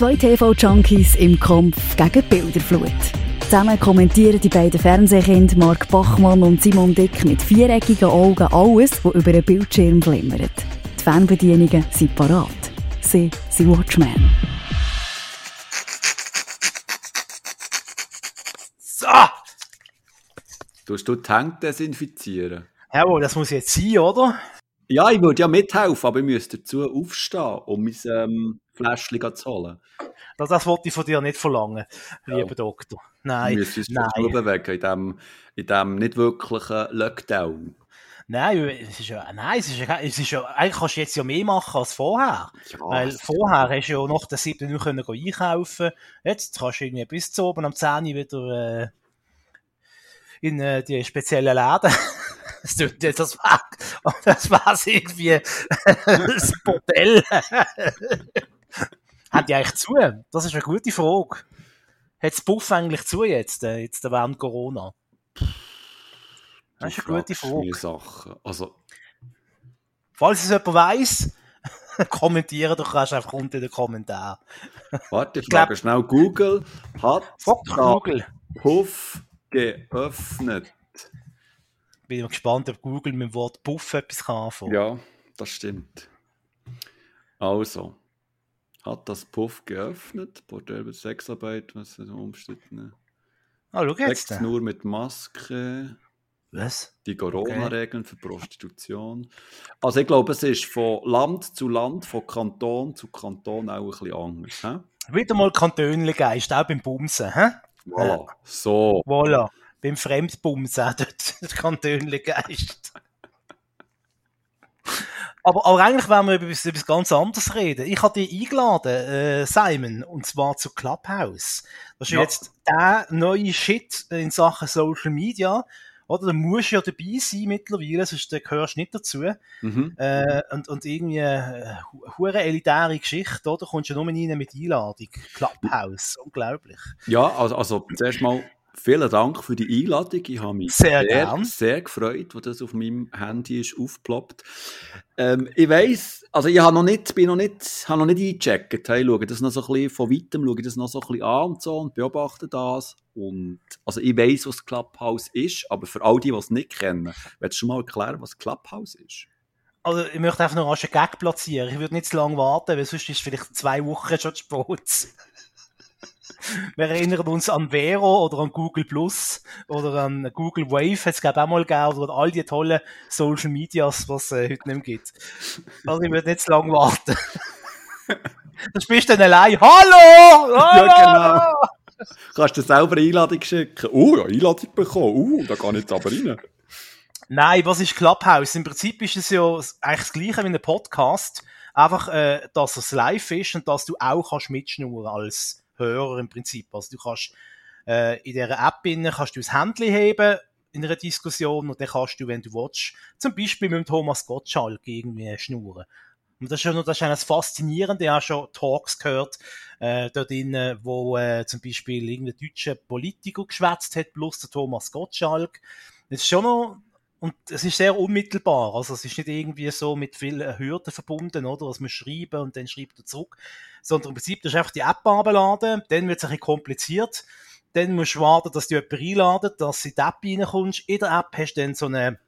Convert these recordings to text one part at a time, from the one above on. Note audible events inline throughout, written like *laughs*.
Zwei TV-Junkies im Kampf gegen Bilderflut. Zusammen kommentieren die beiden Fernsehkinder Mark Bachmann und Simon Dick mit viereckigen Augen alles, was über den Bildschirm flimmert. Die Fernbedienungen sind parat. Sie sind Watchmen. So! Tust du die Hände desinfizieren? Jawohl, das muss jetzt sein, oder? Ja, ich würde ja mithelfen, aber ich müsste dazu aufstehen, um mein ähm, Fläschchen zu holen. Das, das wollte ich von dir nicht verlangen, lieber Doktor. Nein, Wir müssen uns bewegen in dem, in dem nicht wirklichen Lockdown. Nein, es ist ja, nein, es ist ja, es ist ja, eigentlich kannst du jetzt ja mehr machen als vorher. Ja, Weil vorher hast du ja nach der 7 Uhr können einkaufen. Jetzt kannst du irgendwie bis zu oben am 10 Uhr wieder äh, in äh, die speziellen Läden. *laughs* Das tut jetzt das war, das war's irgendwie *laughs* das Bordell. *laughs* Haben die eigentlich zu? Das ist eine gute Frage. Hat das Buff eigentlich zu jetzt, äh, jetzt während Corona? Das ist eine gute Frage. Sachen. Also, Falls es jemand weiss, *laughs* kommentieren doch kannst einfach unten in den Kommentaren. warte, ich frage schnell Google. Hat Google. Puff geöffnet? Bin mal gespannt, ob Google mit dem Wort Puff etwas kann anfangen. Ja, das stimmt. Also, hat das Puff geöffnet? Bordell mit Sexarbeit, was ist umstritten? Ah, schau jetzt. Sex nur mit Maske. Was? Die Corona-Regeln für Prostitution. Also ich glaube, es ist von Land zu Land, von Kanton zu Kanton auch ein bisschen anders. He? Wieder mal Kantönli-Geist, auch beim Bumsen. Hä? Voilà. So. Voilà. Beim Fremdbumsen dort *laughs* der Kantönli-Geist. Aber, aber eigentlich wollen wir über etwas, ganz anderes reden. Ich habe dich eingeladen, äh, Simon, und zwar zu Clubhouse. Das ist Ja. jetzt der neue Shit in Sachen Social Media. Oder? Da musst du ja dabei sein mittlerweile, sonst äh, gehörst du nicht dazu. Mhm. Äh, und, und irgendwie äh, hu- hure elitäre Geschichte, oder? Kommst du nur rein mit Einladung. Clubhouse, unglaublich. Ja, also, also zuerst mal vielen Dank für die Einladung. Ich habe mich Sehr sehr, sehr gefreut, wo das auf meinem Handy ist aufgeploppt. Ähm, ich weiss, also ich habe noch nicht, bin noch nicht, habe noch nicht eingecheckt. Hey, schaue das noch so ein bisschen von weitem, schaue das noch so ein bisschen an und so und beobachte das. Und, also ich weiss, was Clubhouse ist, aber für all die, die es nicht kennen, willst du schon mal erklären, was Clubhouse ist? Also, ich möchte einfach noch einen Gag platzieren. Ich würde nicht zu lange warten, weil sonst ist es vielleicht zwei Wochen schon zu spät. *laughs* Wir erinnern uns an Vero oder an Google Plus oder an Google Wave, hat es glaube auch mal gegeben, oder all die tollen Social Medias, was es äh, heute nicht mehr gibt. Also ich würde nicht zu lange warten. *laughs* Dann bist du dann allein. Hallo! Hallo! Ja, genau. Kannst du selber eine Einladung schicken? Oh, ja, Einladung bekommen. Uh, da kann ich jetzt aber rein. Nein, was ist Clubhouse? Im Prinzip ist es ja eigentlich das Gleiche wie ein Podcast. Einfach, äh, dass es live ist und dass du auch kannst mitschnurren als Hörer im Prinzip. Also du kannst äh, in dieser App innen kannst du das Handy heben in einer Diskussion und dann kannst du, wenn du willst, zum Beispiel mit Thomas Gottschalk irgendwie schnurren. Und das ist ja das das Faszinierende. Ich habe schon Talks gehört, äh, dort drinnen, wo äh, zum Beispiel irgendein deutscher Politiker geschwätzt hat, plus der Thomas Gottschalk. Das ist schon noch und es ist sehr unmittelbar. Also es ist nicht irgendwie so mit vielen Hürden verbunden, oder? Dass man schreiben und dann schreibt er zurück. Sondern im Prinzip, du hast einfach die App abladen, dann wird es ein bisschen kompliziert. Dann musst du warten, dass du jemanden einladet, dass du in die App reinkommst. In der App hast du dann so eine,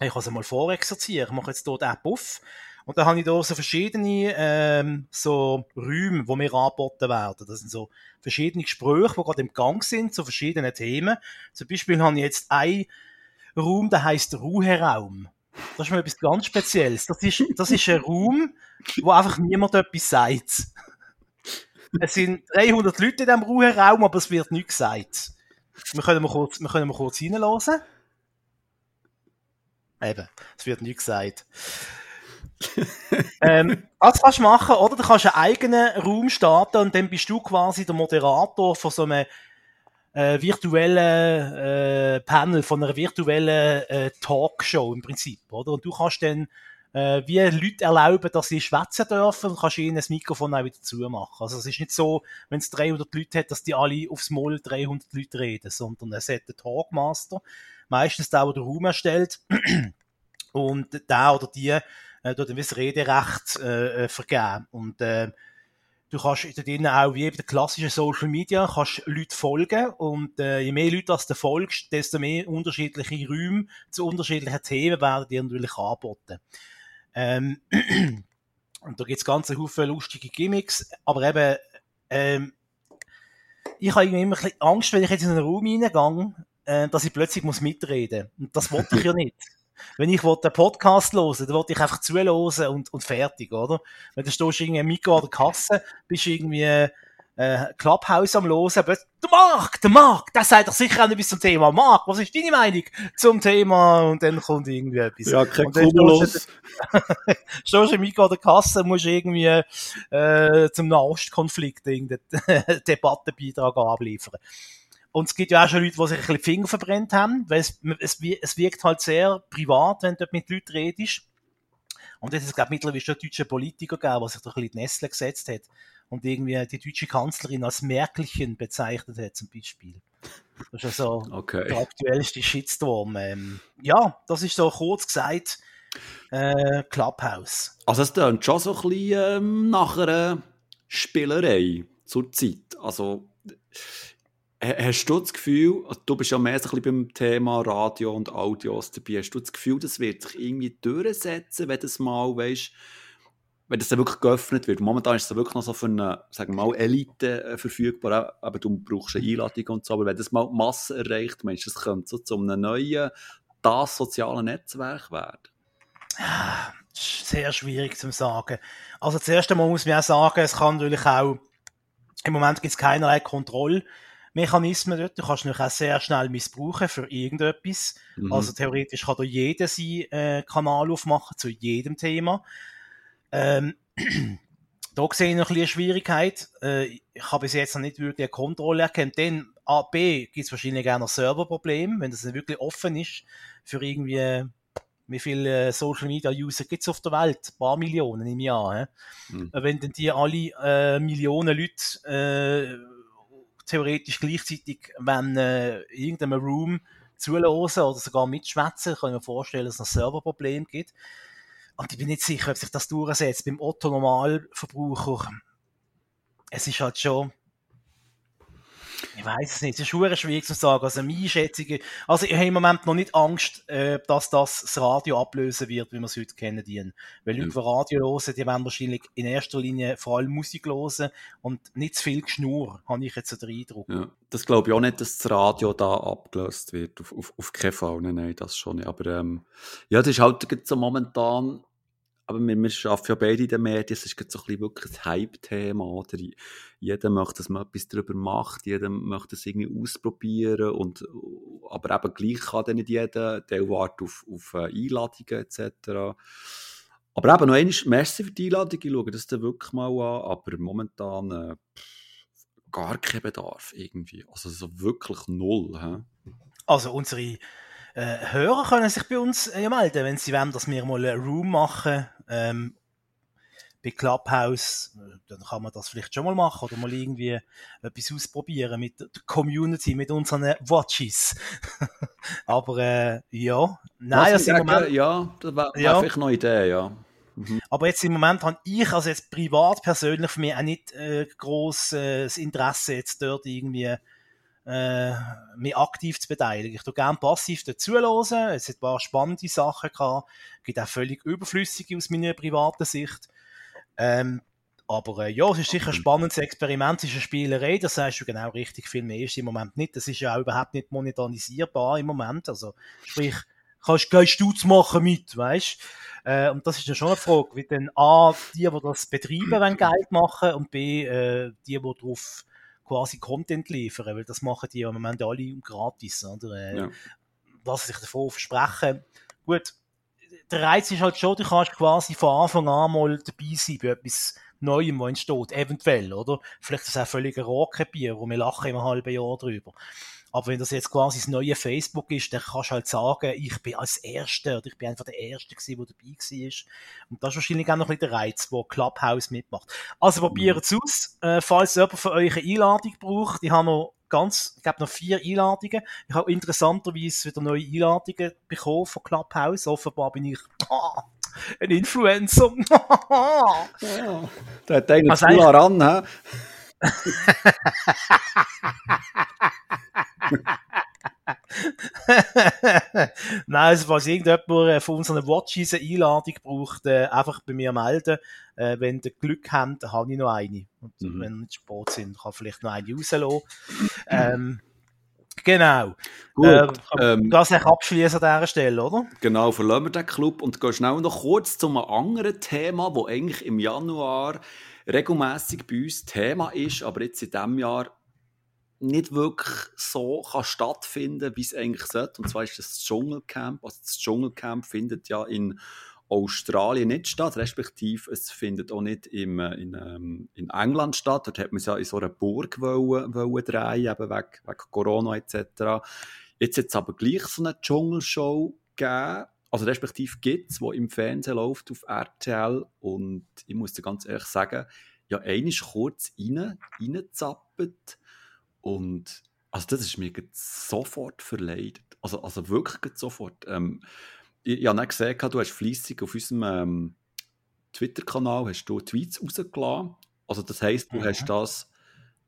ich kann es mal vorexerzieren. Ich mache jetzt hier die App auf. Und dann habe ich da so verschiedene ähm, so Räume, die mir angeboten werden. Das sind so verschiedene Gespräche, die gerade im Gang sind, zu verschiedenen Themen. Zum Beispiel habe ich jetzt ein Raum, der heißt Ruheraum. Das ist mal etwas ganz Spezielles. Das ist, das ist ein Raum, wo einfach niemand etwas sagt. Es sind 300 Leute in diesem Ruheraum, aber es wird nichts gesagt. Wir können mal kurz, wir können mal kurz reinlassen. Eben, es wird nichts gesagt. *laughs* ähm, was kannst du machen, oder? Du kannst einen eigenen Raum starten und dann bist du quasi der Moderator von so einem äh, virtuellen äh, Panel, von einer virtuellen äh, Talkshow im Prinzip, oder? Und du kannst dann äh, wie Leute erlauben, dass sie schwätzen dürfen und kannst ihnen das Mikrofon auch wieder zumachen. Also es ist nicht so, wenn es 300 Leute hat, dass die alle aufs Moll 300 Leute reden, sondern es hat einen Talkmaster, meistens der, der den Raum erstellt und der oder die äh, dort ein Rederecht äh, äh, vergeben. Und äh, du kannst da drinnen auch wie bei den klassischen Social Media kannst Leute folgen und äh, je mehr Leute als du folgst, desto mehr unterschiedliche Räume zu unterschiedlichen Themen werden dir natürlich angeboten. Ähm, *clears throat* und da gibt's ganz Haufen lustige Gimmicks, aber eben ähm, ich habe immer Angst, wenn ich jetzt in einen Raum reingehe, äh, dass ich plötzlich muss mitreden muss. Und das wollte ich ja nicht. Wenn ich den Podcast hören dann wollte ich einfach zuhören und, und fertig, oder? Wenn du stehst irgendwie im Mikro an der Kasse, bist du irgendwie äh, Clubhouse am Losen, der Marc, der Marc, der sagt doch sicher auch etwas zum Thema. Marc, was ist deine Meinung zum Thema? Und dann kommt irgendwie etwas. Ja, kein Kumulus. Stehst du im *laughs* Mikro an der Kasse, musst irgendwie äh, zum Nahostkonflikt irgendeinen *laughs* Debattenbeitrag abliefern. Und es gibt ja auch schon Leute, die sich ein bisschen die Finger verbrennt haben, weil es, es, es wirkt halt sehr privat, wenn du dort mit Leuten redest. Und jetzt ist es, glaube ich, mittlerweile schon deutsche Politiker gegeben, der sich da ein bisschen die Nestle gesetzt hat und irgendwie die deutsche Kanzlerin als Merkelchen bezeichnet hat, zum Beispiel. Das ist also okay. der aktuellste Shitstorm. Ähm, ja, das ist so kurz gesagt äh, Clubhouse. Also es klingt schon so ein bisschen ähm, nach einer Spielerei zur Zeit. Also Hast du das Gefühl, also du bist ja mehr so ein bisschen beim Thema Radio und Audios dabei, hast du das Gefühl, das wird sich irgendwie durchsetzen, wenn das mal, weißt, wenn das dann wirklich geöffnet wird? Momentan ist es wirklich noch so für eine, sagen wir mal, Elite äh, verfügbar, aber du brauchst eine Einladung und so, aber wenn das mal Masse erreicht, meinst du, das könnte so zu einem neuen, das soziale Netzwerk werden? Sehr schwierig zu sagen. Also zuerst einmal muss man auch sagen, es kann natürlich auch, im Moment gibt es keinerlei Kontrolle Mechanismen dort. Du kannst natürlich auch sehr schnell missbrauchen für irgendetwas. Mhm. Also theoretisch kann da jeder seinen äh, Kanal aufmachen zu jedem Thema. Ähm, *clears throat* da sehe ich noch ein bisschen eine Schwierigkeit. Äh, ich habe bis jetzt noch nicht wirklich eine Kontrolle erkannt. Dann A, B gibt es wahrscheinlich gerne Serverprobleme, wenn das nicht wirklich offen ist für irgendwie wie viele äh, Social Media User gibt es auf der Welt? Ein paar Millionen im Jahr. Mhm. Wenn dann die alle äh, Millionen Leute äh, theoretisch gleichzeitig, wenn äh, irgendeinem Room zuhören oder sogar mitschwätzen, kann ich mir vorstellen, dass es ein Serverproblem gibt. Und ich bin nicht sicher, ob sich das durchsetzt. Beim Otto-Normalverbraucher, es ist halt schon, ich weiß es nicht, es ist schwer schwierig zu sagen. Also meine Schätzung, also ich habe im Moment noch nicht Angst, äh, dass das das Radio ablösen wird, wie wir es heute kennen. Die. Weil Leute, die Radio hören, die werden wahrscheinlich in erster Linie vor allem Musik hören und nicht zu viel Geschnur, habe ich jetzt so den Eindruck. Ja, das glaube ich auch nicht, dass das Radio da abgelöst wird, auf, auf, auf keinen Fall, nein, nein, das schon nicht. Aber ähm, ja, das ist halt so momentan aber wir, wir arbeiten ja beide in den Medien, es ist so ein wirklich ein Hype-Thema? Jeder möchte, dass man etwas darüber macht, jeder möchte es irgendwie ausprobieren und, aber eben gleich kann dann nicht jeder, der wartet auf, auf äh, Einladungen etc. Aber eben noch einmal, merci für die Einladung, ich schaue das dann wirklich mal an, aber momentan äh, gar kein Bedarf irgendwie, also so wirklich null. He? Also unsere äh, Hörer können sich bei uns äh, melden, wenn sie wollen, dass wir mal einen Room machen ähm, bei Clubhouse, dann kann man das vielleicht schon mal machen oder mal irgendwie etwas ausprobieren mit der Community, mit unseren Watches. *laughs* Aber äh, ja, nein, also im Moment, ja, das wäre ja. vielleicht noch eine Idee, ja. Mhm. Aber jetzt im Moment habe ich, also jetzt privat persönlich für mich auch nicht äh, groß äh, das Interesse, jetzt dort irgendwie äh, mich aktiv zu beteiligen. Ich tue gerne passiv dazuhören. Es hat ein paar spannende Sachen gehabt. Gibt auch völlig überflüssige aus meiner privaten Sicht. Ähm, aber äh, ja, es ist sicher ein spannendes Experiment, es ist eine Spielerei, das sagst du genau richtig, viel mehr ist im Moment nicht. Das ist ja auch überhaupt nicht monetarisierbar im Moment. Also, sprich, kannst keinen Stutz machen mit, weißt äh, Und das ist ja schon eine Frage, wie denn A, die, die das betreiben, wenn Geld machen und B, äh, die, die darauf quasi Content liefern, weil das machen die ja im Moment alle gratis, oder? Äh, ja. Was sie sich davon versprechen. Gut, der Reiz ist halt schon, du kannst quasi von Anfang an mal dabei sein bei etwas Neuem, was entsteht, eventuell, oder? Vielleicht ist es auch völlig ein Rohrkrepierer, wo wir lachen im halben Jahr drüber. Aber wenn das jetzt quasi das neue Facebook ist, dann kannst du halt sagen, ich bin als Erster oder ich bin einfach der Erste gewesen, der dabei war. Und das ist wahrscheinlich auch noch ein bisschen der Reiz, wo Clubhouse mitmacht. Also probiert es aus. Äh, falls jemand von euch eine Einladung braucht, ich habe noch ganz, ich habe noch vier Einladungen. Ich habe interessanterweise wieder neue Einladungen bekommen von Clubhouse. Offenbar bin ich, oh, ein Influencer. *laughs* ja, da hat einer Was zu ran, hä? *laughs* Nein, also falls irgendjemand äh, von unseren Watches eine Einladung braucht, äh, einfach bei mir melden. Äh, wenn ihr Glück habt, habe ich noch eine. Und Mhm. wenn ihr nicht Sport sind, kann vielleicht noch eine rauslassen. ähm, genau. Gut, äh, ähm, das ich abschließen an dieser Stelle, oder? Genau, verlassen wir den Club und gehen schnell noch kurz zu einem anderen Thema, das eigentlich im Januar regelmäßig bei uns Thema ist, aber jetzt in diesem Jahr nicht wirklich so kann stattfinden wie es eigentlich sollte. Und zwar ist das Dschungelcamp. Also das Dschungelcamp findet ja in Australien nicht statt, respektive es findet auch nicht im, äh, in, ähm, in England statt. Dort hat man es ja in so einer Burg wollen, wollen drehen, eben wegen, wegen Corona etc. Jetzt hat es aber gleich so eine Dschungelshow gegeben, also respektive gibt es, die im Fernsehen läuft auf RTL und ich muss dir ganz ehrlich sagen, ja, ist kurz rein, reingezappet und also das ist mir sofort verleidet. Also, also wirklich sofort. Ähm, ich, ich habe nicht gesehen, du hast fleissig auf unserem ähm, Twitter-Kanal hast du Tweets rausgelassen. Also das heisst, du Mhm. hast das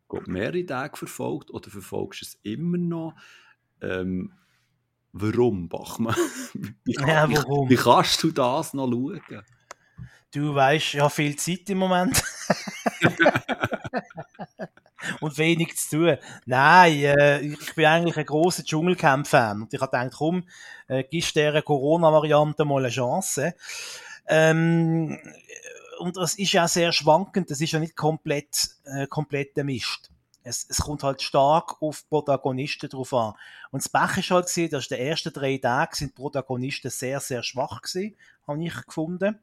glaub, mehrere Tage verfolgt oder verfolgst es immer noch. Ähm, warum, Bachmann? *laughs* Wie, Ja, wie- warum? Wie kannst du das noch schauen? Du weißt, ich habe viel Zeit im Moment. *laughs* und wenig zu tun. Nein, äh, ich bin eigentlich ein großer Dschungelcamp-Fan. Und ich habe gedacht, komm, äh, gibst dieser Corona-Variante mal eine Chance. Ähm, und das ist ja sehr schwankend. Das ist ja nicht komplett, äh, komplett der Mist. Es, es kommt halt stark auf Protagonisten drauf an. Und das Pech ist halt gewesen, dass die ersten drei Tage sind Protagonisten sehr, sehr schwach gewesen, habe ich gefunden.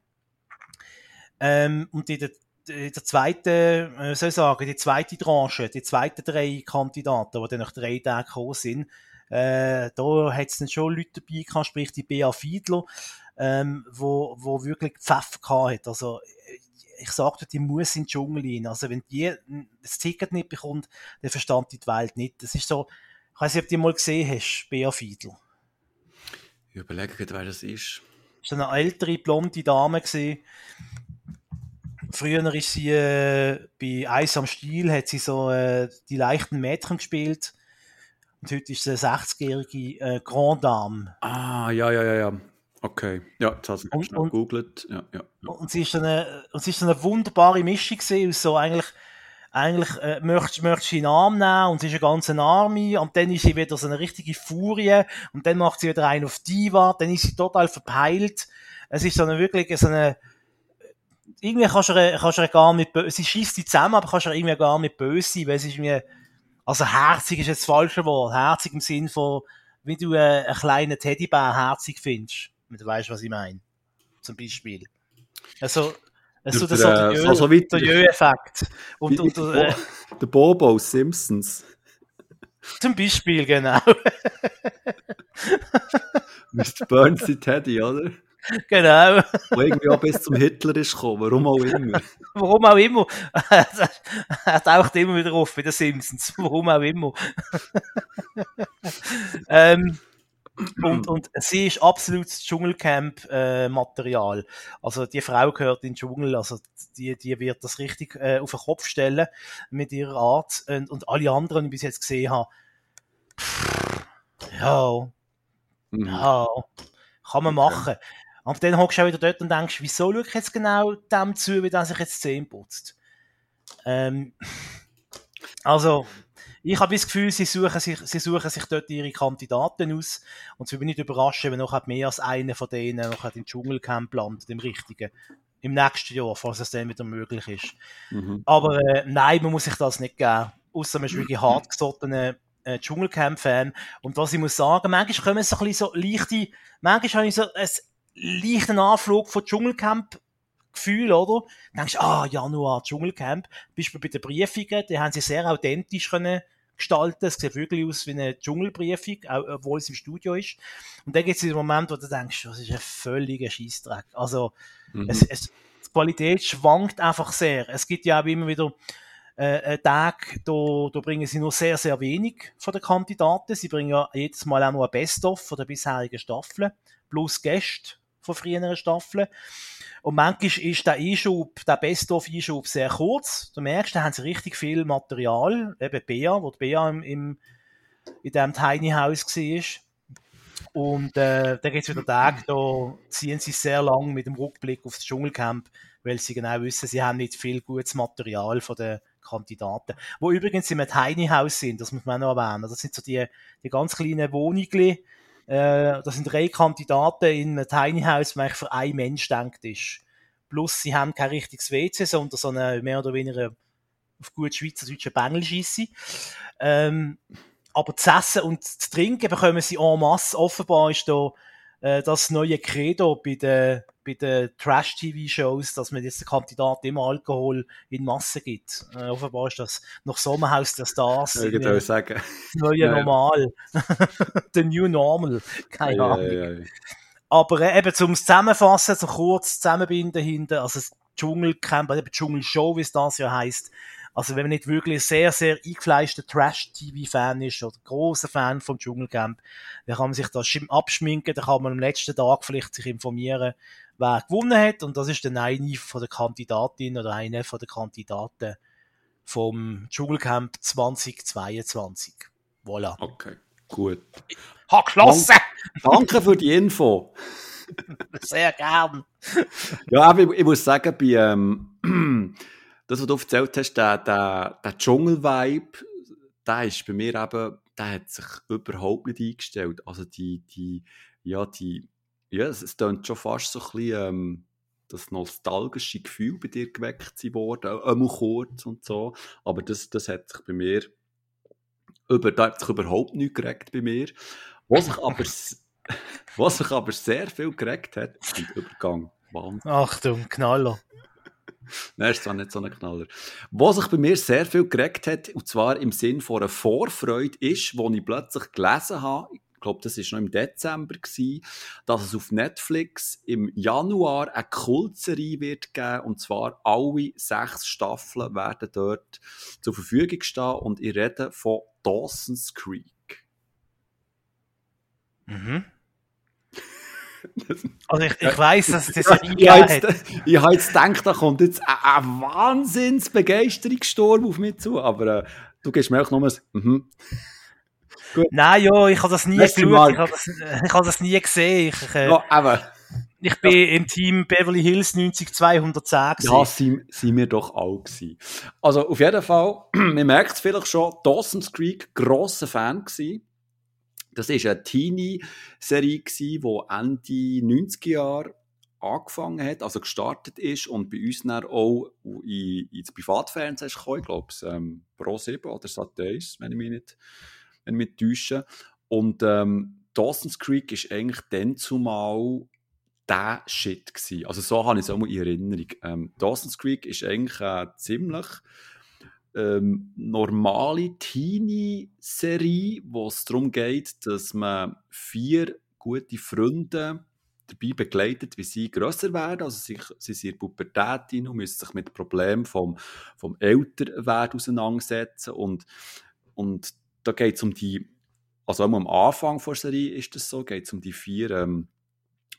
Ähm, und in der, in der zweiten, äh, soll ich sagen, die zweite Tranche, die zweiten drei Kandidaten, die dann nach drei Tagen gekommen sind, äh, da hat es dann schon Leute dabei gehabt, sprich die Bea Fiedler, ähm, wo, wo wirklich Pfeffer gehabt hat. Also, ich sagte, die muss in den Dschungel rein. Also, wenn die das Ticket nicht bekommt, dann verstand die die Welt nicht. Das ist so, ich weiß nicht, ob du die mal gesehen hast, Bea Fiedler. Ich überlege gerade, wer das ist. Das war eine ältere, blonde Dame. Gewesen. Früher ist sie äh, bei Eis am Stiel, hat sie so äh, die leichten Mädchen gespielt. Und heute ist sie eine 60-jährige äh, Grand Dame. Ah, ja, ja, ja, ja. Okay. Ja, jetzt hast du schnell gegoogelt. Ja, ja. ja. Und sie ist eine, und sie ist eine wunderbare Mischung gewesen, aus so eigentlich, eigentlich, äh, möchtest, möchtest du in den Arm nehmen und sie ist eine ganze Army und dann ist sie wieder so eine richtige Furie und dann macht sie wieder einen auf Diva, dann ist sie total verpeilt. Es ist so eine wirklich so eine, irgendwie kannst du ihr, kannst du gar nicht böse, sie schießt die zusammen, aber kannst du irgendwie gar nicht böse sein, weil es ist mir, also herzig ist jetzt das falsche Wort, herzig im Sinn von, wie du äh, einen kleinen Teddybär herzig findest. Wenn Du weißt, was ich meine. Zum Beispiel. Also, es tut so der, der äh, so der Jö-Effekt. Und, und, wie äh, der Bo- der Bobo aus Simpsons. zum Beispiel, genau. *laughs* Mr. Burns in Teddy, oder? genau. Wo irgendwie auch bis zum Hitler ist gekommen, warum auch immer. *laughs* Warum auch immer. *laughs* er taucht immer wieder auf bei den Simpsons. Warum auch immer. ähm, und, und sie ist absolutes Dschungelcamp-Material. also die Frau gehört in den Dschungel, also die, die wird das richtig äh, auf den Kopf stellen mit ihrer Art. Und, und alle anderen, die ich bis jetzt gesehen habe, pff, ja, Mhm. ja, kann man machen. Aber dann hockst du auch wieder dort und denkst, wieso schaue ich jetzt genau dem zu, wie der sich jetzt Zähne putzt? Ähm, *laughs* also, ich habe das Gefühl, sie suchen, sich, sie suchen sich dort ihre Kandidaten aus. Und es würde mich nicht überraschen, wenn noch mehr als einer von denen noch in den Dschungelcamp landet, dem richtigen. Im nächsten Jahr, falls es dann wieder möglich ist. Mhm. Aber äh, nein, man muss sich das nicht geben. Außer man ist wirklich hartgesottener äh, Dschungelcamp-Fan. Und was ich muss sagen, manchmal kommen so ein bisschen so leichte, manchmal habe ich so einen leichten Anflug von Dschungelcamp-Gefühl, oder? Du denkst, ah, Januar, Dschungelcamp. Beispiel bei den Briefungen, die haben sie sehr authentisch können gestalten. Es sieht wirklich aus wie eine Dschungelbriefung, auch, obwohl es im Studio ist. Und dann gibt es den Moment, wo du denkst, das ist ein völliger Scheissdreck. Also, Mhm. es, es, die Qualität schwankt einfach sehr. Es gibt ja auch immer wieder äh, einen Tag, da, da bringen sie nur sehr, sehr wenig von den Kandidaten. Sie bringen ja jedes Mal auch nur ein Best-of von der bisherigen Staffel, plus Gäste von früheren Staffeln. Und manchmal ist der Einschub, der Best-of-Einschub sehr kurz. Du merkst, da haben sie richtig viel Material. Eben Bea, wo die Bea im, im, in diesem Tiny House war. Und äh, dann gibt es wieder Tage, da ziehen sie sehr lang mit dem Rückblick aufs Dschungelcamp, weil sie genau wissen, sie haben nicht viel gutes Material von den Kandidaten. Wo übrigens im Tiny House sind, das muss man noch erwähnen. Das sind so die, die ganz kleinen Wohnungen. Äh, das sind drei Kandidaten in einem Tiny House, was für einen Mensch denkt ist. Plus, sie haben kein richtiges WC, sondern so eine mehr oder weniger auf gut Schweizerdeutsche Bengelscheisse. Ähm, aber zu essen und zu trinken bekommen sie en masse. Offenbar ist da äh, das neue Credo bei den, bei den Trash-TV-Shows, dass man jetzt den Kandidaten immer Alkohol in Masse gibt. Äh, offenbar ist das nach Sommerhaus der Stars. Ich würde sagen. Das neue Normal. *laughs* The New Normal. Keine Ja, Ahnung. ja, ja. Aber äh, eben zum Zusammenfassen, so kurz zusammenbinden hinten, also das Dschungelcamp, eben Dschungelshow, wie es das ja heisst. Also wenn man nicht wirklich sehr, sehr eingefleischter Trash-TV-Fan ist oder großer Fan vom Dschungelcamp, dann kann man sich da schim- abschminken, dann kann man am letzten Tag vielleicht sich informieren, wer gewonnen hat. Und das ist dann eine von der Kandidatin oder eine von der Kandidaten vom Dschungelcamp 2022. Voilà. Okay, gut. Ha, klasse! Danke für die Info. *laughs* Sehr gern. Ja, aber ich, ich muss sagen, bei, ähm, das, was du erzählt hast, der, der, der Dschungel-Vibe, der ist bei mir eben, der hat sich überhaupt nicht eingestellt. Also die, die, ja, die, ja, es, es klingt schon fast so ein bisschen, ähm, das nostalgische Gefühl bei dir geweckt worden, einmal kurz und so. Aber das, das hat sich bei mir, über, da hat sich überhaupt nichts geregt bei mir. Was sich aber, *laughs* was sich aber sehr viel geregt hat, ist der Übergang. Wahnsinn. Achtung, Knaller. *laughs* Nein, ist zwar nicht so ein Knaller. Was sich bei mir sehr viel geregt hat, und zwar im Sinn von einer Vorfreude, ist, wo ich plötzlich gelesen habe, ich glaube, das war noch im Dezember, gewesen, dass es auf Netflix im Januar eine Kultserie wird geben, und zwar alle sechs Staffeln werden dort zur Verfügung stehen, und ich rede von Dawson's Creek. Mhm. *laughs* Also ich, ich weiss, dass es das Ja, Serie ich habe gegeben jetzt, hat. ich habe jetzt gedacht, da kommt jetzt ein, ein Wahnsinnsbegeisterungssturm auf mich zu, aber äh, du gibst mir auch nur ein mhm. Nein, ja, ich habe das nie Merci, geschaut. Ich habe das, ich habe das nie gesehen. Ich, äh, Ja, aber ich bin im Team Beverly Hills 90210 gewesen. ja, sind, sind wir doch auch gewesen. Also auf jeden Fall, *clears throat* man merkt es vielleicht schon, Dawson's Creek, grosser Fan gewesen. Das war eine Teenie-Serie, die Ende 90er Jahre angefangen hat, also gestartet ist und bei uns dann auch in, ins Privatfernsehen ist gekommen, ich glaube ähm, Pro 7 oder Sat 1, wenn ich mich nicht, wenn ich mich täusche. Und ähm, Dawson's Creek ist eigentlich dann zumal der Shit gewesen. Also so habe ich es auch mal in Erinnerung. Ähm, Dawson's Creek ist eigentlich eine ziemlich ähm, normale Teenie-Serie, wo es darum geht, dass man vier gute Freunde dabei begleitet, wie sie grösser werden. Also sie, sie sind in die Pubertät und müssen sich mit Problemen vom, vom Älterwerden auseinandersetzen. Und, und da geht es um die, also am Anfang der Serie ist das so, geht es um die vier ähm,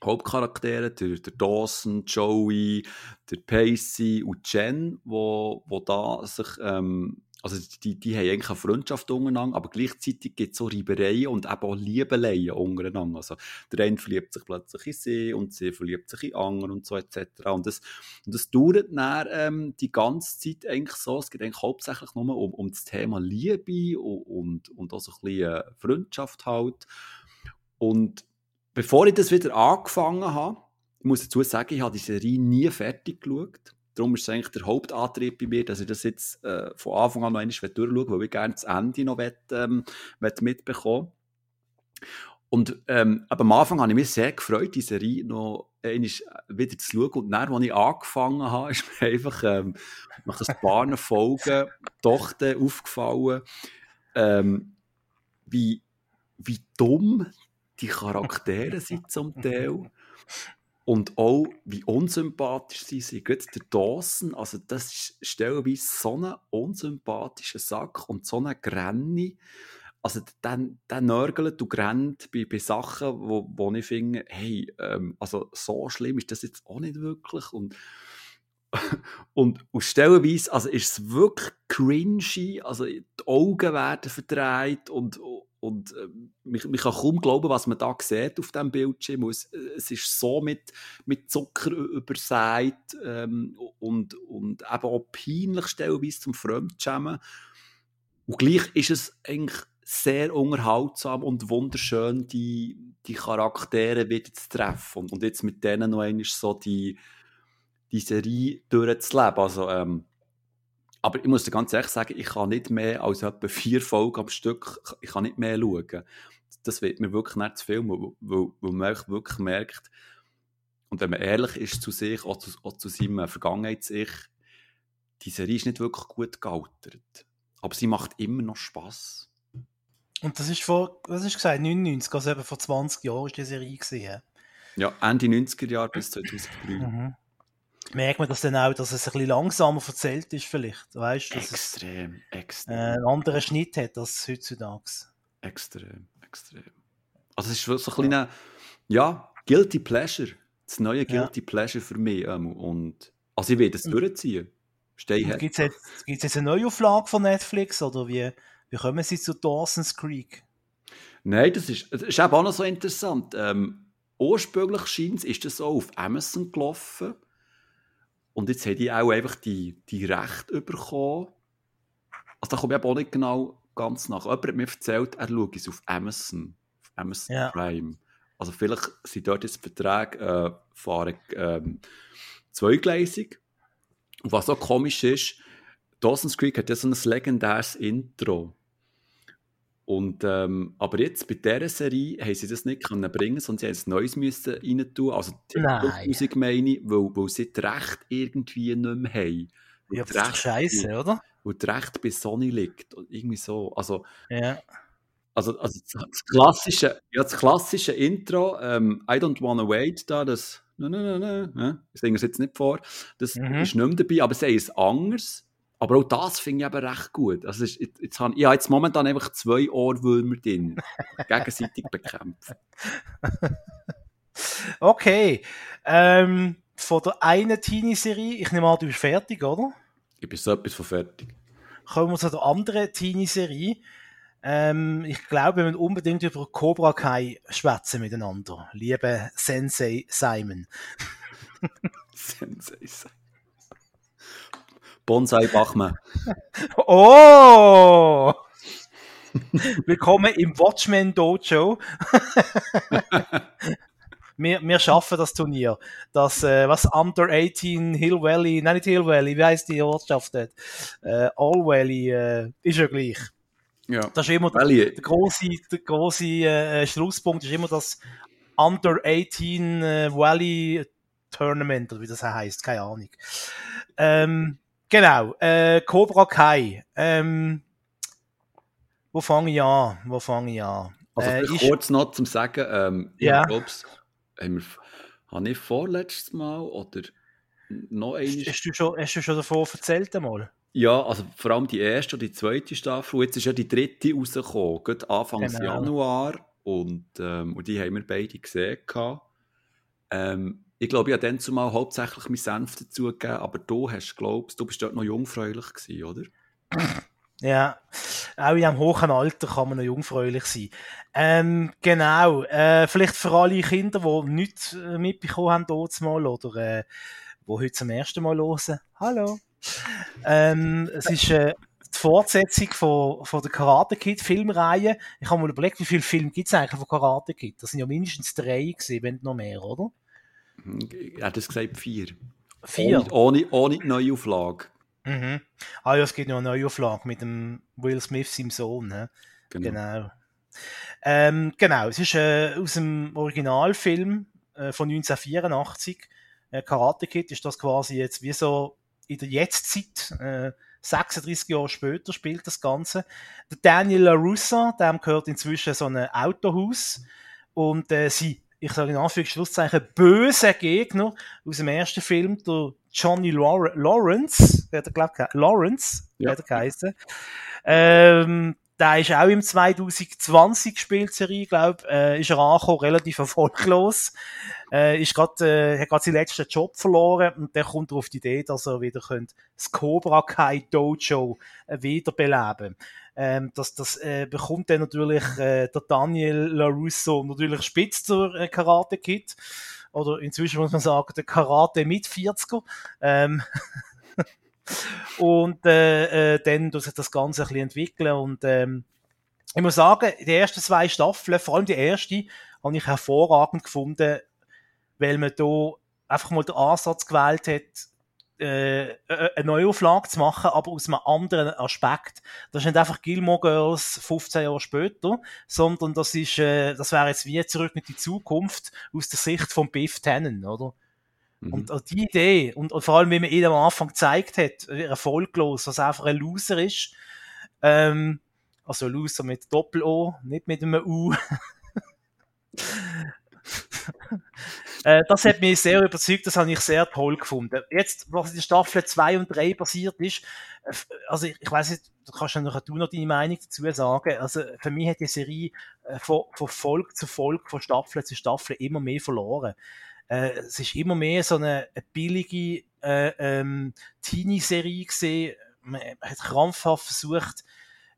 Hauptcharaktere, der, der Dawson, Joey, der Pacey und Jen, wo, wo da sich, ähm, also die, die haben eigentlich eine Freundschaft untereinander, aber gleichzeitig gibt es so Reibereien und eben auch Liebeleien untereinander. Also der eine verliebt sich plötzlich in sie und sie verliebt sich in anderen und so etc. Und das, und das dauert dann ähm, die ganze Zeit eigentlich so, es geht eigentlich hauptsächlich nur um, um das Thema Liebe und, und, und auch so ein bisschen äh, Freundschaft halt. Und bevor ich das wieder angefangen habe, ich muss dazu sagen, ich habe die Serie nie fertig geschaut. Darum ist es eigentlich der Hauptantrieb bei mir, dass ich das jetzt äh, von Anfang an noch einmal durchschaue, weil ich gerne das Ende noch will, ähm, will mitbekommen Und ähm, aber am Anfang habe ich mich sehr gefreut, die Serie noch einmal wieder zu schauen. Und dann, als ich angefangen habe, *laughs* ist mir einfach ähm, nach ein paar *laughs* Folgen doch aufgefallen, ähm, wie, wie dumm die Charaktere sind zum Teil. Und auch, wie unsympathisch sie sind. Gerade der Dawson, also das ist stellenweise so ein unsympathischer Sack und so eine Granny. also dann, dann nörgelt und rennt bei, bei Sachen, wo, wo ich finde, hey, ähm, also so schlimm ist das jetzt auch nicht wirklich und *laughs* und, und stellenweise, also ist es wirklich cringy, also die Augen werden verdreht und, und äh, man kann kaum glauben, was man da sieht auf dem Bildschirm. Es, es ist so mit, mit Zucker übersät ähm, und, und eben auch peinlich stellenweise zum Fremdschämen. Und gleich ist es eigentlich sehr unterhaltsam und wunderschön, die, die Charaktere wieder zu treffen. Und, und jetzt mit denen noch einmal so die, die Serie durchzuleben. Also, ähm, aber ich muss dir ganz ehrlich sagen, ich kann nicht mehr als etwa vier Folgen am Stück, ich kann nicht mehr schauen. Das wird mir wirklich nicht zu viel, weil, weil, man wirklich merkt, und wenn man ehrlich ist zu sich, auch zu, auch zu seinem Vergangenheits-Ich, die Serie ist nicht wirklich gut gealtert. Aber sie macht immer noch Spass. Und das ist vor, was hast du gesagt, 99, also eben vor 20 Jahren ist die Serie gesehen. Ja, Ende 90er Jahre bis 2003. Mhm. Merkt man das dann auch, dass es ein bisschen langsamer erzählt ist vielleicht? Weißt, dass extrem, es, extrem. Äh, einen anderen Schnitt hat als heutzutage. Extrem, extrem. Also es ist so ein kleiner, ja, Guilty Pleasure. Das neue Guilty ja. Pleasure für mich. Ähm, und, also ich werde es durchziehen. Gibt es jetzt, jetzt eine Neuauflage von Netflix oder wie, wie kommen sie zu Dawson's Creek? Nein, das ist, das ist auch noch so interessant. Ähm, ursprünglich scheint ist das auch auf Amazon gelaufen. Und jetzt haben die auch einfach die, die Rechte bekommen. Also da komme ich auch nicht genau ganz nach. Jemand hat mir erzählt, er schaut es auf Amazon, auf Amazon ja. Prime. Also vielleicht sind dort jetzt Verträge äh, fahren ähm, zweigleisig. Und was auch komisch ist, Dawson's Creek hat ja so ein legendäres Intro. Und, ähm, aber jetzt bei dieser Serie haben sie das nicht können bringen, sondern sie ein neues müssen rein tun. Also die Musik meine ich, weil, weil sie das Recht irgendwie nicht mehr haben. Ja, das ist scheiße, oder? Weil das Recht bei Sony liegt. Irgendwie so. Also, ja. Also, also das, klassische, ja, das klassische Intro, ähm, I don't wanna wait, da, das, ne, ne, ne, ne, ich singe es jetzt nicht vor, das mhm. ist nicht mehr dabei, aber sie haben es anders. Aber auch das finde ich eben recht gut. Also ist, jetzt, jetzt habe, ich habe jetzt momentan einfach zwei Ohrwürmer drin, *laughs* gegenseitig bekämpfen. *laughs* Okay. Ähm, von der einen Teenie-Serie, ich nehme an, du bist fertig, oder? Ich bin so etwas von fertig. Kommen wir zu der anderen Teenie-Serie. Ähm, ich glaube, wir müssen unbedingt über Cobra Kai schwätzen miteinander. Liebe Sensei Simon. *laughs* Sensei Simon. Bonsai Bachmann. *laughs* Oh! *laughs* Willkommen im Watchmen Dojo. *laughs* wir, wir schaffen das Turnier. Das, äh, was Under 18 Hill Valley, nein nicht Hill Valley, wie heißt die Ortschaft dort? Äh, All Valley, äh, ist ja gleich. Ja. Das ist immer Valley. der, der große, der große äh, Schlusspunkt, ist immer das Under 18 äh, Valley Tournament, oder wie das heißt, keine Ahnung. Ähm, Genau, äh, Cobra Kai. Ähm, wo fange ich an? Wo fange ich an? Also äh, ich, kurz noch zum Sagen, ähm, ja. glaube, haben wir, habe ich vorletztes Mal oder noch einmal... Hast du schon, hast du schon davon erzählt einmal? Ja, also vor allem die erste und die zweite Staffel. Jetzt ist ja die dritte rausgekommen, gerade Anfang genau. Januar. Und, ähm, und die haben wir beide gesehen. Ähm, ich glaube, ich habe dann zumal hauptsächlich meinen Senf dazugegeben, aber du hast, glaubst du, bist dort noch jungfräulich gewesen, oder? *sniffs* Ja, auch in einem hohen Alter kann man noch jungfräulich sein. Ähm, genau, äh, vielleicht für alle Kinder, die nichts äh, mitbekommen haben dort mal oder äh, die heute zum ersten Mal hören. Hallo! Ähm, es ist äh, die Fortsetzung von, von der Karate Kid Filmreihe. Ich habe mal überlegt, wie viele Filme gibt es eigentlich von Karate Kid? Das sind ja mindestens drei gewesen, wenn noch mehr, oder? Er hat es gesagt, vier. Vier? Ohne, ohne, ohne Neuauflage. Mhm. Ah ja, es gibt noch eine Neuauflage mit dem Will Smith, seinem Sohn. Ne? Genau. Genau. Ähm, genau, es ist äh, aus dem Originalfilm äh, von 1984. Äh, Karate Kid ist das quasi jetzt wie so in der Jetztzeit. Äh, 36 Jahre später spielt das Ganze. Der Daniel LaRussa, dem gehört inzwischen so ein Autohaus. Und äh, sie ich sage in Anführungszeichen, böse Gegner aus dem ersten Film, der Johnny Lawrence, wer der glaubt, Lawrence, ja. wer der geheißen. Ähm, der ist auch im 2020 gespielt, Serie, glaub, äh, ist er angekommen, relativ erfolglos. Äh, ist grad, äh, hat gerade seinen letzten Job verloren und der kommt auf die Idee, dass er wieder könnte das Cobra Kai Dojo äh, wiederbeleben ähm, das, das äh, bekommt dann natürlich äh, der Daniel LaRusso natürlich spitz zur äh, Karate Kid. Oder inzwischen muss man sagen, der Karate mit 40er. Ähm, *laughs* und äh, äh, dann tut das Ganze ein bisschen entwickeln und ähm, ich muss sagen, die ersten zwei Staffeln, vor allem die erste, habe ich hervorragend gefunden, weil man da einfach mal den Ansatz gewählt hat, äh, äh, eine Neuauflage zu machen, aber aus einem anderen Aspekt. Das ist nicht einfach Gilmore Girls 15 Jahre später, sondern das ist, äh, das wäre jetzt wie zurück in die Zukunft aus der Sicht von Biff Tannen, oder? Mhm. Und die Idee, und, und, vor allem, wie man ihn am Anfang gezeigt hat, wie erfolglos, was einfach ein Loser ist, ähm, also Loser mit Doppel-O, nicht mit einem U. *laughs* *laughs* äh, das hat mich sehr überzeugt, das habe ich sehr toll gefunden. Jetzt, was in Staffel 2 und 3 passiert ist, äh, also ich, ich weiß nicht, du kannst ja noch, du noch deine Meinung dazu sagen. Also für mich hat die Serie äh, von, von Folge zu Folge, von Staffel zu Staffel immer mehr verloren es ist immer mehr so eine, eine billige äh, ähm, Teenie-Serie gesehen. Man hat krampfhaft versucht,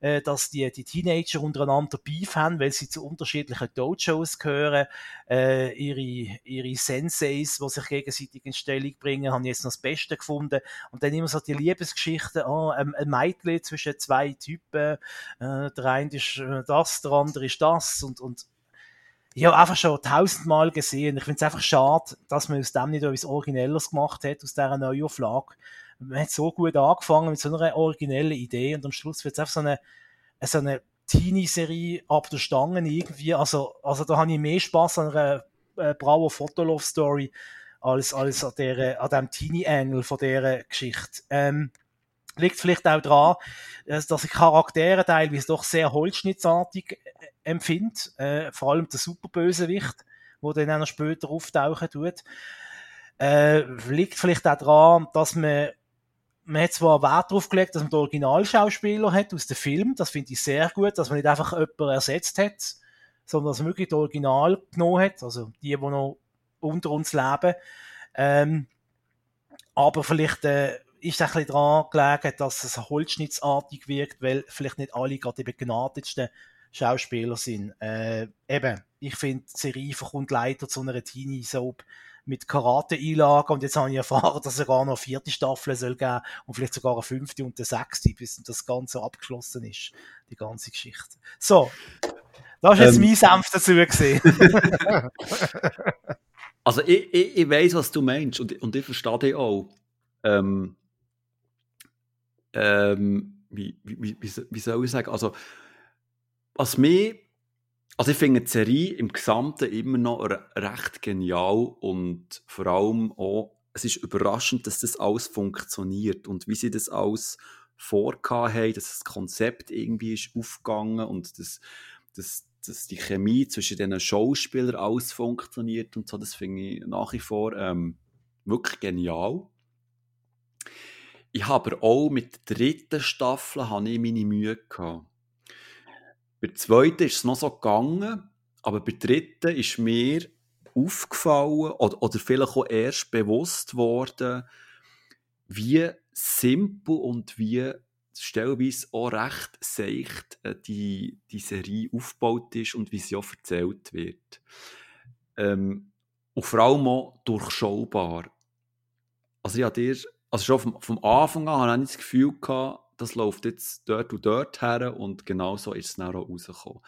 äh, dass die, die Teenager untereinander Beef haben, weil sie zu unterschiedlichen Dojos gehören. Äh, ihre, ihre Senseis, die sich gegenseitig in Stellung bringen, haben jetzt noch das Beste gefunden. Und dann immer so die Liebesgeschichten, oh, ein, ein Mädchen zwischen zwei Typen, äh, der eine ist äh, das, der andere ist das und, und ich habe einfach schon tausendmal gesehen. Ich finde es einfach schade, dass man aus dem nicht etwas Originelles gemacht hat, aus dieser Neuauflage. Man hat so gut angefangen mit so einer originellen Idee und am Schluss wird es einfach so eine, so eine Teenie-Serie ab der Stange irgendwie. Also, also da habe ich mehr Spaß an einer äh, Bravo Fotolove-Story als, als an, der, an dem Teenie-Engel von dieser Geschichte. Ähm, liegt vielleicht auch daran, dass ich Charaktere teilweise doch sehr holzschnittsartig empfinde, äh, vor allem der Superbösewicht, wo dann auch noch später auftauchen tut, äh, liegt vielleicht auch daran, dass man man hat zwar Wert darauf gelegt, dass man den Originalschauspieler hat aus dem Film, das finde ich sehr gut, dass man nicht einfach jemanden ersetzt hat, sondern dass man wirklich das Original genommen hat, also die, die noch unter uns leben. Ähm, aber vielleicht äh, ist es ein bisschen daran gelegen, dass es holzschnittsartig wirkt, weil vielleicht nicht alle gerade die begnadetsten Schauspieler sind. Äh, eben, ich finde, die Serie verkommt leider zu einer Teenie-Soap mit Karate-Einlagen und jetzt habe ich erfahren, *laughs* dass es sogar noch eine vierte Staffel soll geben und vielleicht sogar eine fünfte und eine sechste, bis das Ganze abgeschlossen ist, die ganze Geschichte. So, da ist jetzt ähm, mein Senf dazu gesehen. *laughs* also ich, ich, ich weiß, was du meinst und, und ich verstehe dich auch. Ähm, ähm, wie, wie, wie, wie soll ich sagen, also was mir, also ich finde die Serie im Gesamten immer noch recht genial und vor allem auch, es ist überraschend, dass das alles funktioniert und wie sie das alles vorgehabt haben, dass das Konzept irgendwie ist aufgegangen und dass, dass, dass die Chemie zwischen den Schauspielern alles funktioniert und so, das finde ich nach wie vor ähm, wirklich genial. Ich habe auch mit der dritten Staffel habe ich meine Mühe gehabt. Bei der zweiten ist es noch so gegangen, aber bei der dritten ist mir aufgefallen oder, oder vielleicht auch erst bewusst worden, wie simpel und wie stellweise auch recht seicht äh, die, die Serie aufgebaut ist und wie sie auch erzählt wird. Ähm, und vor allem auch durchschaubar. Also ich dir, also schon vom, vom Anfang an hatte ich das Gefühl gehabt, das läuft jetzt dort und dort her und genau so ist es dann auch rausgekommen.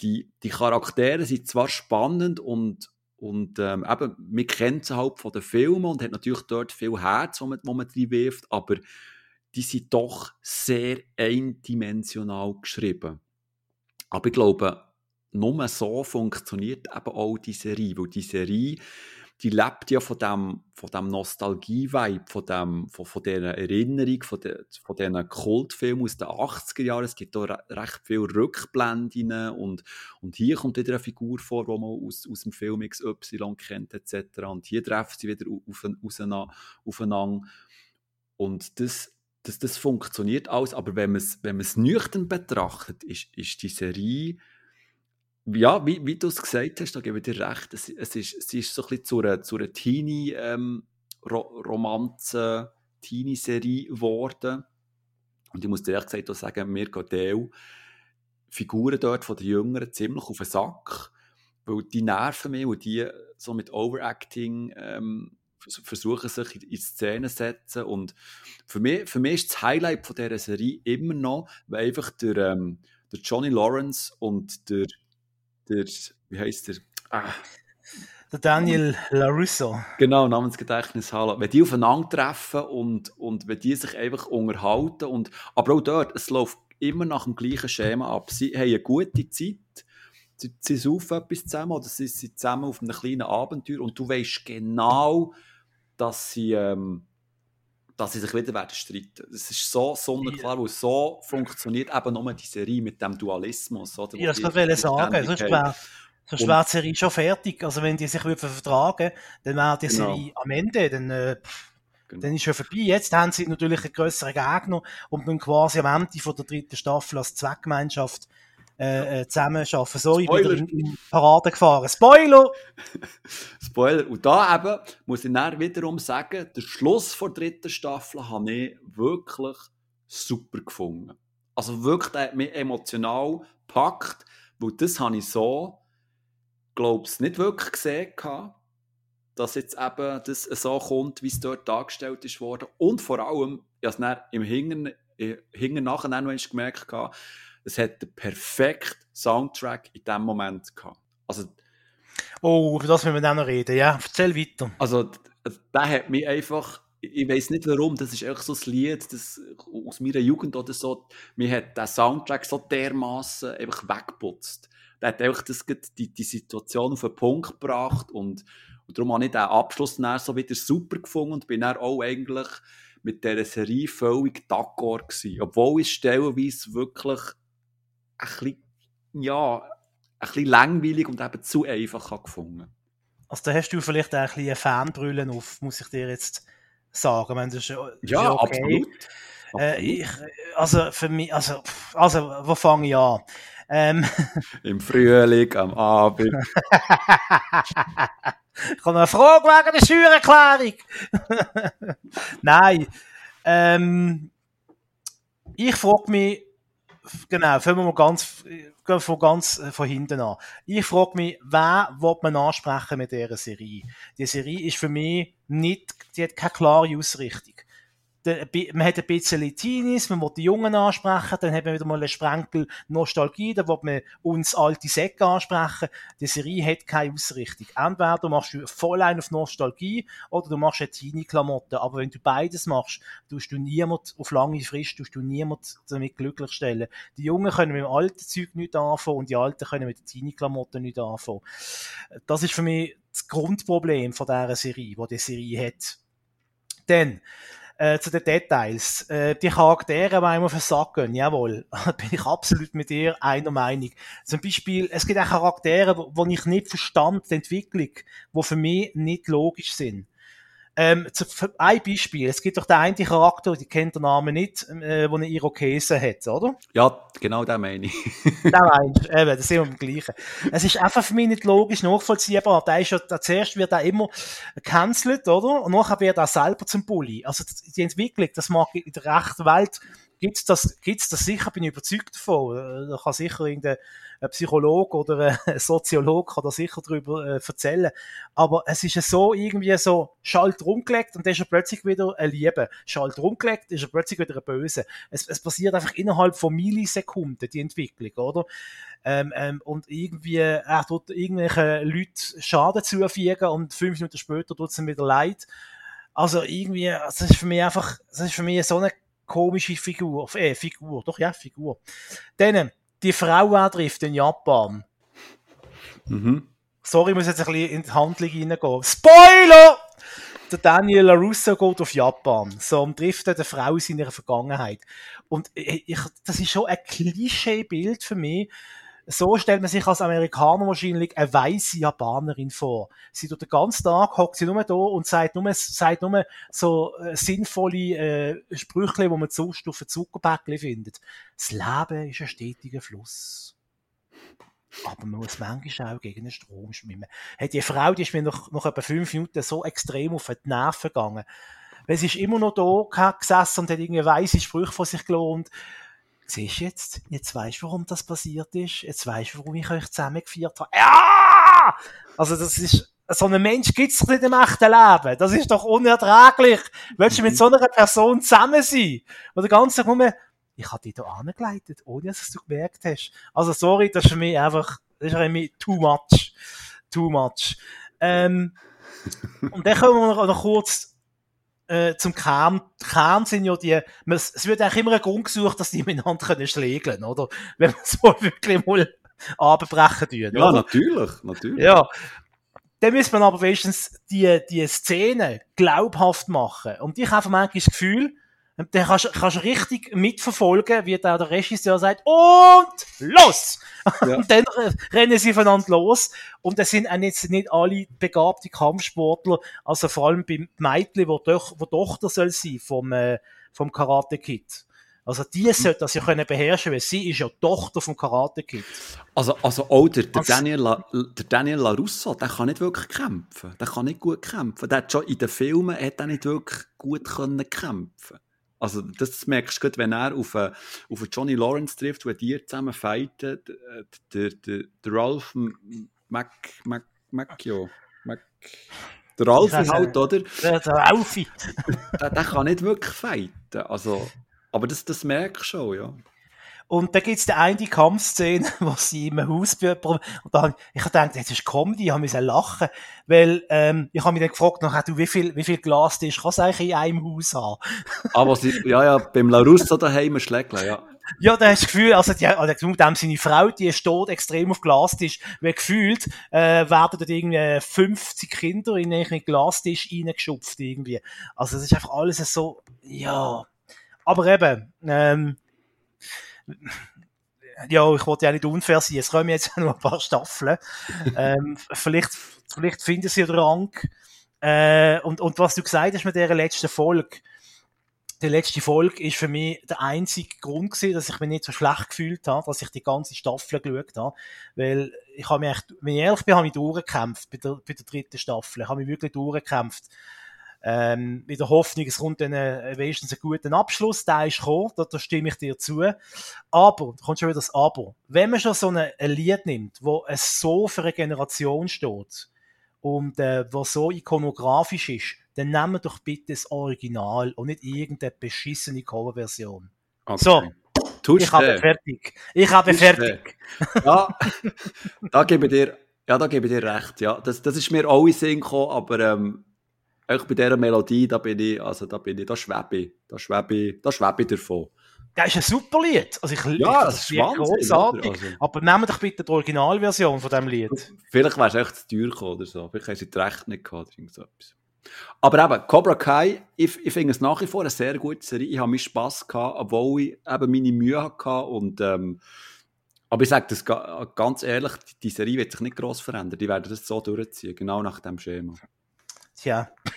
Die, die Charaktere sind zwar spannend und, und ähm, eben, man kennt sie halt von den Filmen und hat natürlich dort viel Herz, wo man, man wirft, aber die sind doch sehr eindimensional geschrieben. Aber ich glaube, nur so funktioniert eben auch die Serie, weil die Serie die lebt ja von dem, von dem Nostalgie-Vibe, von, dem, von, von dieser Erinnerung, von, de, von diesen Kultfilmen aus den 80er Jahren. Es gibt da recht viele Rückblenden und, und hier kommt wieder eine Figur vor, die man aus, aus dem Film XY kennt, etc. Und hier treffen sie wieder auf, aufeinander. Und das, das, das funktioniert alles, aber wenn man es wenn nüchtern betrachtet, ist, ist die Serie, ja, wie, wie du es gesagt hast, da gebe ich dir recht, es, es ist, sie ist so ein bisschen zu einer, zu einer Teenie-Romanze, ähm, Teenie-Serie geworden. Und ich muss dir ehrlich gesagt auch sagen, mir geht Dale Figuren dort von den Jüngeren ziemlich auf den Sack, weil die nerven mich und die so mit Overacting ähm, versuchen sich in, Szene zu setzen und für mich, für mich ist das Highlight von dieser Serie immer noch, weil einfach der, ähm, der Johnny Lawrence und der, der wie heißt der? Ah. Der Daniel LaRusso. Genau, Namensgedächtnis haben. Wenn die aufeinandertreffen und, und wenn die sich einfach unterhalten und, aber auch dort, es läuft immer nach dem gleichen Schema ab. Sie haben eine gute Zeit, sie, sie saufen etwas zusammen oder sie sind zusammen auf einem kleinen Abenteuer und du weißt genau, dass sie, ähm, dass sie sich wieder werden streiten. Das ist so sonnenklar, weil so funktioniert eben nur die Serie mit dem Dualismus. Oder, ja, das wollte ich sagen. Sonst wäre sonst wär die Serie schon fertig. Also wenn die sich vertragen dann wäre die genau. Serie am Ende. Dann, äh, Genau. Dann ist schon vorbei. Jetzt haben sie natürlich einen grösseren Gegner und dann quasi am Ende von der dritten Staffel als Zweckgemeinschaft äh, äh, zusammen arbeiten. So, ich bin in, Parade gefahren. Spoiler! *laughs* Spoiler. Und da eben muss ich dann wiederum sagen, der Schluss der dritten Staffel habe ich wirklich super gefunden. Also wirklich, der hat mich emotional gepackt, weil das habe ich so, glaube ich, nicht wirklich gesehen gehabt dass jetzt eben das so kommt, wie es dort dargestellt ist worden. Und vor allem, ich habe es im Hingen, Hingen nachher noch gemerkt, es hat den perfekten Soundtrack in dem Moment gehabt. Also, oh, über das müssen wir dann noch reden, ja. Erzähl weiter. Also, der hat mich einfach, ich weiß nicht warum, das ist einfach so ein Lied das, aus meiner Jugend oder so, mir hat der Soundtrack so dermaßen einfach weggeputzt. Der hat einfach das, die, die Situation auf den Punkt gebracht und und darum habe ich den Abschluss dann so wieder super gefunden und bin dann auch eigentlich mit dieser Serie völlig d'accord gewesen. Obwohl ich stellenweise wirklich ein bisschen, ja, ein bisschen langweilig und eben zu einfach gefunden Also da hast du vielleicht auch ein bisschen Fanbrüllen auf, muss ich dir jetzt sagen. Meine, das ist, das ja, ist okay. absolut. Äh, ich, also für mich, also, also wo fange ich an? Ähm. *laughs* Im Frühling, am Abend. *laughs* Ich habe eine Frage wegen der Steuererklärung. *laughs* Nein. Ähm, ich frage mich, genau, fangen wir mal ganz, von ganz äh, von hinten an. Ich frage mich, wer will man ansprechen mit dieser Serie? Die Serie ist für mich nicht, die hat keine klare Ausrichtung man hat ein bisschen Teenies, man will die Jungen ansprechen, dann hat man wieder mal einen Sprenkel Nostalgie, dann will man uns alte Säcke ansprechen. Die Serie hat keine Ausrichtung. Entweder machst du voll ein auf Nostalgie oder du machst eine Teenie-Klamotte. Aber wenn du beides machst, tust du niemand auf lange Frist, tust du niemand damit glücklich stellen. Die Jungen können mit dem alten Zeug nicht anfangen und die Alten können mit den Teenie-Klamotten nicht anfangen. Das ist für mich das Grundproblem von dieser Serie, die die Serie hat. Denn, äh, zu den Details. Äh, die Charaktere, die einem auf den Sack gehen, jawohl, *laughs* bin ich absolut mit dir einer Meinung. Zum Beispiel, es gibt auch Charaktere, wo, wo ich nicht verstand, die Entwicklung, die für mich nicht logisch sind. Ähm, zu, ein Beispiel. Es gibt doch den einen Charakter, die kennt der Name nicht, äh, der eine Irokese hat, oder? Ja, genau den meine ich. *laughs* den meinst du, eben, das sind wir im Gleichen. Es ist einfach für mich nicht logisch nachvollziehbar. Der ist ja, der zuerst wird er immer gecancelt, oder? Und nachher wird er selber zum Bully. Also die Entwicklung, das mag in der rechten Welt gibt's das, gibt's das sicher, bin ich überzeugt davon. Da kann sicher irgendein Psychologe oder ein *laughs* Soziologe kann da sicher darüber äh, erzählen. Aber es ist so irgendwie so, Schalt rumgelegt und dann ist er plötzlich wieder ein Liebe. Schalt rumgelegt, ist er plötzlich wieder ein Böse. Es, es passiert einfach innerhalb von Millisekunden, die Entwicklung, oder? Ähm, ähm, und irgendwie, er tut irgendwelche Leute Schaden zufügen und fünf Minuten später tut es ihm wieder leid. Also irgendwie, das ist für mich einfach, das ist für mich so eine komische Figur, äh, Figur, doch ja, Figur. Dann, die Frau antrifft in Japan. Mhm. Sorry, ich muss jetzt ein bisschen in die Handlung reingehen. Spoiler! Der Daniel LaRusso geht auf Japan. So, und trifft eine Frau in seiner Vergangenheit. Und ich, das ist schon ein Klischeebild für mich, so stellt man sich als Amerikaner wahrscheinlich eine weiße Japanerin vor. Sie tut den ganzen Tag, hockt sie nur da und sagt nur, sagt nur so äh, sinnvolle äh, Sprüche, die man sonst auf einem Zuckerpäckchen findet. Das Leben ist ein stetiger Fluss. Aber man muss manchmal auch gegen den Strom schwimmen. Hey, die Frau, die ist mir noch, noch etwa fünf Minuten so extrem auf die Nerven gegangen. Weil sie ist immer noch da gesessen und hat irgendwie weise Sprüche von sich gelohnt siehst jetzt, jetzt weißt du, warum das passiert ist, jetzt weißt du, warum ich euch zusammengeführt habe. Ja! Also das ist, so einen Mensch gibt's doch nicht im echten Leben. Das ist doch unerträglich. Willst du mit so einer Person zusammen sein? Oder ganz nur, ich habe dich da angeleitet, ohne dass du gemerkt hast. Also sorry, das ist für mich einfach, das ist für mich too much. Too much. Ähm, und dann kommen wir noch kurz äh, zum Kern, Kern sind ja die, man, es wird eigentlich immer ein Grund gesucht, dass die miteinander können schlägeln, oder? *laughs* Wenn man so wirklich mal abbrechen tun. Ja, oder? natürlich, natürlich. Ja. Dann muss man aber wenigstens die, die Szene glaubhaft machen. Und ich habe manchmal das Gefühl, dann kannst, kannst du richtig mitverfolgen, wie da der Regisseur sagt, und los! Ja. Und dann rennen sie voneinander los. Und es sind auch jetzt nicht alle begabte Kampfsportler, also vor allem beim Mädchen, wo, doch, wo Tochter soll sein vom, äh, vom Karate Kid. Also die sollte das ja können beherrschen, weil sie ist ja Tochter vom Karate Kid. Also, also auch der, der, Daniel, La, der Daniel LaRusso, der kann nicht wirklich kämpfen. Der kann nicht gut kämpfen. Der hat schon in den Filmen hat er nicht wirklich gut können kämpfen also das merkst du gut, wenn er auf, äh, auf Johnny Lawrence trifft, wo die zusammen fighten, der, der, der Ralph Mac, Mac, Macchio, Mac, der Ralph halt, oder? Der, der Ralphie. der, der kann nicht wirklich fighten, also, aber das, das merkst du schon, ja. Und da gibt's die eine Kampfszene, *laughs* wo sie im Haus und da, ich gedacht, das ist Comedy, ich musste lachen, weil, ähm, ich habe mich dann gefragt, nachher, du, wie viel, wie viel Glas das kann es eigentlich in einem Haus haben? *laughs* Aber sie, ja, ja, beim Larusso daheim ein Schlägler, ja. Ja, da hast du das Gefühl, also, die, also dem seine Frau, die ist tot extrem auf Glastisch, weil gefühlt, äh, werden dort irgendwie 50 Kinder in einen Glastisch reingeschupft, irgendwie. Also, das ist einfach alles so, ja. Aber eben, ähm, ja, ich wollte ja nicht unfair sein, es kommen jetzt noch ein paar Staffeln. ähm, vielleicht, vielleicht finden sie den Rang. Äh, und, und was du gesagt hast mit dieser letzten Folge, die letzte Folge ist für mich der einzige Grund gewesen, dass ich mich nicht so schlecht gefühlt habe, dass ich die ganze Staffel geschaut habe. Weil ich habe mich echt, wenn ich ehrlich bin, habe ich durchgekämpft bei der, bei der dritten Staffel. Ich habe mich wirklich durchgekämpft. Ähm, mit der Hoffnung, es kommt dann äh, wenigstens einen guten Abschluss, der ist gekommen, da, da stimme ich dir zu. Aber, da kommt schon wieder das Aber. Wenn man schon so ein Lied nimmt, wo es so für eine Generation steht und äh, wo so ikonografisch ist, dann nehmen wir doch bitte das Original und nicht irgendeine beschissene Coverversion. Okay. So, Tust ich habe fertig. Ich habe Tust fertig. Ja, *laughs* da gebe ich dir, ja, da gebe ich dir recht. Ja, das, das ist mir auch in Sinn gekommen, aber ähm, auch bei dieser Melodie, da bin ich, also da bin ich, da schwebe ich, da schwebe ich, da schwebe ich davon. Das ist ein super Lied. Also ich ja, das, das ist großartig. Also. Aber nehmen doch bitte die Originalversion von diesem Lied. Vielleicht wäre es echt zu teuer gekommen oder so. Vielleicht haben sie die nicht gehabt oder so etwas. Aber eben, Cobra Kai, ich, ich finde es nach wie vor eine sehr gute Serie. Ich habe mir Spass gehabt, obwohl ich eben meine Mühe hatte. Und, ähm, aber ich sage das ganz ehrlich, die Serie wird sich nicht gross verändern. Die werden das so durchziehen, genau nach dem Schema. Tja. *laughs*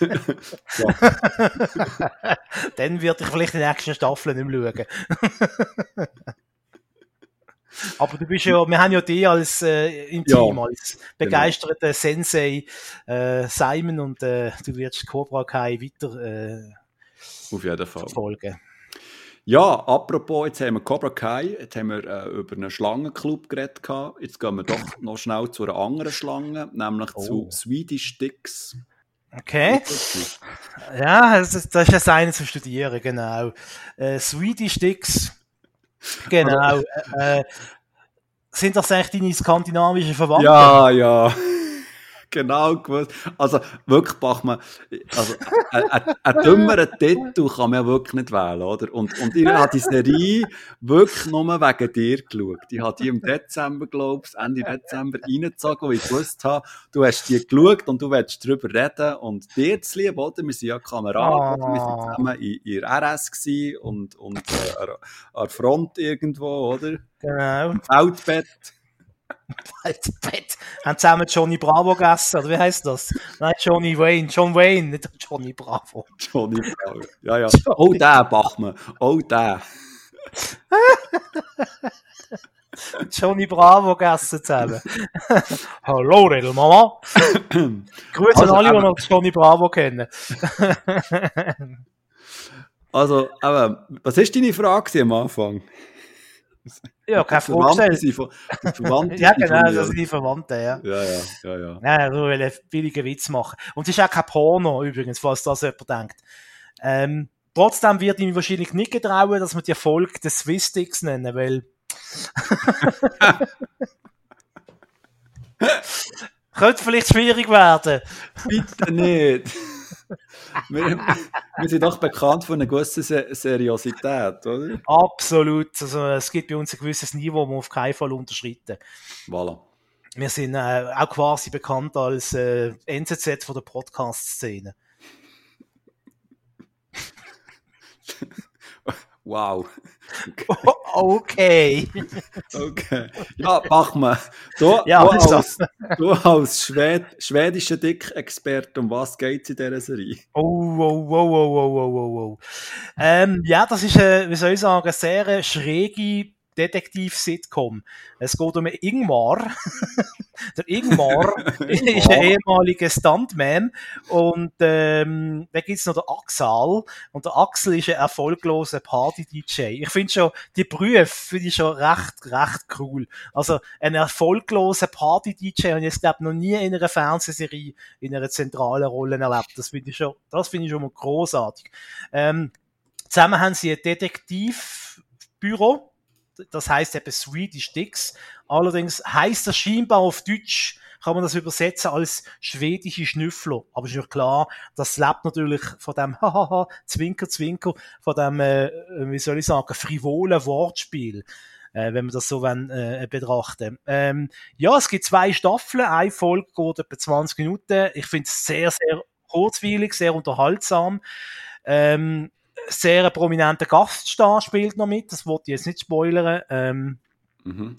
*laughs* Dann würde ich vielleicht die nächste Staffel nicht mehr schauen. *laughs* Aber du bist ja, wir haben ja dich als äh, im Team, ja, als genau. begeisterter genau. Sensei äh, Simon und äh, du wirst Cobra Kai weiter äh, Auf jeden Fall. folgen. Ja, apropos, jetzt haben wir Cobra Kai, jetzt haben wir äh, über einen Schlangenclub geredet. Jetzt gehen wir doch noch schnell zu einer anderen Schlange, nämlich oh. zu Swedish Sticks. Okay. Ja, das ist, das ist das eine zu studieren, genau. Äh, Swedish Sticks, genau. äh, sind das eigentlich deine skandinavischen Verwandten? Ja, ja. Genau gewusst. Also wirklich, Bachmann, also ein dümmeren *laughs* Titel kann man ja wirklich nicht wählen, oder? Und, und ich habe die Serie wirklich nur wegen dir geschaut. Ich habe die im Dezember, glaube ich, Ende Dezember reingezogen, weil ich gewusst habe, du hast die geschaut und du willst darüber reden und dir zu lieb, oder? Wir sind ja Kameraden, oh. wir sind ah. zusammen in, in RS und, und äh, an der Front irgendwo, oder? Genau. Im Feldbett. *laughs* Feldbett. Haben zusammen Johnny Bravo gegessen, oder wie heißt das? Nein, Johnny Wayne. John Wayne, nicht Johnny Bravo. Johnny Bravo. Ja, ja. Oh, der, Bachmann. Oh, der. *laughs* Johnny Bravo gegessen zusammen. *laughs* Hallo, Mama. *clears throat* Grüße also, an alle, die noch Johnny Bravo kennen. also, aber, was ist deine Frage am Anfang? Ja, keine Frage gestellt. *laughs* Verwandte ja, genau, das sind die Verwandten, ja. Ja, ja, ja. ja. ja nur weil einen billigen Witz machen. Und es ist auch kein Porno, übrigens, falls das jemand denkt. Ähm, trotzdem wird ich mir wahrscheinlich nicht getrauen, dass wir die Folge des Swiss-Sticks nennen, weil *laughs* *laughs* Könnte vielleicht schwierig werden. Bitte nicht. *laughs* wir, wir, sind doch bekannt für einer gewissen Seriosität, oder? Absolut. Also, es gibt bei uns ein gewisses Niveau, das wir auf keinen Fall unterschreiten. Voilà. Wir sind äh, auch quasi bekannt als äh, NZZ von der Podcast-Szene. Wow. Okay. okay. Ja, mach mal. Du, ja, du, als, du *laughs* als Schwed schwedischer Dick-Experte, um was geht es in dieser Serie? Oh, oh, oh, oh, oh, oh, oh, oh. Ähm, ja, das ist, wie soll ich sagen, eine sehr schräge Detektiv-Sitcom. Es geht um Ingmar. *laughs* der Ingmar *laughs* ist ein ehemaliger Stuntman und ähm, dann gibt es noch den Axel und der Axel ist ein erfolgloser Party-DJ. Ich finde schon, die Berufe finde ich schon recht, recht cool. Also ein erfolgloser Party-DJ habe ich jetzt glaube noch nie in einer Fernsehserie in einer zentralen Rolle erlebt. Das finde ich schon, das finde ich schon mal großartig. Ähm, zusammen haben sie ein Detektivbüro das heißt eben Swedish Dicks. Allerdings heißt das scheinbar auf Deutsch, kann man das übersetzen als schwedische Schnüffler. Aber ist ja klar, das lebt natürlich von dem Hahaha, Zwinker, Zwinker, von dem, äh, wie soll ich sagen, frivolen Wortspiel. Äh, wenn man das so wenn, äh, betrachten. Ähm, ja, es gibt zwei Staffeln, eine Folge geht etwa 20 Minuten. Ich finde es sehr, sehr kurzweilig, sehr unterhaltsam. Ähm, sehr prominenter Gaststar spielt noch mit, das wollte ich jetzt nicht spoilern. Ähm, mhm.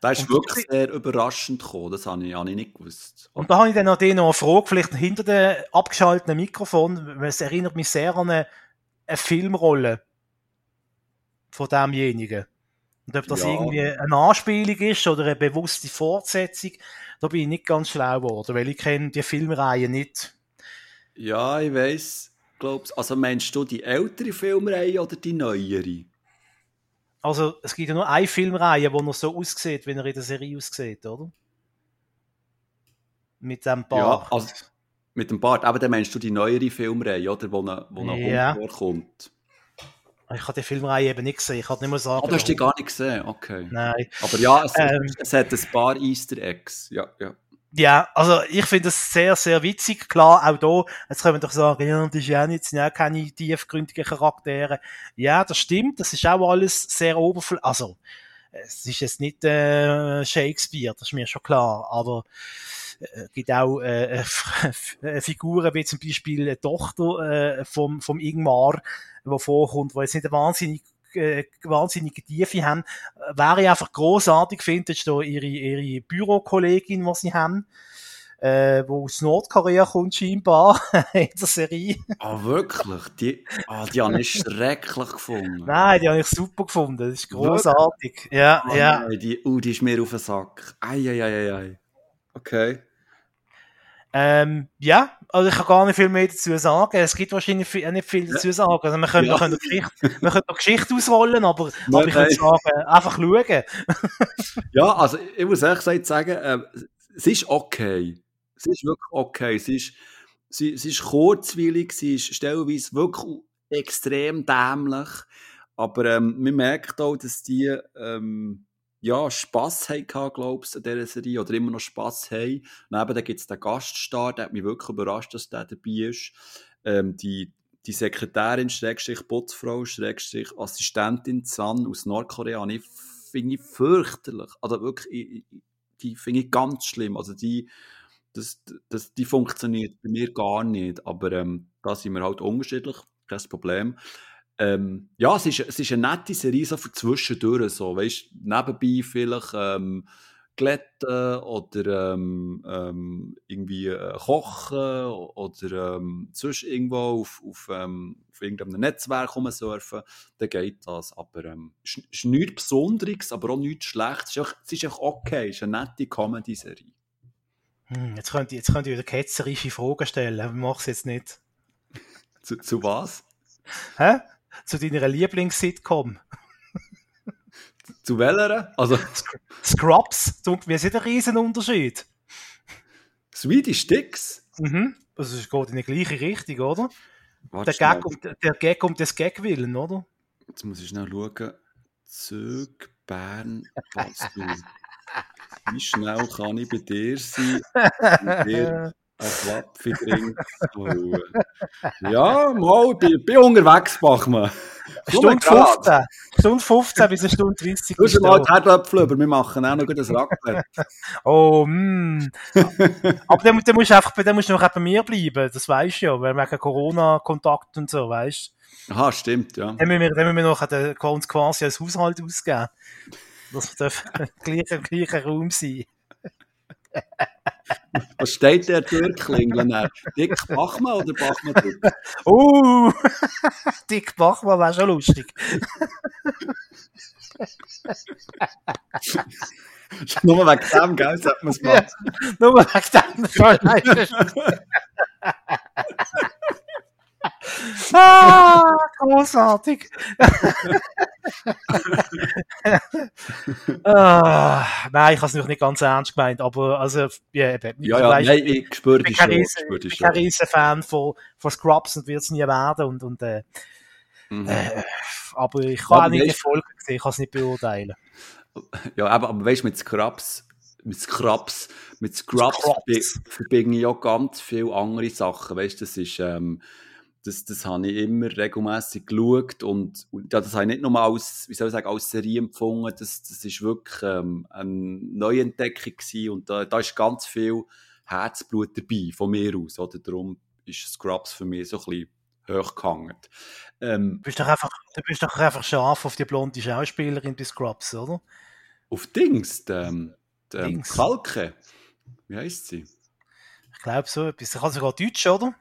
Das ist wirklich sehr überraschend gekommen, das habe ich, habe ich nicht gewusst. Und da habe ich dann noch, eine Frage, vielleicht hinter dem abgeschalteten Mikrofon, weil es erinnert mich sehr an eine, eine Filmrolle von demjenigen. Und ob das ja. irgendwie eine Anspielung ist oder eine bewusste Fortsetzung, da bin ich nicht ganz schlau geworden, weil ich kenne die Filmreihe nicht. Ja, ich weiß glaubst Also meinst du die ältere Filmreihe oder die neuere? Also es gibt ja nur eine Filmreihe, wo noch so aussieht, wie er in der Serie aussieht, oder? Mit dem Bart. Ja, also mit dem Bart. Aber dann meinst du die neuere Filmreihe, oder? Wo eine, wo ja. vorkommt. Ich habe die Filmreihe eben nicht gesehen. Ich kann nicht mehr sagen. Oh, du hast die gar nicht gesehen? Okay. Nein. Aber ja, es, ähm, es hat ein paar Easter Eggs. Ja, ja. Ja, also ich finde es sehr, sehr witzig. Klar, auch da, jetzt können wir doch sagen, ja, das ist ja nicht, sind ja keine tiefgründigen Charaktere. Ja, das stimmt, das ist auch alles sehr oberflächlich. Also, es ist jetzt nicht äh, Shakespeare, das ist mir schon klar, aber äh, gibt auch *laughs* äh, Figuren wie zum Beispiel eine Tochter äh, vom, vom Ingmar, die vorkommt, wo jetzt nicht eine wahnsinnig äh, wahnsinnige Tiefe haben. Wäre ich einfach großartig finde, ist da ihre, ihre Bürokollegin, die sie haben, äh, wo aus Nordkorea kommt scheinbar *laughs* in der Serie. Ah, wirklich? Die, ah, die habe ich schrecklich gefunden. Nein, die habe ich super gefunden. Das ist großartig. Ja, oh, ja. Nein, die, uh, die ist mir auf den Sack. Eieieiei. Okay. Ähm, ja, also ich kann gar nicht viel mehr dazu sagen. Es gibt wahrscheinlich viel, nicht viel dazu sagen. Also wir können, ja. können, Geschichte, wir können noch Geschichte ausrollen, aber, Nein, aber ich würde sagen, einfach schauen. *laughs* ja, also ich muss ehrlich gesagt sagen, äh, es ist okay. Es ist wirklich okay. Es ist, sie, sie ist kurzweilig, sie ist stellenweise wirklich extrem dämlich. Aber ähm, man merkt auch, dass die ähm, ja, Spass haben glaubst du, an dieser Serie, oder immer noch Spass haben. Und eben, dann gibt es den Gaststar, der hat mich wirklich überrascht, dass der dabei ist. Ähm, die, die Sekretärin, Schrägstrich Putzfrau, Schrägstrich Assistentin San aus Nordkorea, ich finde ich fürchterlich. Also wirklich, ich, die finde ich ganz schlimm. Also die, das, das, die funktioniert bei mir gar nicht. Aber ähm, da sind wir halt unterschiedlich, kein Problem. Ähm, ja, es ist, es ist eine nette Serie so für zwischendurch, so, weißt, nebenbei vielleicht ähm, glätten oder ähm, ähm, irgendwie äh, kochen oder ähm, sonst irgendwo auf, auf, ähm, auf irgendeinem Netzwerk rumsurfen, dann geht das. Aber es ist nichts Besonderes, aber auch nichts Schlechtes. Es ist, auch, es ist auch okay, es ist eine nette Comedy-Serie. Hm, jetzt könnt ihr, jetzt könnt ihr wieder ketzerische Fragen stellen, mach es jetzt nicht. *laughs* Zu, zu was? Hä? Zu deiner Lieblings-Sitcom? Zu welcher? Also, Scrubs, wie ist ein Riesenunterschied? Swedish Sticks? Mhm. Also es geht in die gleiche Richtung, oder? Warte Der Gag, um, der Gag um des Gag willen, oder? Jetzt muss ich schnell schauen. Zug, Bern, Basel. Wie schnell kann ich bei dir sein? Bei dir *laughs* ein Klapfi trinken. Ja, mal, bin, bin unterwegs, Bachmann. Stunde 15. Stunde 15 bis eine Stunde 30. Du hast mal die Herdöpfel über, wir machen auch noch ein Raclette. *laughs* Oh, mm. Aber dann, dann musst du einfach dann musst du noch bei mir bleiben, das weißt du ja, weil wegen Corona-Kontakt und so, weißt du. Aha, stimmt, ja. Dann müssen wir, dann müssen wir noch den, uns quasi als Haushalt ausgeben. Dass wir *laughs* im gleichen Raum sein. *laughs* Was steht der Türklingeln? Dick Bachmann oder Bachmann Dick? Uh, Dick Bachmann wäre schon lustig. Nur wegen dem, gell, sollte man es machen. Ja, nur wegen dem, schon *laughs* ah, großartig. *laughs* ah, nein, ich habe es noch nicht ganz ernst gemeint, aber also, ja, ja, ja weißt, nein, ich spüre dich schon. Ich bin kein riesen Fan von, von Scrubs und wird es nie werden und, und äh, mhm. äh, aber ich kann ja, auch nicht die Folge sehen, ich kann es nicht beurteilen. Ja, aber, aber weißt du, mit Scrubs mit Scrubs, mit Scrubs, Scrubs. verbinde ich auch ganz viele andere Sachen. Weißt das ist, ähm, das, das habe ich immer regelmäßig geschaut und, und das habe ich nicht nur als, wie soll ich sagen, als Serie empfunden, das, das ist wirklich ähm, eine Neuentdeckung gewesen und da, da ist ganz viel Herzblut dabei, von mir aus, oder? Darum ist Scrubs für mich so ein bisschen hochgehangen. Ähm, du, bist doch einfach, du bist doch einfach scharf auf die blonde Schauspielerin bei Scrubs, oder? Auf Dings, dem Dings. Kalke. Wie heißt sie? Ich glaube so etwas. Sie kann sogar Deutsch, oder?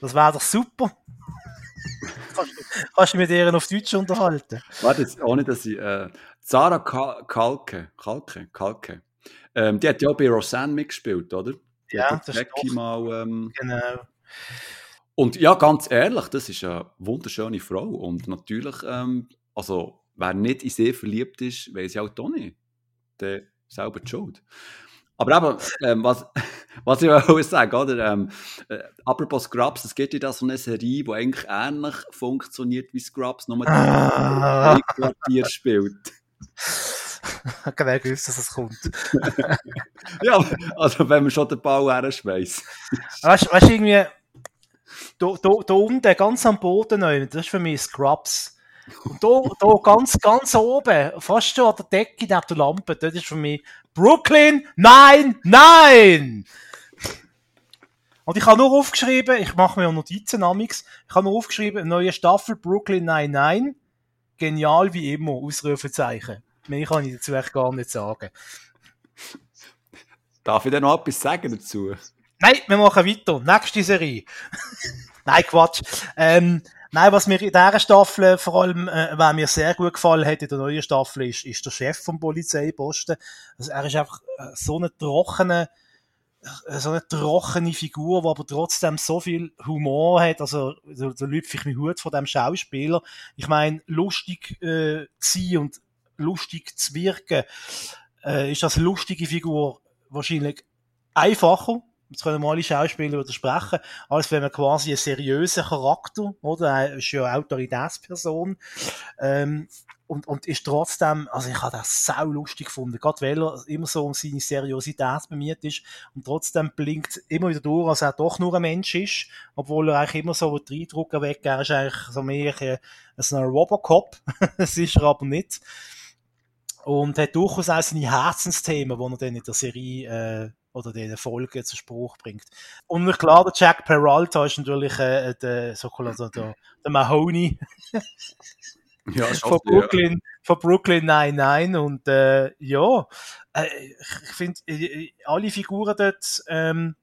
Das wäre doch super. kannst, kannst du mit ihr auf Deutsch unterhalten? Warte, ohne dass ich. Äh, Sarah Kalke. Kalke. Kalke. Ähm, die hat ja auch bei Roseanne mitgespielt, oder? Die ja, das ist mal, ähm, Genau. Und ja, ganz ehrlich, das ist eine wunderschöne Frau. Und natürlich, ähm, also, wer nicht in sie verliebt ist, weiß ja auch Toni. Der selber die Schuld. Aber eben, ähm, was, *laughs* was ich auch sagen, oder? Ähm, äh, apropos Scrubs, es gibt ja da so eine Serie, die eigentlich ähnlich funktioniert wie Scrubs, nur ah. die Quartier spielt. *laughs* Ich habe gewusst, dass es kommt. *laughs* ja, also wenn man schon den Ball herschmeißt. Weißt du, irgendwie, da, da, da unten, ganz am Boden, das ist für mich Scrubs. Und da, da ganz, ganz oben, fast schon an der Decke neben der Lampe, das ist für mich Brooklyn, nein, nein! Und ich habe nur aufgeschrieben, ich mache mir Notizen amix, ich habe nur aufgeschrieben, neue Staffel Brooklyn nein, nein, genial wie immer, Ausrufezeichen. Mehr kann ich dazu echt gar nicht sagen. Darf ich denn noch etwas sagen dazu? Nein, wir machen weiter. Nächste Serie. *laughs* Nein, Quatsch. Ähm, Nein, was mir in dieser Staffel vor allem, äh, was mir sehr gut gefallen hat in der neuen Staffel, ist, ist der Chef vom Polizeiposten. Also er ist einfach äh, so eine trockene, äh, so eine trockene Figur, die aber trotzdem so viel Humor hat. Also da, da lüpfe ich mich Hut von dem Schauspieler. Ich meine, lustig äh, sein und lustig zu wirken, äh, ist das lustige Figur wahrscheinlich einfacher jetzt können wir alle Schauspieler widersprechen, als wenn man quasi einen seriösen Charakter, oder? Er ist ja eine Autoritätsperson, ähm, und, und ist trotzdem, also ich habe das sau lustig gefunden, gerade weil er immer so um seine Seriosität bemüht ist und trotzdem blinkt immer wieder durch, dass er doch nur ein Mensch ist, obwohl er eigentlich immer so den Eindruck erweckt, er ist eigentlich so mehr ein, ein Robocop, *laughs* das ist er aber nicht. Und hat durchaus auch seine Herzensthemen, die er dann in der Serie äh, oder den Folgen zu Spruch bringt. Und klar, der Jack Peralta ist natürlich äh, der, so der, der Mahoney ja, von Brooklyn, ja. von Brooklyn 99 und äh, ja, äh, ich finde äh, alle Figuren dort ähm,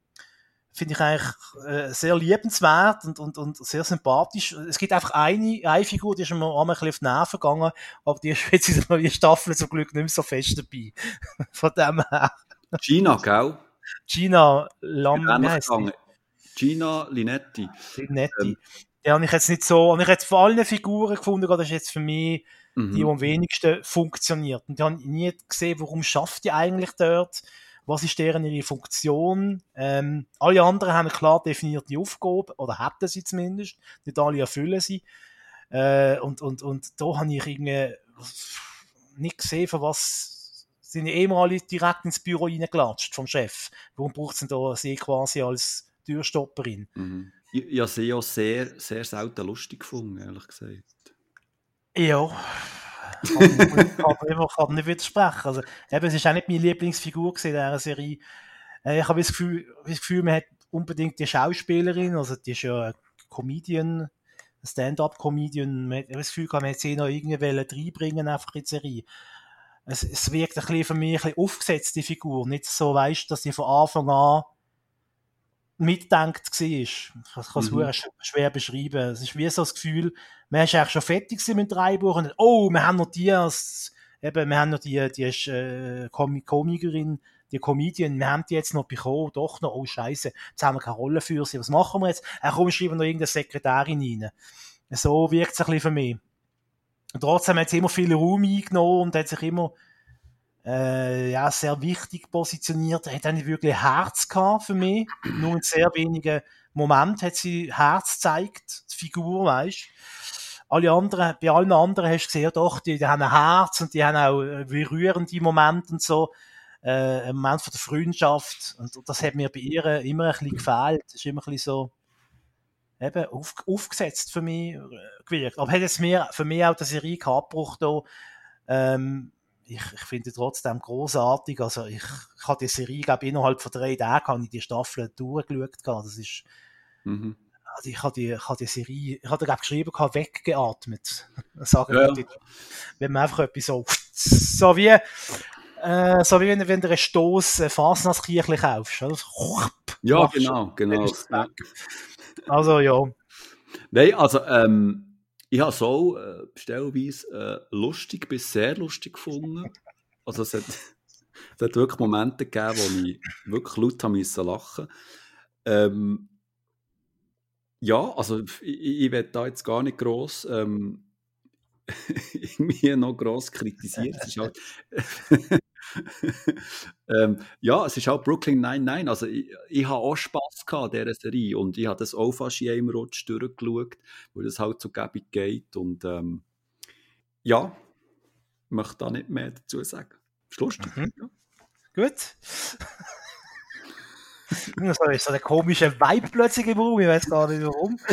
finde ich eigentlich äh, sehr liebenswert und, und, und sehr sympathisch. Es gibt einfach eine, eine Figur, die ist mir einmal ein bisschen auf die Nerven gegangen, aber die *laughs* ist jetzt in der neuen Staffel zum Glück nicht mehr so fest dabei. *laughs* Von dem her. Gina, gell? Gina Lam Gina Linetti. Linetti. Ähm, die habe ich jetzt nicht so, habe ich jetzt von allen Figuren gefunden, das ist jetzt für mich mhm. die, die am wenigsten funktioniert. Und die habe nie gesehen, warum schafft die eigentlich dort? Was ist deren ihre Funktion? Ähm, alle anderen haben eine klar definierte Aufgabe, oder hätten sie zumindest. Nicht alle erfüllen sie. Äh, und, und, und da habe ich irgendwie nicht gesehen, für was sind eh alle direkt ins Büro reingelatscht vom Chef. Warum braucht es denn da sie quasi als Türstopperin? Mhm. Ich, ich habe sie auch sehr, sehr selten lustig gefunden, ehrlich gesagt. Ja. *laughs* aber ich kann nicht widersprechen. Also, eben, es ist auch nicht meine Lieblingsfigur in dieser Serie. Äh, ich habe das Gefühl, das Gefühl, man hat unbedingt die Schauspielerin, also die ist ja eine Comedian, Stand-up-Comedian, man hat das Gefühl, man hätte sie noch irgendwie reinbringen einfach in die Serie. Es, es wirkt ein bisschen für mich ein bisschen aufgesetzt, die Figur. Nicht so, weißt dass sie von Anfang an mitdenkt war. Ich kann es mhm. schwer beschreiben. Es ist wie so das Gefühl, man ist eigentlich schon fertig mit drei Buchen oh, wir haben noch die als, eben, wir haben noch die, die ist, äh, Komikerin, die Comedian, wir haben die jetzt noch bekommen, doch noch, oh Scheiße, jetzt haben wir keine Rolle für sie, was machen wir jetzt? Ach komm, schreiben noch irgendeine Sekretärin rein. So wirkt es ein bisschen für mich. Und trotzdem hat sie immer viel Raum eingenommen und hat sich immer äh, ja, sehr wichtig positioniert. Er hat nicht wirklich Herz gehabt für mich. Nur in sehr wenigen Momenten hat sie Herz gezeigt, die Figur, weißt alle anderen, bei allen anderen hast du gesehen, doch, die, die haben ein Herz und die haben auch äh, berührende Momente und so. Äh, ein Moment von der Freundschaft. Und das hat mir bei ihr immer ein bisschen gefehlt. Das ist immer ein bisschen so, eben, auf, aufgesetzt für mich äh, gewirkt. Aber hat jetzt mir, für mich auch der Serie Abbruch da, ähm, ich, ich finde trotzdem großartig. Also ich, ich habe die Serie, glaube innerhalb von drei Tagen habe ich die Staffel durchgeschaut. Das ist, mhm. also ich habe die, ich habe die Serie, ich habe glaube geschrieben, weggeatmet. *laughs* Sagen ja. wenn man einfach etwas so, so wie, äh, so wie wenn, wenn du einen Stoß äh, Fasnachtskirchli kaufst. Oder? Ja, genau, genau. Also ja. Nein, also ähm, ich habe es auch äh, stellweise äh, lustig bis sehr lustig gefunden. Also es hat, es hat wirklich Momente gegeben, wo ich wirklich laut haben müssen lachen ähm, Ja, also ich, ich werde da jetzt gar nicht gross ähm, *laughs* irgendwie noch gross kritisieren. Es ist halt *laughs* *laughs* ähm, ja, es ist auch Brooklyn 99. Also ich, ich habe auch Spass gehabt an dieser Serie und ich habe das auch fast einem Rutsch durchgeschaut, weil das halt so gäbig geht und ähm, ja, ich möchte da nicht mehr dazu sagen. Ist lustig. Mhm. Ja. Gut. *laughs* so ist so der komische Vibe plötzlich im Raum, ich weiß gar nicht warum. *laughs*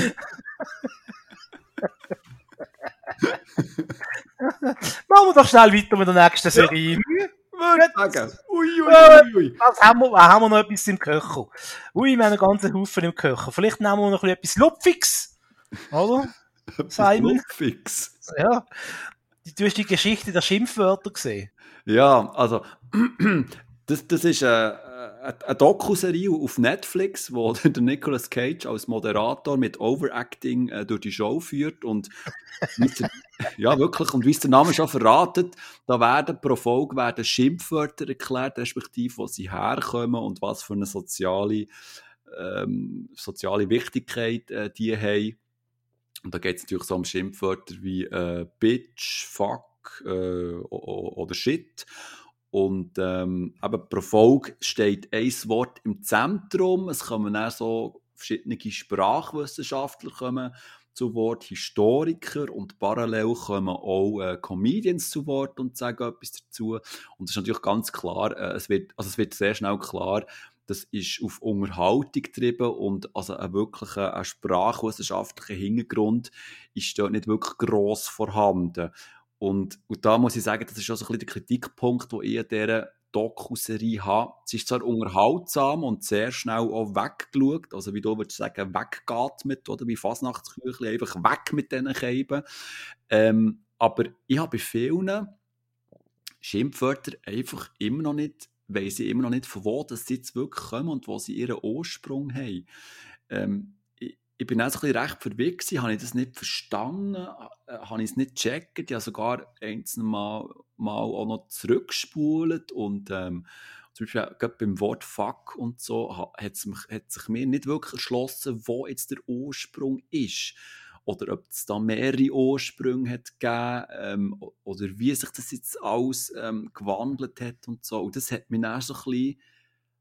Machen wir doch schnell weiter mit der nächsten Serie. Ja würde sagen. Ui, ui, ui, ui. Was haben wir, haben wir noch etwas im Köcher? Ui, wir haben einen ganzen Haufen im Köcher. Vielleicht nehmen wir noch etwas Lupfiges. Oder? Simon? Lupfiges. Ja. Du hast die Geschichte der Schimpfwörter gesehen. Ja, also, *clears throat* das, das ist eine, eine Dokuserie auf Netflix, wo *laughs* der Nicolas Cage als Moderator mit Overacting äh, durch die Show führt und *laughs* ja wirklich und wie es der Name schon verratet, da werden pro Folge werden Schimpfwörter erklärt, respektive wo sie herkommen und was für eine soziale ähm, soziale Wichtigkeit äh, die haben. Und da geht es natürlich so um Schimpfwörter wie äh, Bitch, Fuck äh, oder Shit. Und ähm, eben pro Folge steht ein Wort im Zentrum. Es kommen dann so verschiedene Sprachwissenschaftler kommen zu Wort, Historiker und parallel kommen auch äh, Comedians zu Wort und sagen etwas dazu. Und es ist natürlich ganz klar, äh, es, wird, also es wird sehr schnell klar, das ist auf Unterhaltung getrieben und also ein wirklicher ein sprachwissenschaftlicher Hintergrund ist dort nicht wirklich gross vorhanden. Und, und da muss ich sagen, das ist auch so ein bisschen der Kritikpunkt, den ich an dieser Doku-Serie habe. Sie ist zwar unterhaltsam und sehr schnell auch weggeschaut, also wie du würdest sagen, weggeatmet, oder wie Fasnachtsküchli, einfach weg mit diesen Scheiben. Ähm, aber ich habe bei vielen Schimpfwörtern einfach immer noch nicht weiss ich immer noch nicht, von wo das jetzt wirklich kommen und wo sie ihren Ursprung haben. Ähm, ich, bin auch so recht verwirrt habe ich das nicht verstanden, äh, habe ich es nicht gecheckt, ich sogar einzelne Mal, mal auch noch zurückgespult und ähm, zum Beispiel gerade beim Wort Fuck und so hat, es hat sich mir nicht wirklich erschlossen, wo jetzt der Ursprung ist oder ob es da mehrere Ursprünge hat gegeben ähm, oder wie sich das jetzt alles ähm, gewandelt hat und so. Und das hat mich dann so ein bisschen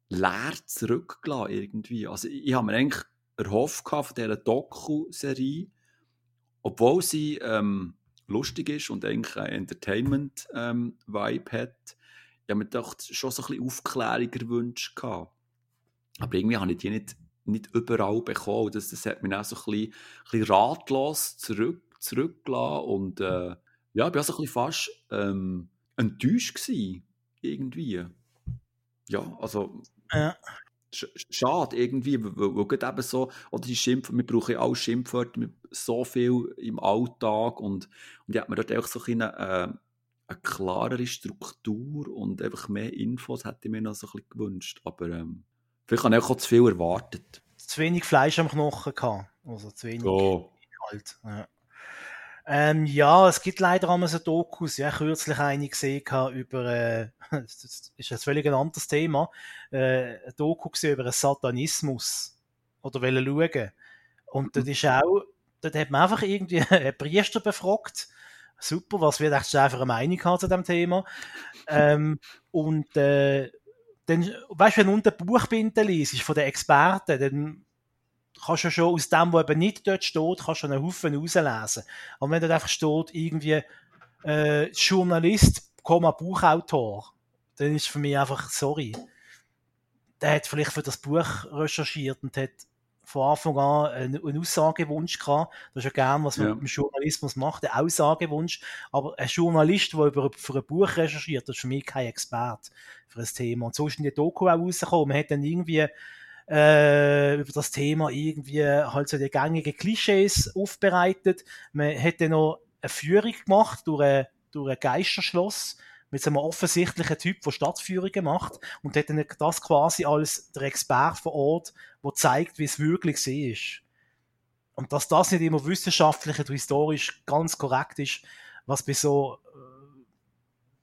leer zurückgelassen irgendwie. Also ich, ich habe mir eigentlich erhofft von dieser Doku-Serie, obwohl sie ähm, lustig ist und eigentlich einen Entertainment-Vibe ähm, hat, habe mir doch schon so ein bisschen Aufklärung gewünscht. Aber irgendwie habe ich die nicht nicht überall bekommen. Das, das hat mich auch so ein bisschen, ein bisschen ratlos zurück, zurückgelassen und äh, ja, ich war so ein bisschen fast ähm, enttäuscht gewesen, irgendwie. Ja, also ja. Schade irgendwie, weil, weil, weil eben so, oder die Schimpf, wir brauchen ja auch Schimpfwörter so viel im Alltag und, und habe mir dort auch so ein äh, eine klarere Struktur und einfach mehr Infos hätte ich mir noch so ein bisschen gewünscht, aber ähm, Vielleicht habe ich auch zu viel erwartet. Zu wenig Fleisch am Knochen gehabt. Also zu wenig oh. Inhalt. Ja. Ähm, ja, es gibt leider einmal so Dokus. Ja, kürzlich eine gesehen über, äh, *laughs* das ist ein völlig anderes Thema, äh, ein Doku über Satanismus. Oder wollen schauen. Und das ist auch, dort hat man einfach irgendwie *laughs* einen Priester befragt. Super, was wird echt einfach eine Meinung haben zu dem Thema. Ähm, und, äh, dann, weißt du, wenn du unten Buchbinden liest von den Experten, dann kannst du schon aus dem, was eben nicht dort steht, kannst du einen Haufen rauslesen. Und wenn dort einfach steht, irgendwie, äh, Journalist, Buchautor, dann ist für mich einfach, sorry, der hat vielleicht für das Buch recherchiert und hat von Anfang an einen, Aussagewunsch gehabt. Das ist ja gern, was man ja. mit dem Journalismus macht, einen Aussagewunsch. Aber ein Journalist, der über, für ein Buch recherchiert, das ist für mich kein Experte für ein Thema. Und so ist in der Doku auch rausgekommen. Man hat dann irgendwie äh, über das Thema irgendwie halt so die gängigen Klischees aufbereitet. Man dann noch eine Führung gemacht durch ein, durch ein Geisterschloss mit so einem offensichtlichen Typ, der Stadtführungen macht und hat dann das quasi als der Experte vor Ort, der zeigt, wie es wirklich ist. Und dass das nicht immer wissenschaftlich und historisch ganz korrekt ist, was bei so, äh,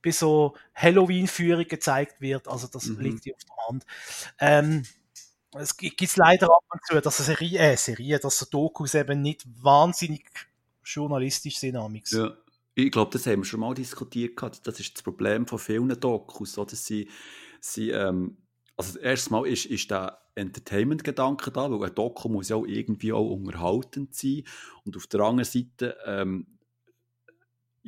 bei so Halloween-Führungen gezeigt wird, also das mhm. liegt hier auf der Hand. Ähm, es gibt leider ab und zu, dass Serie, äh, Serie, dass so Dokus eben nicht wahnsinnig journalistisch sind. Ja. Ich glaube, das haben wir schon mal diskutiert. Das ist das Problem von vielen Dokus. Oder? Sie, sie, ähm, also erstes Mal ist, ist der Entertainment-Gedanke da, weil ein Doku muss ja auch irgendwie auch unterhaltend sein. Und auf der anderen Seite, ähm,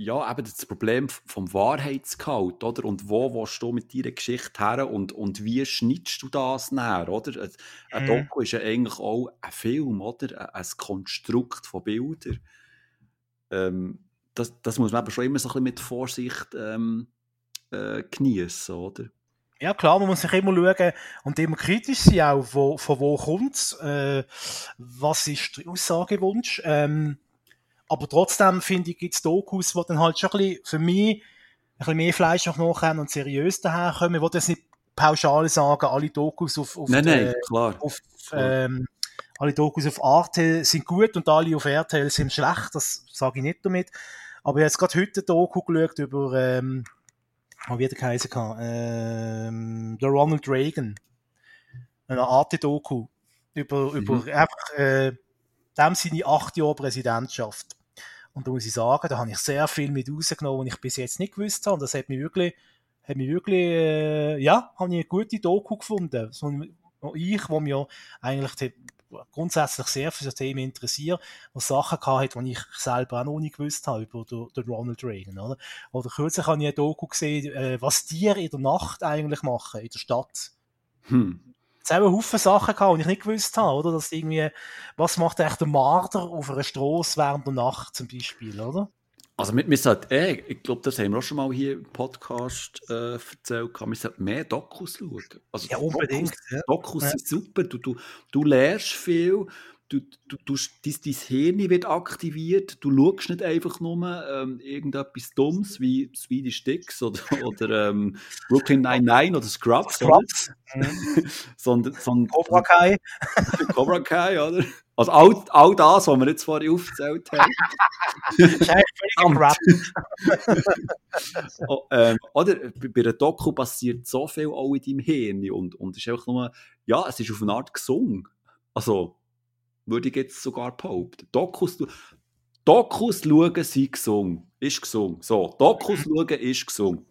ja, eben das Problem vom Wahrheitsgehalt, oder? Und wo willst du mit deiner Geschichte her und, und wie schneidest du das näher, oder? Ein, ein mhm. Doku ist ja eigentlich auch ein Film, oder? Ein, ein Konstrukt von Bildern. Ähm, das, das muss man aber schon immer so ein bisschen mit Vorsicht ähm, äh, genießen, oder? Ja, klar, man muss sich immer schauen und immer kritisch sein, auch wo, von wo kommt es, äh, was ist der Aussagewunsch. Ähm, aber trotzdem finde ich, gibt es Dokus, die dann halt schon ein bisschen für mich ein bisschen mehr Fleisch noch nachkommen und seriös daherkommen. Ich will das nicht pauschal sagen, alle Dokus auf, auf, nein, nein, klar. auf ähm, alle Dokus auf Arte sind gut und alle auf RTL sind schlecht, das sage ich nicht damit. Aber ich habe jetzt gerade heute ein Doku geschaut über, ähm, wie der geheißen kann, ähm, der Ronald Reagan. Eine Art Doku. Über, mhm. über einfach, äh, dem seine acht Jahre Präsidentschaft. Und da muss ich sagen, da habe ich sehr viel mit rausgenommen, was ich bis jetzt nicht gewusst habe. Und das hat mich wirklich, hat mich wirklich, äh, ja, habe ich eine gute Doku gefunden. So, ich, wo mir eigentlich grundsätzlich sehr für das Thema interessiert, was Sachen gehabt hat, die ich selber auch noch nicht gewusst habe über den, den Ronald Reagan, oder? Oder kürzlich habe ich eine Doku gesehen, äh, was Tiere in der Nacht eigentlich machen, in der Stadt. Hm. Haben Haufen Sachen gehabt, die ich nicht gewusst habe, oder? Dass irgendwie, was macht eigentlich der Marder auf einer Straße während der Nacht zum Beispiel, oder? Also mit mir sagt, ey, ich glaube, das haben wir auch schon mal hier im Podcast äh, erzählt, wir sollten mehr Dokus schauen. Also ja, unbedingt. Dokus, ja. Dokus ja. sind super, du, du, du lernst viel, du, du, du, dein, dein Hirn wird aktiviert, du schaust nicht einfach nur ähm, irgendetwas Dummes wie Swedish Sticks oder, *laughs* oder ähm, Brooklyn Nine-Nine oder Scrubs, Scrubs. *laughs* Sondern, sondern Cobra Kai. *laughs* Cobra Kai, oder? Also all, all das, was wir jetzt vorhin aufgezählt haben. oh, ähm, Oder bei einer Doku passiert so viel auch in deinem Hirn und, und es ist einfach nur, ja, es ist auf eine Art gesungen. Also, würde ich jetzt sogar behaupten. Dokus, Dokus schauen sind gesungen. Ist gesungen. So, Dokus schauen ist gesungen.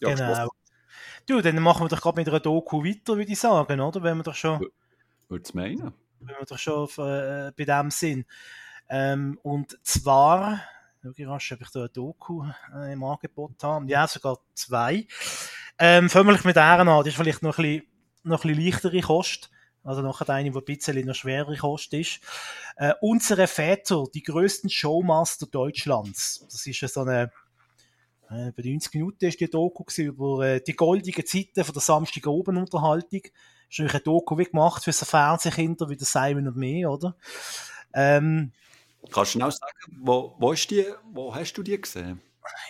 Ja, genau. Du, dann machen wir doch gerade mit einer Doku weiter, würde ich sagen, oder? Wenn wir doch schon... Würdest du meinen? Wenn wir doch schon äh, bei dem sind. Ähm, und zwar... Schau rasch, ob ich da eine Doku äh, im Angebot habe. Ja, sogar zwei. Ähm, fangen wir mit der an. Das ist vielleicht noch ein bisschen, noch ein bisschen leichtere Kost. Also noch eine, die ein bisschen noch schwerer Kost ist. Äh, unsere Väter, die größten Showmaster Deutschlands. Das ist ja so eine, äh, bei 90 Minuten ist die Doku über äh, die goldigen Zeiten von der Samstag oben Unterhaltung. Ist natürlich eine Doku wie gemacht für so Fernsehkinder wie der Simon und mir, oder? Ähm, Kannst du genau sagen, wo, wo, ist die, wo hast du die gesehen?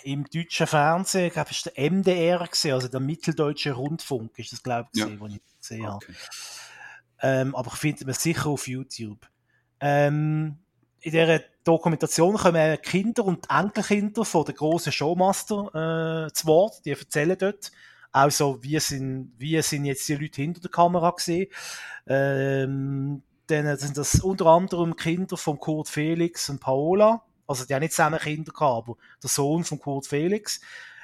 Im deutschen Fernsehen, ich glaube, es der MDR gesehen, also der Mitteldeutsche Rundfunk, ist das, glaube ich, gesehen, ja. wo ich gesehen okay. habe. Ähm, aber findet man sicher auf YouTube. Ähm, in dieser Dokumentation kommen Kinder und Enkelkinder von den grossen Showmaster äh, zu Wort. Die erzählen dort auch so, wie sind, wie sind jetzt die Leute hinter der Kamera gesehen. Ähm, dann sind das unter anderem Kinder von Kurt Felix und Paola. Also die haben nicht zusammen Kinder gehabt, aber der Sohn von Kurt Felix.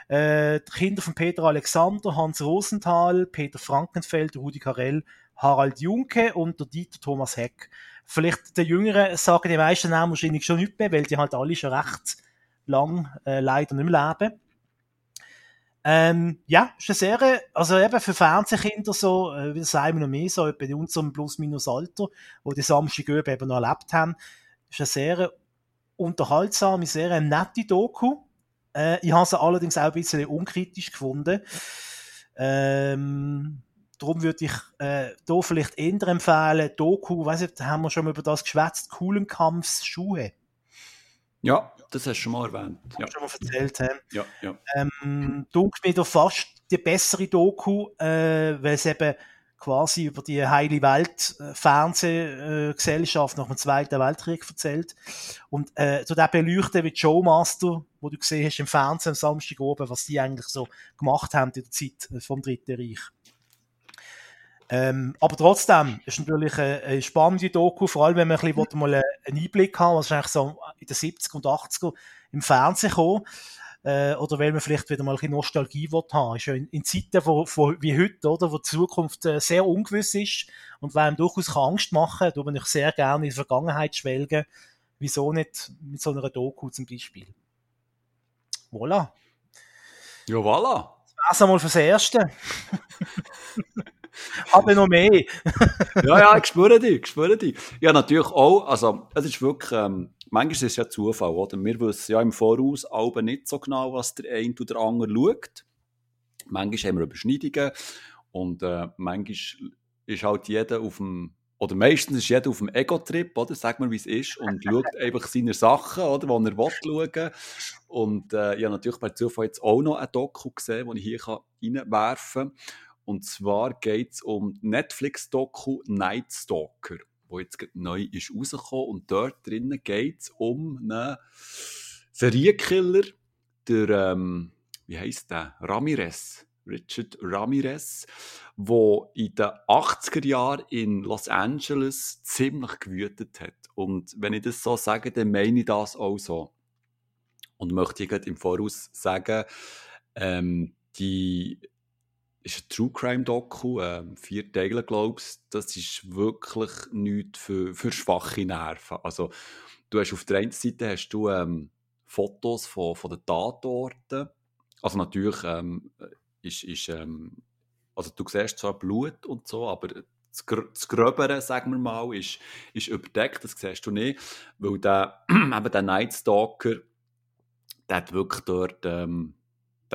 Äh, die Kinder von Peter Alexander, Hans Rosenthal, Peter Frankenfeld, Rudi Carell Harald Junke und der Dieter Thomas Heck. Vielleicht der Jüngeren sagen die meisten Namen wahrscheinlich schon nicht mehr, weil die halt alle schon recht lang äh, leider nicht mehr leben. Ähm, ja, ist eine Serie, also eben für Fernsehkinder so, äh, wie wir noch mehr, so etwa in unserem Plus-Minus-Alter, wo die Samstag eben noch erlebt haben, ist eine sehr unterhaltsame, sehr nette Doku. Äh, ich habe sie allerdings auch ein bisschen unkritisch gefunden. Ähm, darum würde ich äh, da vielleicht eher empfehlen, Doku, weiß ich, haben wir schon mal über das geschwätzt, coolen Kampfs Schuhe. Ja, das hast du schon mal erwähnt. Ja. schon mal erzählt. He? Ja, ja. Ähm, dunkelt mir da fast die bessere Doku, äh, weil es eben quasi über die heile Welt äh, Fernsehgesellschaft nach dem Zweiten Weltkrieg erzählt. Und äh, so der beleuchten wie Joe Master, wo du gesehen hast im Fernsehen am Samstag oben, was die eigentlich so gemacht haben in der Zeit äh, vom Dritten Reich. Ähm, aber trotzdem ist natürlich eine, eine, spannende Doku, vor allem wenn man ein bisschen mal einen Einblick haben, was eigentlich so in den 70er und 80er im Fernsehen kam. Äh, oder weil man vielleicht wieder mal ein bisschen Nostalgie will haben. Ist ja in, in Zeiten wo, wo, wie heute, oder, wo die Zukunft äh, sehr ungewiss ist und weil einem durchaus Angst machen kann, würde ich sehr gerne in die Vergangenheit schwelgen. Wieso nicht mit so einer Doku zum Beispiel? Voilà. Ja, voilà. Das war's einmal fürs Erste. *laughs* Habe noch mehr. *laughs* ja, ja, ich spüre dich, ich spüre dich. Ja, natürlich auch, also, es ist wirklich, ähm, manchmal ist es ja Zufall, oder? Wir wissen ja im Voraus aber nicht so genau, was der eine oder der andere schaut. Manchmal haben wir Überschneidungen und äh, manchmal ist halt jeder auf dem oder meistens ist jeder auf dem Ego-Trip, oder? Sag mal, wie es ist, und schaut *laughs* einfach seine Sachen, oder, die er will schauen Und äh, ich habe natürlich bei Zufall jetzt auch noch ein Doku gesehen, das ich hier reinwerfen kann. Und zwar geht es um Netflix-Doku Night Stalker, wo jetzt neu ist rausgekommen. Und dort drinnen geht es um einen Serienkiller, der, ähm, wie heißt der? Ramirez. Richard Ramirez, wo in den 80er Jahren in Los Angeles ziemlich gewütet hat. Und wenn ich das so sage, dann meine ich das auch so. Und möchte ich im Voraus sagen, ähm, die ist ein True Crime Doku, ähm, vier Teile, glaube ich. Das ist wirklich nichts für, für schwache Nerven. Also, du hast auf der einen Seite hast du ähm, Fotos von, von den Tatorten. Also natürlich ähm, ist, ist ähm, also du siehst zwar Blut und so, aber das, das Gröbere, sagen wir mal, ist, ist überdeckt, das siehst du nicht, weil der, *clears throat* eben der Night Stalker, der hat wirklich dort ähm,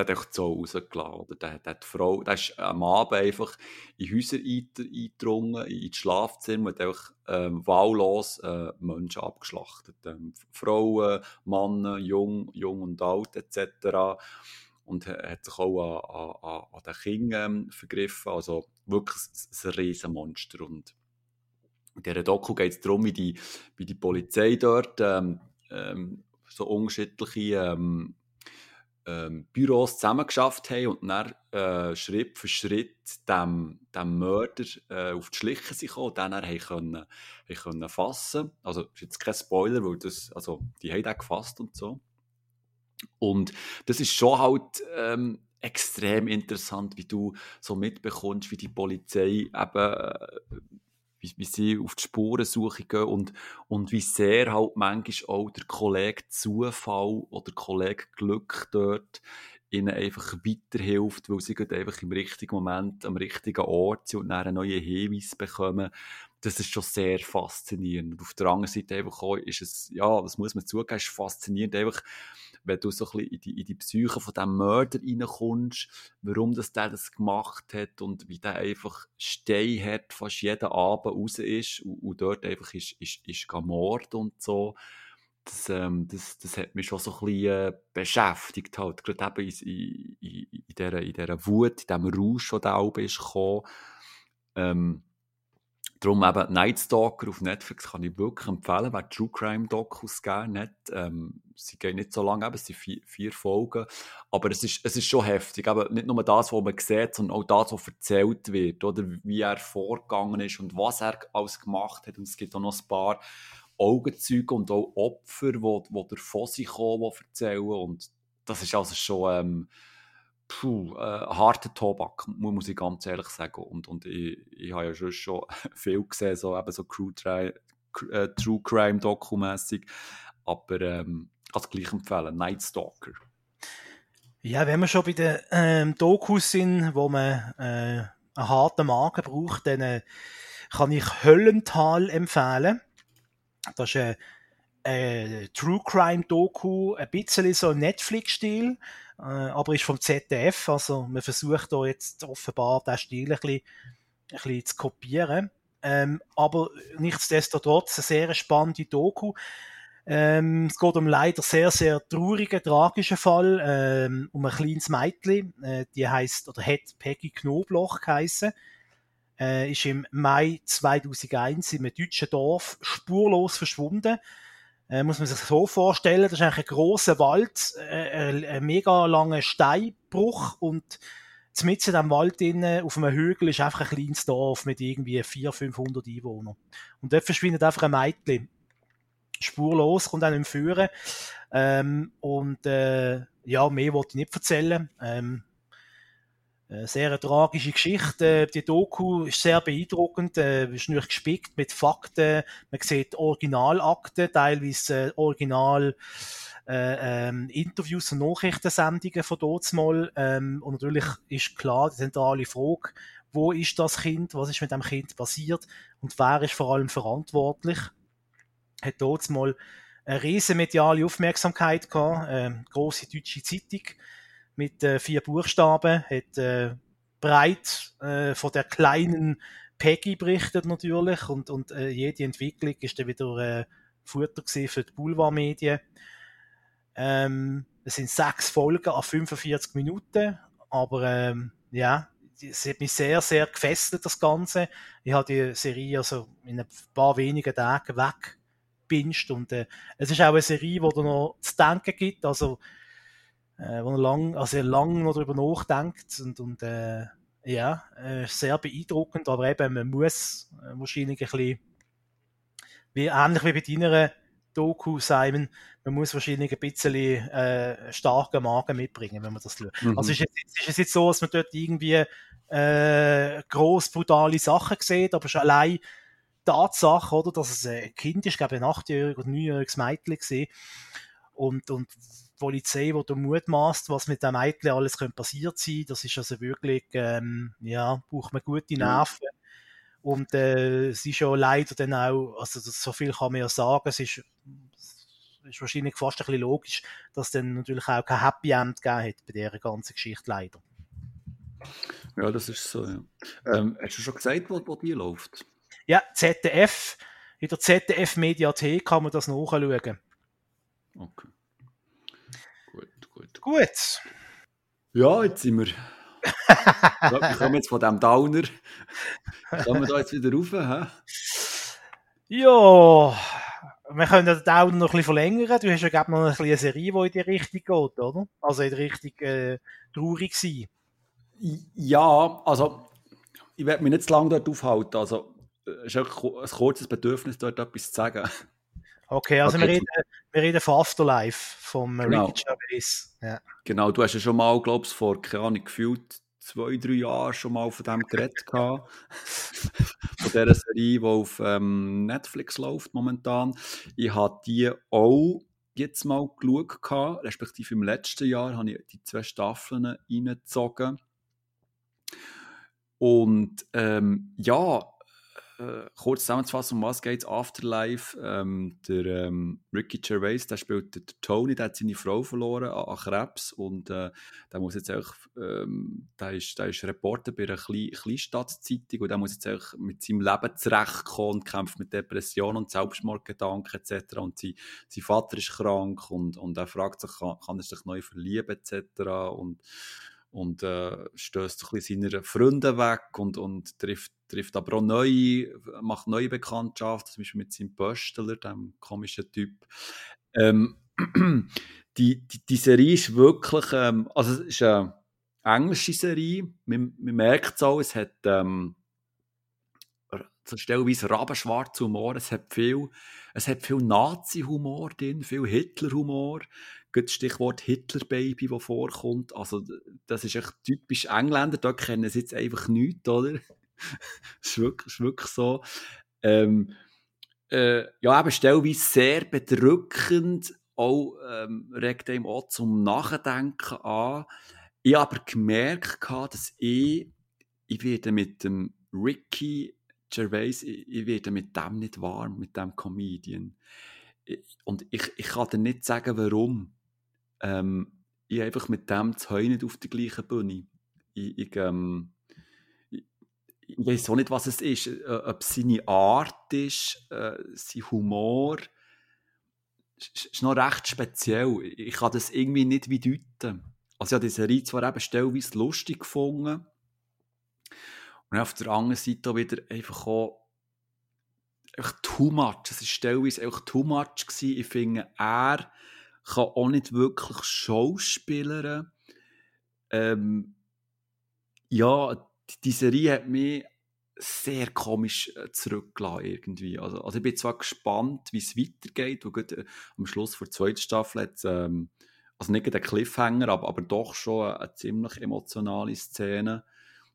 der hat echt so rausgelassen. Oder der, der, die Frau, der ist am Abend einfach in Häuser eingedrungen, in die Schlafzimmer und einfach ähm, wahllos äh, Menschen abgeschlachtet. Ähm, Frauen, Männer, jung, jung und alt etc. Und hat sich auch an, an, an den Kindern ähm, vergriffen. Also wirklich ein Riesenmonster. Und in dieser Doku geht es darum, wie die, wie die Polizei dort ähm, ähm, so unterschiedliche ähm, ähm, Büros zusammengeschafft haben und dann äh, Schritt für Schritt dem, dem Mörder äh, auf die Schliche sind und dann haben können, haben können fassen. Also ist jetzt kein Spoiler, weil das, also die haben auch gefasst und so. Und das ist schon halt ähm, extrem interessant, wie du so mitbekommst, wie die Polizei eben äh, wie, wie sie auf die Spurensuche gehen und, und wie sehr halt manchmal auch der Kollege Zufall oder der Kollege Glück dort ihnen einfach weiterhilft, weil sie einfach im richtigen Moment am richtigen Ort sind und dann einen neuen Hinweis bekommen. Das ist schon sehr faszinierend. Und auf der anderen Seite einfach auch ist es, ja, das muss man zugeben, ist faszinierend einfach, wenn du so ein bisschen in die, in die Psyche von diesem Mörder reinkommst, warum das der das gemacht hat und wie der einfach Stein hat, fast jeden Abend raus ist und, und dort einfach ist, ist, ist Mord und so. Das, ähm, das, das hat mich schon so ein bisschen äh, beschäftigt, halt. gerade eben in, in, in, dieser, in dieser Wut, in diesem Rausch, der da oben ist gekommen. Ähm, Darum eben Night Stalker auf Netflix kann ich wirklich empfehlen, wer True Crime Dokus gerne hat. Ähm, sie gehen nicht so lange, es sind vier, vier, Folgen. Aber es ist, es ist schon heftig. Aber nicht nur das, was man sieht, sondern auch das, was erzählt wird. Oder wie er vorgegangen ist und was er alles gemacht hat. Und es gibt auch noch ein paar Augenzeuge und auch Opfer, die, davon sind die erzählen. Und das ist also schon... Ähm, puh, äh, harter Tobak, muss ich ganz ehrlich sagen. Und, und ich, ich habe ja schon, schon *laughs* viel gesehen, so, eben so True, äh, True Crime Dokumässig. Aber ähm, es gleich empfehlen. Night Stalker. Ja, wenn wir schon bei den ähm, Dokus sind, wo man äh, einen harten Magen braucht, dann äh, kann ich Höllental empfehlen. Das ist ein äh, True Crime Doku, ein bisschen so Netflix-Stil. Äh, aber ist vom ZDF, also man versucht da jetzt offenbar den Stil ein bisschen, ein bisschen zu kopieren. Ähm, aber nichtsdestotrotz eine sehr spannende Doku. Ähm, es geht um leider sehr, sehr traurigen, tragischen Fall, ähm, um ein kleines Mädchen, äh, die heißt oder hat Peggy Knobloch geheißen, äh, ist im Mai 2001 in einem deutschen Dorf spurlos verschwunden äh, muss man sich so vorstellen, das ist eigentlich ein großer Wald, äh, ein, mega langer Steinbruch und mitten in diesem Wald innen, auf einem Hügel ist einfach ein kleines Dorf mit irgendwie 400, 500 Einwohnern. Und dort verschwindet einfach ein Mädchen. Spurlos, kommt dann im Führen. Ähm, und äh, ja, mehr wollte ich nicht erzählen. Ähm, äh, sehr eine tragische Geschichte. Äh, die Doku ist sehr beeindruckend, äh, ist natürlich gespickt mit Fakten. Man sieht Originalakten, teilweise äh, Original äh, ähm, Interviews und Nachrichtensendungen von Dotsmal. Ähm, und natürlich ist klar die zentrale Frage, wo ist das Kind, was ist mit dem Kind passiert und wer ist vor allem verantwortlich. Hat Dotsmal eine riesen mediale Aufmerksamkeit gehabt, äh, große deutsche Zeitung mit äh, vier Buchstaben, hat äh, breit äh, von der kleinen Peggy berichtet natürlich und, und äh, jede Entwicklung ist dann wieder äh, Futter für die Boulevardmedien. Ähm, es sind sechs Folgen an 45 Minuten, aber ähm, ja, es hat mich sehr, sehr gefesselt, das Ganze. Ich habe die Serie also in ein paar wenigen Tagen weggebinged und äh, es ist auch eine Serie, die noch zu denken gibt. Also äh, wo er lang, also er lang noch darüber nachdenkt und, und äh, ja, äh, sehr beeindruckend, aber eben, man muss äh, wahrscheinlich ein bisschen, wie, ähnlich wie bei deiner Doku, Simon, man muss wahrscheinlich ein bisschen äh, starken Magen mitbringen, wenn man das schaut. Mhm. Also ist, jetzt, ist es jetzt so, dass man dort irgendwie äh, gross brutale Sachen sieht, aber schon allein die Tatsache, oder, dass es ein Kind ist, ich glaube ein achtjähriges oder neunjähriges Mädchen gesehen und, und Polizei, die da mutmaßt, was mit dem Mädchen alles könnte passiert sein, das ist also wirklich, ähm, ja, braucht man gute Nerven. Und äh, es ist ja leider dann auch, also das, so viel kann man ja sagen, es ist, ist wahrscheinlich fast ein bisschen logisch, dass es dann natürlich auch kein Happy End gegeben hat bei dieser ganzen Geschichte leider. Ja, das ist so, ja. Ähm, hast du schon gesagt, wo, wo die läuft? Ja, ZDF, in der ZDF-Mediathek kann man das nachschauen. Okay. Gut. Ja, jetzt sind wir. ja, wir kommen jetzt von diesem Downer. Kommen wir da jetzt wieder rauf? Hä? Ja, wir können den Daumen noch ein bisschen verlängern. Du hast ja glaub, noch ein bisschen eine Serie, die in die Richtung geht, oder? Also in die Richtung äh, traurig sein. Ja, also ich werde mich nicht zu lange dort aufhalten. Also es ist ein kurzes Bedürfnis, dort etwas zu sagen. Okay, also Okay, wir, reden, wir reden von Afterlife, vom Genau. Ricky Gervais. Ja. Genau, du hast ja schon mal, glaube ich, vor, keine Ahnung, gefühlt zwei, drei Jahren schon mal von dem geredet *laughs* gehabt. von dieser Serie, die auf ähm, Netflix läuft momentan. Ich habe die auch jetzt mal geschaut, gehabt, respektive im letzten Jahr habe ich die zwei Staffeln reingezogen. Und ähm, ja, äh, kurz zusammenzufassen, um was geht es? Afterlife. Ähm, der ähm, Ricky Gervais, der spielt den Tony, der hat seine Frau verloren an, an Krebs und äh, der muss jetzt auch, ähm, der ist, der ist Reporter bei einer Klei Kleinstadtzeitung und der muss jetzt auch mit seinem Leben zurechtkommen und kämpft mit Depressionen und Selbstmordgedanken etc. Und sein, sein Vater ist krank und, und er fragt sich, kann, kann er sich neu verlieben etc. Und und äh, stößt ein bisschen seine Freunde weg und, und trifft, trifft aber auch neue, macht neue Bekanntschaften, zum Beispiel mit seinem Pöstler, dem komischen Typ. Ähm, *clears throat* die, die, die Serie ist wirklich, ähm, also es ist eine englische Serie, man, man merkt es auch, es hat ähm, stellweise rabenschwarzen Humor, es hat viel, es hat viel Nazi-Humor drin, viel Hitler-Humor, das Stichwort Hitler-Baby, das vorkommt. Also, das ist echt typisch Engländer, da kennen sie jetzt einfach nichts, oder? *laughs* ist wirklich, ist wirklich so. Ähm, äh, ja, eben stellweise sehr bedrückend, auch ähm, regt einem auch zum Nachdenken an. Ich habe aber gemerkt, dass ich, ich werde mit dem Ricky Gervais, ich, ich werde mit dem nicht warm, mit dem Comedian. Und ich, ich kann dir nicht sagen, warum. Ähm, ich einfach mit dem Heu nicht auf der gleichen Bühne. Ich, ich, ähm, ich weiß auch nicht, was es ist. Äh, ob es seine Art ist, äh, sein Humor. Es ist noch recht speziell. Ich kann das irgendwie nicht wie deuten. Also ich habe die Serie zwar eben stellweise lustig gefunden. Und auf der anderen Seite auch wieder einfach auch einfach too much. Es war stellweise einfach too much. Gewesen. Ich finde, er kann auch nicht wirklich Schauspielern. Ähm, ja, die, die Serie hat mich sehr komisch äh, zurückgelassen irgendwie. Also, also ich bin zwar gespannt, wie es weitergeht, wo gerade, äh, am Schluss der zweiten Staffel hat ähm, also nicht der Cliffhanger, aber, aber doch schon eine, eine ziemlich emotionale Szene.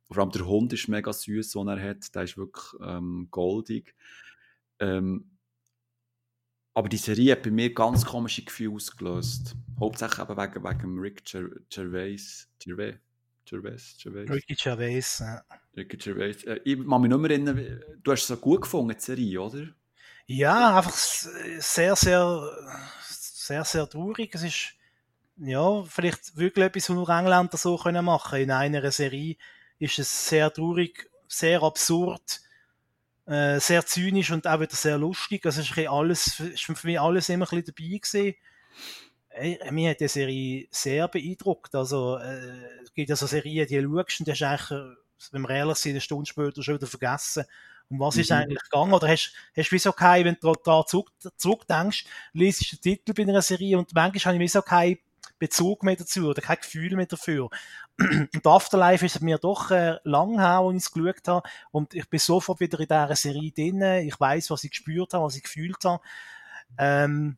Vor allem der Hund ist mega süß, den er hat. Der ist wirklich ähm, goldig. Ähm, aber die Serie hat bei mir ganz komische Gefühle ausgelöst. Hauptsächlich eben wegen, wegen Rick Ger Gervais. Gervais? Gervais? Gervais? Ricky Gervais. Ja. Ricky Gervais. Äh, ich kann mich nicht mehr erinnern, du hast es so gut gefunden, die Serie, oder? Ja, einfach sehr, sehr, sehr, sehr traurig. Es ist, ja, vielleicht wirklich etwas, was nur Engländer so können machen. In einer Serie ist es sehr traurig, sehr absurd, äh, sehr zynisch und auch wieder sehr lustig. Also es ist, alles, ist für mich alles immer ein bisschen dabei gewesen. Ey, Mir hat die Serie sehr beeindruckt. Also, äh, es gibt ja so Serien, die schaust und die hast eigentlich, äh, wenn wir ehrlich sind, eine Stunde später schon wieder vergessen. Um was ist Mhm. eigentlich gegangen? Oder hast, hast du wieso kein, wenn du da zurück, zurückdenkst, liest du den Titel bei einer Serie und manchmal habe ich wieso keinen Bezug mehr dazu oder kein Gefühl mehr dafür. *clears throat* Und Afterlife ist mir doch äh, lang her, als ich es geschaut habe. Und ich bin sofort wieder in dieser Serie drin. Ich weiß, was ich gespürt habe, was ich gefühlt habe. Ähm,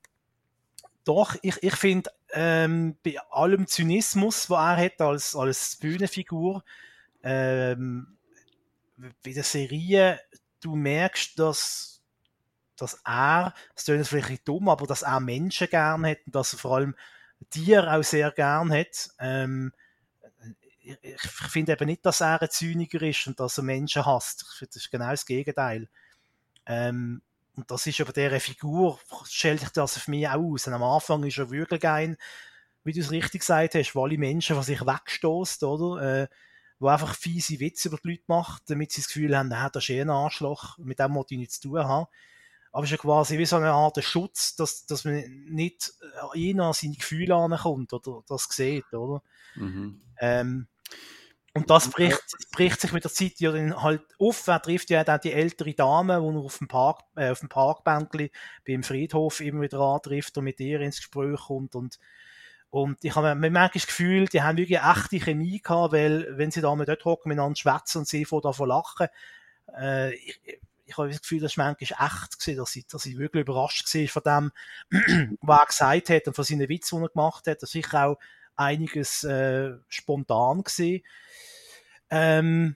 doch, ich, ich finde, ähm, bei allem Zynismus, was er hat als, als Bühnenfigur, ähm, bei der Serie, du merkst, dass, dass er, das klingt vielleicht dumm, aber dass er Menschen gern hat und dass er vor allem Tiere auch sehr gern hat. Ähm, ich finde eben nicht, dass er ein Zyniker ist und dass er Menschen hasst. Ich das ist genau das Gegenteil. Ähm, und das ist aber dieser Figur, stellt sich das für mich auch aus. Und am Anfang ist er wirklich ein, wie du es richtig gesagt hast, wo alle Menschen, die sich wegstoßt, oder? Äh, wo einfach fiese Witze über die Leute macht, damit sie das Gefühl haben, ah, das ist eh ein Arschloch, mit dem muss ich nichts zu tun haben. Aber es ist ja quasi wie so eine Art Schutz, dass, dass man nicht an ihn an seine Gefühle ankommt oder das sieht, oder? Mhm. Ähm, und das bricht, bricht sich mit der Zeit ja dann halt auf. Er trifft ja dann die ältere Dame, die er auf dem, Park, äh, auf dem Parkbänkli beim Friedhof immer wieder antrifft und mit ihr ins Gespräch kommt. Und, und ich habe mir manchmal das Gefühl, die haben wirklich echte Chemie gehabt, weil wenn sie da mal dort hocken, miteinander schwätzen und sie vor davon lachen, äh, ich, ich habe das Gefühl, das war manchmal echt gewesen, dass ich, dass ich wirklich überrascht war von dem, *clears throat* was er gesagt hat und von seinen Witzen, die er gemacht hat. Das ist sicher auch einiges äh, spontan gewesen. Ähm,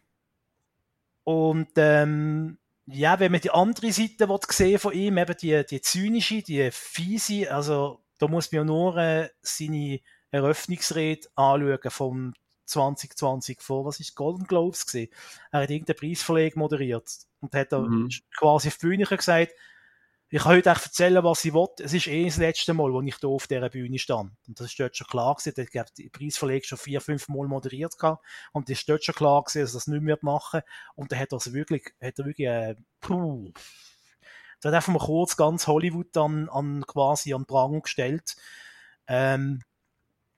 und ähm, ja, wenn man die andere Seite will sehen von ihm, eben die, die zynische, die fiese, also da muss man ja nur äh, seine Eröffnungsrede anschauen vom 2020 vor, was ist Golden Globes gesehen? Er hat irgendeinen Preisverleg moderiert und hat da mhm. quasi auf die Bühne gesagt, ich kann heute erzählen, was ich will. Es ist eh das letzte Mal, wo ich hier auf dieser Bühne stand. Und das ist dort schon klar gewesen. Ich habe die Preisverlegung schon vier, fünf Mal moderiert gehabt. Und es ist dort schon klar gewesen, dass er das nicht mehr machen Und dann hat er es wirklich, hat er wirklich, äh, puh. Da hat einfach mal kurz ganz Hollywood an, an quasi an Prang gestellt. Ähm,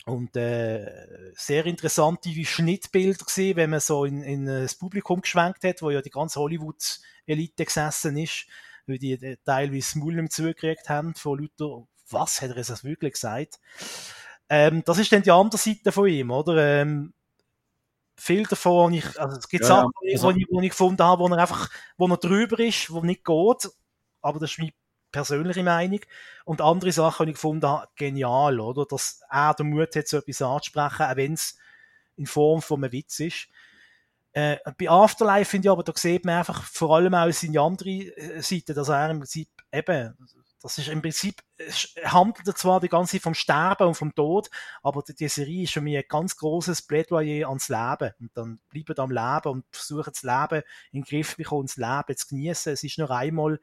und äh, sehr interessante Schnittbilder gesehen, wenn man so in, in das Publikum geschwenkt hat, wo ja die ganze Hollywood-Elite gesessen ist weil die teilweise Mullen zugekriegt haben von Luther. Was hat er das wirklich gesagt? Ähm, das ist dann die andere Seite von ihm, oder? Ähm, viel davon, ich, also es gibt ja, Sachen, also, wo, ich, ich gefunden habe, wo er einfach, wo er drüber ist, wo nicht geht, aber das ist meine persönliche Meinung. Und andere Sachen, die ich gefunden habe, genial, oder? Dass er den Mut hat, so etwas anzusprechen, auch wenn es in Form von einem Witz ist. Äh, bei Afterlife finde ich aber, da sieht man einfach vor allem auch seine andere äh, Seite, dass er im Prinzip eben, das ist im Prinzip, handelt zwar die ganze Zeit vom Sterben und vom Tod, aber die, die Serie ist für mich ein ganz großes Plädoyer ans Leben. Und dann bleiben am Leben und versuchen das Leben in den Griff zu bekommen, das Leben zu genießen. Es ist nur einmal,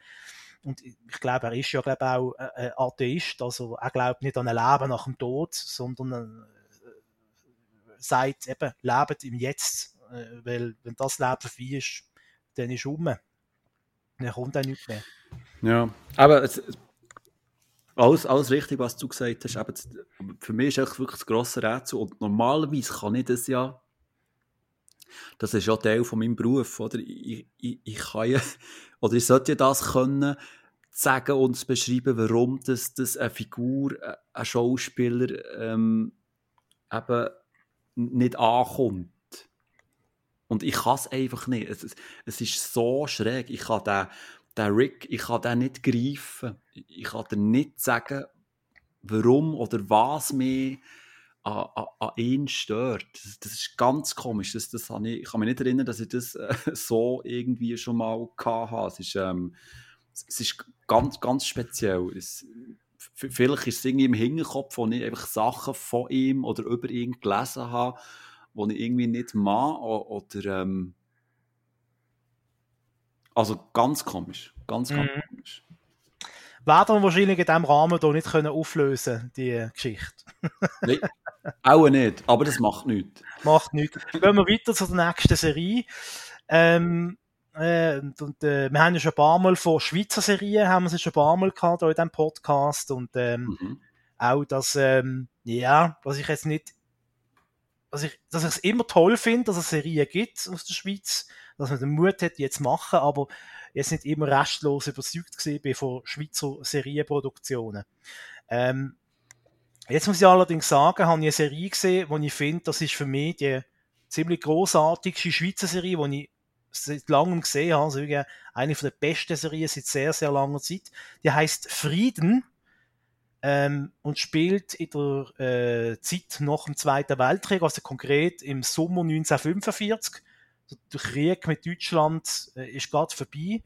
und ich glaube, er ist ja, glaube auch ein Atheist, also er glaubt nicht an ein Leben nach dem Tod, sondern äh, sagt eben, lebt im Jetzt äh, weil, wenn das Leben vorbei ist, dann ist es um. Dann kommt auch nichts mehr. Ja, aber es, alles, alles richtig, was du gesagt hast. Aber für mich ist es wirklich das grosse Rätsel. Und normalerweise kann ich das ja. Das ist ja Teil von meinem Beruf, oder? Ich, ich, ich kann ja, *laughs* oder ich sollte ja das können, sagen und beschreiben, warum das, das eine Figur, ein Schauspieler ähm, eben nicht ankommt. Und ich kann es einfach nicht. Es, es, ist so schräg. Ich kann den, den Rick, ich kann den nicht greifen. Ich kann dir nicht sagen, warum oder was mich an, an, an ihn stört. Das, das, ist ganz komisch. Das, das ich, ich kann mich nicht erinnern, dass ich das äh, *laughs* so irgendwie schon mal hatte. Es ist, ähm, es ist ganz, ganz speziell. Es, vielleicht ist es irgendwie im Hinterkopf, wo ich einfach Sachen von ihm oder über ihn gelesen habe wo ich irgendwie nicht mag oder ähm, also ganz komisch, ganz, ganz mhm. komisch. Werden wir wahrscheinlich in diesem Rahmen hier nicht können auflösen die Geschichte. *laughs* Nein, auch nicht, aber das macht nichts. Macht nichts. Gehen wir weiter zur nächsten Serie. Ähm, äh, und, äh, wir haben ja schon ein paar Mal von Schweizer Serien, haben wir es schon ein paar Mal gehabt in diesem Podcast und ähm, mhm. auch, dass, ähm, ja, was ich jetzt nicht dass ich, dass ich es immer toll finde, dass es Serien gibt aus der Schweiz, dass man den Mut hat, jetzt machen, aber jetzt nicht immer restlos überzeugt gesehen bin von Schweizer Serienproduktionen. Ähm, jetzt muss ich allerdings sagen, habe ich eine Serie gesehen, wo ich finde, das ist für mich die ziemlich großartigste Schweizer Serie, die ich seit langem gesehen habe. Also eine der besten Serien seit sehr, sehr langer Zeit. Die heißt Frieden ähm, und spielt in der äh, Zeit nach dem Zweiten Weltkrieg, also konkret im Sommer 1945. Der Krieg mit Deutschland äh, ist gerade vorbei.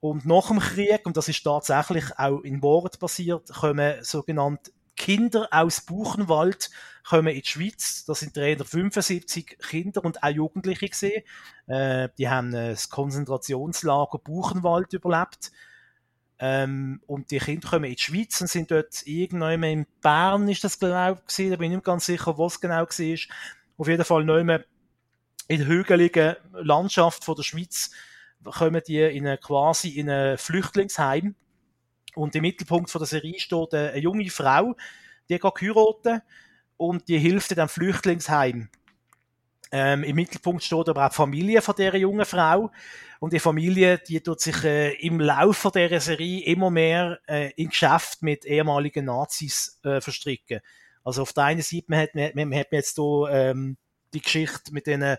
Und nach dem Krieg, und das ist tatsächlich auch in Wort basiert, kommen sogenannte Kinder aus Buchenwald kommen in die Schweiz. Das sind 375 Kinder und auch Jugendliche gesehen. Äh, die haben das Konzentrationslager Buchenwald überlebt. Ähm, und die Kinder kommen in die Schweiz und sind dort irgendwann in Bern, ist das glaube ich, da bin ich nicht ganz sicher, was genau war. Auf jeden Fall mehr in der hügeligen Landschaft von der Schweiz kommen die in eine, quasi in ein Flüchtlingsheim. Und im Mittelpunkt von der Serie steht eine junge Frau, die geht heiraten und die hilft dem Flüchtlingsheim. Ähm, Im Mittelpunkt steht aber auch die Familie von dieser jungen Frau. Und die Familie, die tut sich äh, im Laufe dieser Serie immer mehr äh, in Geschäft mit ehemaligen Nazis äh, verstricken. Also auf der einen Seite, man hat, man, man hat jetzt hier ähm, die Geschichte mit den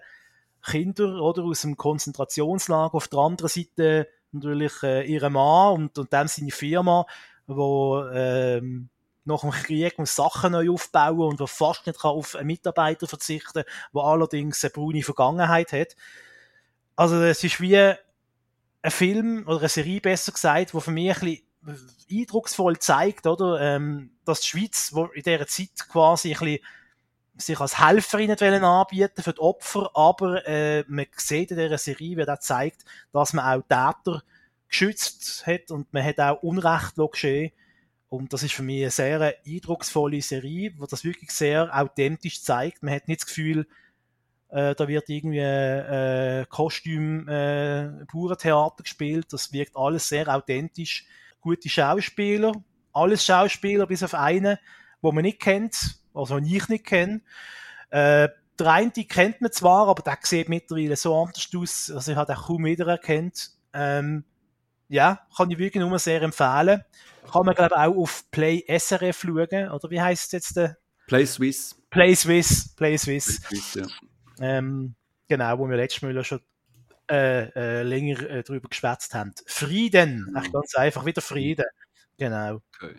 Kindern oder, aus dem Konzentrationslager. Auf der anderen Seite natürlich äh, ihre Mann und, und dann seine Firma, wo ähm, nach dem Krieg muss Sachen neu aufbauen und wo fast nicht kann auf einen Mitarbeiter verzichten, wo allerdings eine braune Vergangenheit hat. Also es ist wie ein Film oder eine Serie besser gesagt, wo für mich ein bisschen eindrucksvoll zeigt, oder, ähm, dass die Schweiz, wo in dieser Zeit quasi ein bisschen sich als Helferin anbieten für die Opfer, aber äh, man sieht in dieser Serie, wie das zeigt, dass man auch Täter geschützt hat und man hat auch Unrecht geschehen und das ist für mich eine sehr eindrucksvolle Serie, wo das wirklich sehr authentisch zeigt. Man hat nicht das Gefühl, äh, da wird irgendwie äh, Kostüm, äh, pure Theater gespielt. Das wirkt alles sehr authentisch. Gute Schauspieler, alles Schauspieler bis auf einen, wo man nicht kennt, also ich nicht kenne. Äh, der eine die kennt man zwar, aber der sieht mittlerweile so anders aus, also ich habe auch kaum wiedererkannt. Ähm, ja, kann ich wirklich nur sehr empfehlen. Kann man, glaube ich, auch auf Play SRF schauen, oder wie heißt es jetzt? Der? Play Swiss. Play Swiss, Play Swiss. Play Swiss ja. Ähm, genau, wo wir letztes Mal schon äh, äh, länger äh, drüber geschwätzt haben. Frieden, mhm. ganz einfach, wieder Frieden. Genau. Okay.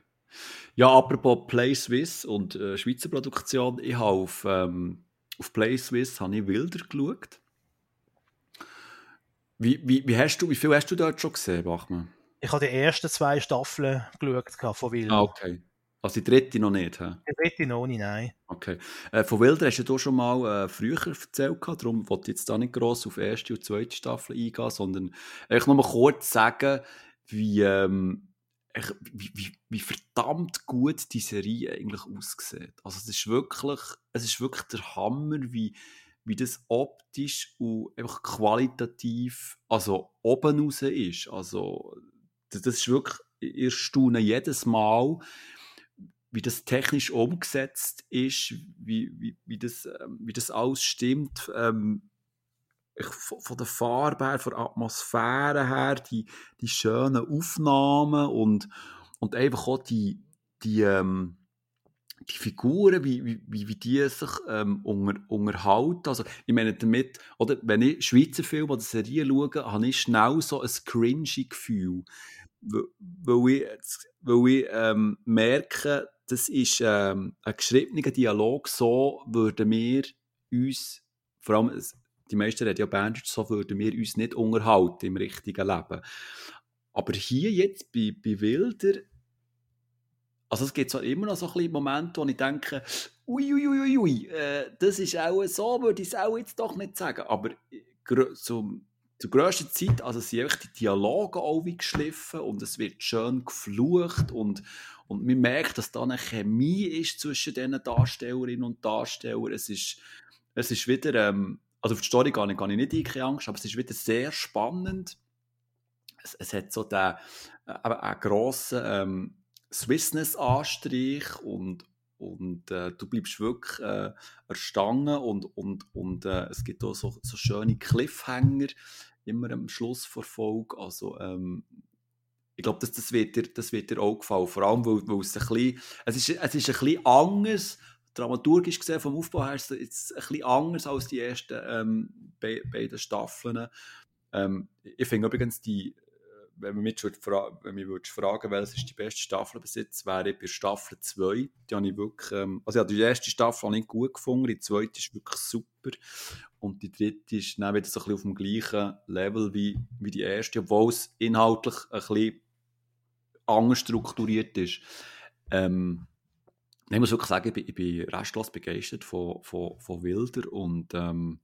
Ja, apropos Play Swiss und äh, Schweizer Produktion, ich habe auf, ähm, auf Play Swiss habe ich Wilder geschaut. Wie, wie, wie, hast du, wie viel hast du dort schon gesehen, Bachmann? Ich habe die ersten zwei Staffeln geschaut von Wilder. Ah, okay. Also die dritte noch nicht, hä? Die dritte noch nicht, nein. Okay. Äh, von Wilder hast du schon mal äh, früher erzählt, darum wollte ich jetzt da nicht gross auf erste und zweite Staffel eingehen, sondern einfach nur mal kurz sagen, wie, ähm, wie, wie, wie, verdammt gut die Serie eigentlich aussieht. Also es ist wirklich, es ist wirklich der Hammer, wie, wie das optisch und einfach qualitativ also oben raus ist. Also das, das ist wirklich, ihr staune jedes Mal, wie das technisch umgesetzt ist, wie, wie, wie, das, ähm, wie das alles stimmt. Ähm, von, von der Farbe her, von der Atmosphäre her, die, die schönen Aufnahmen und, und einfach auch die, die, ähm, die Figuren, wie, wie, wie die sich ähm, unter, unterhalten. Also, ich meine damit, oder, wenn ich Schweizer Filme oder Serien schaue, habe ich schnell so ein cringy Gefühl. Weil ich, weil ich ähm, merke, das ist ähm, ein geschriebener Dialog, so würden wir uns, vor allem die meisten reden ja Bandage, so würden wir uns nicht unterhalten im richtigen Leben. Aber hier jetzt bei, bei Wilder, also es gibt so immer noch so ein Momente, wo ich denke, uiuiuiui, ui, ui, äh, das ist auch so, würde ich es auch jetzt doch nicht sagen. Aber so, zur grössten Zeit, also sind einfach die Dialoge auch wie geschliffen und es wird schön geflucht und, und man merkt, dass da eine Chemie ist zwischen diesen Darstellerinnen und Darstellern. Es ist, es ist wieder, ähm, also auf die Story gar nicht, gar nicht ein, keine Angst, aber es ist wieder sehr spannend. Es, es hat so den, äh, einen grossen ähm, Swissness-Anstrich und, und äh, du bleibst wirklich äh, erstangen und, und, und äh, es gibt auch so, so schöne Cliffhanger immer am Schluss der Folge. Also, ähm, ich glaube, das, das, wird dir, das wird dir auch gefallen. Vor allem, weil, weil es ein bisschen, es ist, es ist ein bisschen anders dramaturgisch gesehen, vom Aufbau her, ist es ein bisschen anders als die ersten ähm, be beiden Staffeln. Ähm, ich finde übrigens die, wenn man mich, fra wenn mich fragen welche ist die beste Staffel bis jetzt, wäre ich bei Staffel 2. Die habe ich wirklich, ähm, also ja, die erste Staffel ich gut gefunden, die zweite ist wirklich super. Und die dritte ist dann wieder so ein bisschen auf dem gleichen Level wie, wie die erste, obwohl es inhaltlich ein bisschen anders strukturiert ist. Ähm, ich muss wirklich sagen, ich bin, ich bin restlos begeistert von, von, von Wilder und ähm,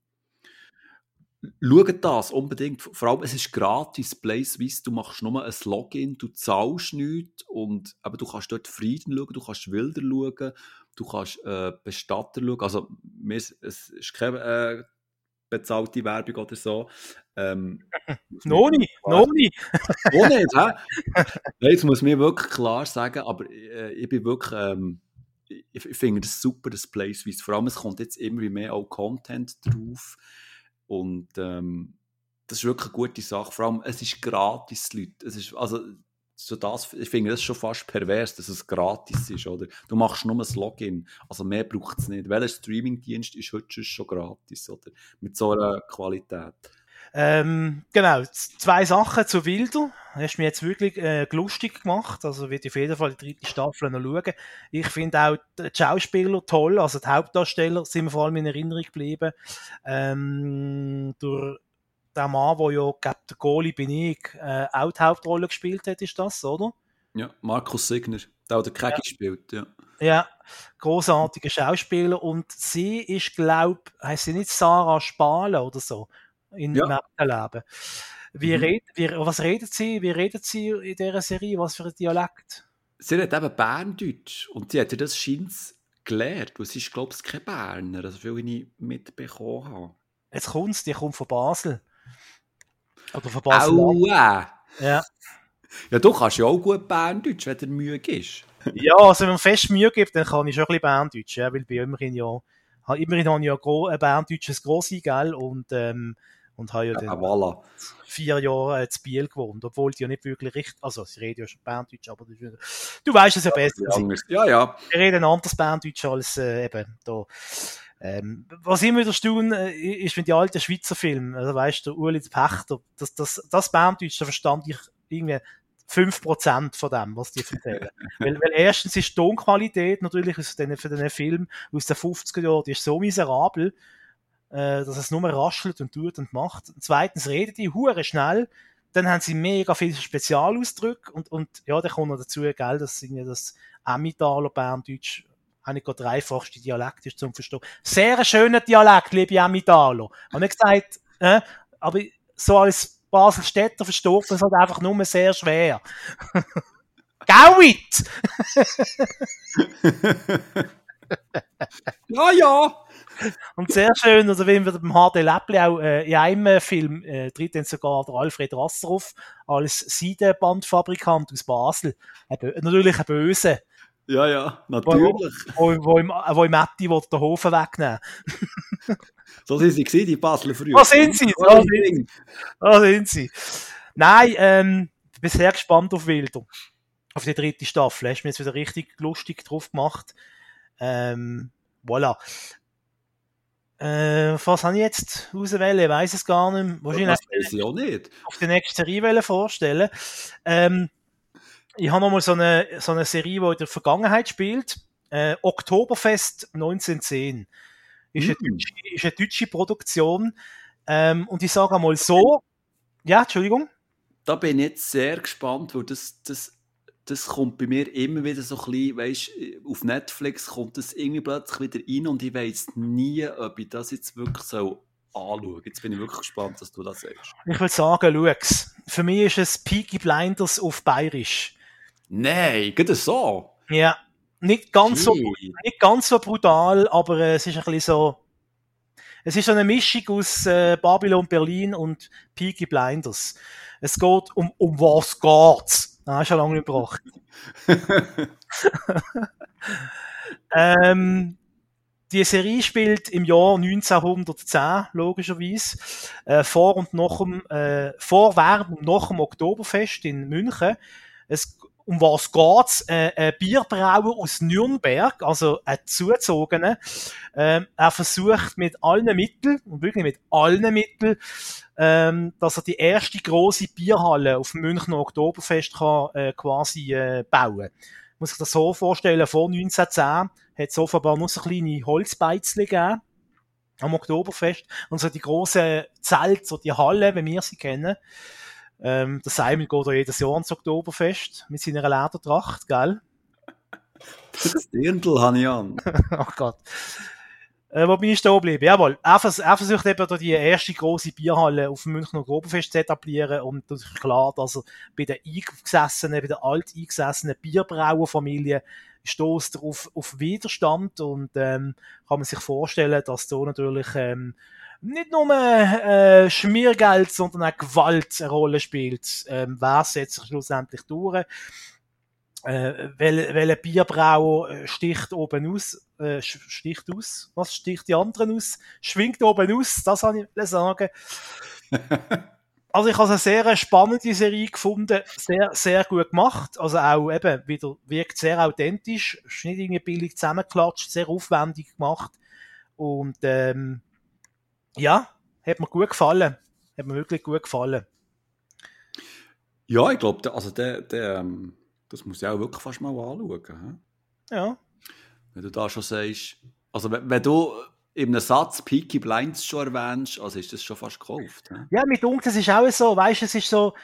schaut das unbedingt. Vor allem, es ist gratis, PlaySwiss, du machst nur ein Login, du zahlst nichts und aber du kannst dort Frieden schauen, du kannst Wilder schauen, du kannst äh, Bestatter schauen. Also, mir, es ist keine äh, bezahlte Werbung oder so. Ähm, noch nicht, noch nicht. *laughs* noch nicht, hä? Nein, jetzt muss mir wirklich klar sagen, aber äh, ich bin wirklich... Ähm, ich, ich finde das super, das Placewies. Vor allem, es kommt jetzt immer mehr auch Content drauf. Und ähm, das ist wirklich eine gute Sache. Vor allem, es ist gratis, Leute. Es ist, also, so das, ich finde das schon fast pervers, dass es gratis ist, oder? Du machst nur ein Login, also mehr braucht es nicht. Welcher Streamingdienst ist heute schon gratis, oder? Mit so einer Qualität. Ähm, genau, zwei Sachen zu Wilder. Hast mir jetzt wirklich äh, lustig gemacht. Also wird auf jeden Fall die dritte Staffel noch schauen. Ich finde auch die Schauspieler toll. Also die Hauptdarsteller sind mir vor allem in Erinnerung geblieben. Ähm, durch den Mann, der ja, glaub, der Goalie bin ich, äh, auch die Hauptrolle gespielt hat, ist das, oder? Ja, Markus Signer, der auch der Kegi ja. gespielt, ja. Ja, großartiger Schauspieler. Und sie ist, glaube heißt sie nicht Sarah Spale oder so? in ja. Leben. Wie, mhm. red, wie, was redet sie? Wie redet sie in dieser Serie? Was für ein Dialekt? Sie redet eben Berndeutsch und sie hat ja das scheint gelernt. Und sie ist, glaube ich, kein Berner, also viel ich mitbekommen habe. Jetzt kommt sie, die kommt von Basel. Oder von Basel. Aua! Ja. Ja, du kannst ja auch gut Berndeutsch, wenn du Mühe gibst. *laughs* ja, also wenn man fest Mühe gibt, dann kann ich schon ein bisschen Berndeutsch, ja, weil bei immerhin ja, immerhin habe ich ja ein Berndeutsches Grossi, gell, und ähm, und habe ja, ja voilà. vier Jahre in Biel gewohnt, obwohl die ja nicht wirklich richtig, also sie reden ja schon Berndeutsch, aber du weißt es ja besser. Ja, ja. Die reden anders Berndeutsch als äh, eben da. Ähm, was ich immer wieder staune, äh, ist mit den alten Schweizer Filmen, also weißt du, Uli Pächter, das, das, das Berndeutsch, da verstand ich irgendwie 5% von dem, was die erzählen. *laughs* weil, weil erstens ist die Tonqualität natürlich aus den, für den Film aus den 50er Jahren, die ist so miserabel, äh, dass es nur raschelt und tut und macht. Zweitens redet die hure schnell, dann haben sie mega viele Spezialausdrücke und, und ja, dann kommt noch dazu, gell, dass irgendwie das Emmentaler Berndeutsch eigentlich der dreifachste Dialekt ist zum Verstehen. Sehr schöner Dialekt, liebe Emmentaler. Habe ich gesagt, äh, aber so als Basel-Städter versteht man es halt einfach nur sehr schwer. *laughs* Gauit! *laughs* ja, ja! Und sehr schön, also wenn wir beim HD Läppli auch äh, in einem Film äh, tritt dann sogar der Alfred Rasserhoff als Seidenbandfabrikant aus Basel. Eben, natürlich ein Böse. Ja, ja, natürlich. Wo, wo, wo, im, wo im Matti den Hofen wegnehmen *laughs* So sind sie gewesen, die Basler früher. Was sind sie? So sind, so sind sie. Nein, ähm, ich bin sehr gespannt auf Wilder. Auf die dritte Staffel. Hast du mir jetzt wieder richtig lustig drauf gemacht. Ähm, voilà. Äh, was habe ich jetzt auswählen? Ich weiß es gar nicht. Wahrscheinlich das weiß ich auch nicht. Auf die nächste Serie vorstellen. Ähm, ich habe nochmal so eine, so eine Serie, die in der Vergangenheit spielt. Äh, Oktoberfest 1910. Ist, eine, hm. deutsche, ist eine deutsche Produktion. Ähm, und ich sage einmal so. Ja, Entschuldigung. Da bin ich jetzt sehr gespannt, weil das, das das kommt bei mir immer wieder so ein bisschen, weißt, auf Netflix kommt das irgendwie plötzlich wieder rein und ich weiß nie, ob ich das jetzt wirklich so anschaue. Jetzt bin ich wirklich gespannt, dass du das sagst. Ich würde sagen, schau's. Für mich ist es Peaky Blinders auf Bayerisch. Nein, geht das so? Ja. Nicht ganz, so, nicht ganz so brutal, aber äh, es ist ein bisschen so. Es ist so eine Mischung aus äh, Babylon Berlin und Peaky Blinders. Es geht um, um was geht's? Ah, schon lange nicht gebracht. *laughs* ähm, die Serie spielt im Jahr 1910, logischerweise, äh, vor und nach dem, äh, vor, während und nach dem Oktoberfest in München. Es, um was geht's? Äh, ein Bierbrauer aus Nürnberg, also ein Zugezogener. Ähm, er versucht mit allen Mitteln, und wirklich mit allen Mitteln, ähm, dass er die erste große Bierhalle auf dem Münchner Oktoberfest kann, äh, quasi äh, bauen. Muss sich das so vorstellen, vor 1910 hat es offenbar nur so kleine Holzbeizchen gegeben am Oktoberfest und so die große Zelt, so die Halle, wie wir sie kennen. Ähm, der Simon geht da jedes Jahr ans Oktoberfest mit seiner Ledertracht, gell? Das Dirndl habe ich an. *laughs* oh Gott. Äh, wo bin ich stehen geblieben? Jawohl. Er, vers er versucht eben da die erste große Bierhalle auf dem Münchner Oktoberfest zu etablieren und das ist klar, dass er bei den eingesessenen, bei der alt eingesessenen Bierbrauerfamilie stoßt auf, auf Widerstand und ähm, kann man sich vorstellen, dass da natürlich ähm, nicht nur äh, Schmiergeld, sondern auch Gewalt eine Rolle spielt. Ähm, wer setzt sich schlussendlich durch? Äh, welcher wel Bierbrauer äh, sticht oben aus, äh, sticht aus, was sticht die anderen aus, schwingt oben aus, das kann ich sagen. *laughs* also ich habe eine sehr spannende Serie gefunden, sehr, sehr gut gemacht, also auch eben wieder, wirkt sehr authentisch, ist nicht irgendwie billig zusammengeklatscht, sehr aufwendig gemacht. Und ähm, ja, hat mir gut gefallen, hat mir wirklich gut gefallen. Ja, ich glaube, also der, der ähm das muss ich auch wirklich fast mal anschauen. He? Ja. Wenn du da schon sagst, also wenn, wenn du in einem Satz Peaky Blinds schon erwähnst, also ist das schon fast gekauft. He? Ja, mit uns, es ist auch so, weißt du, es ist so,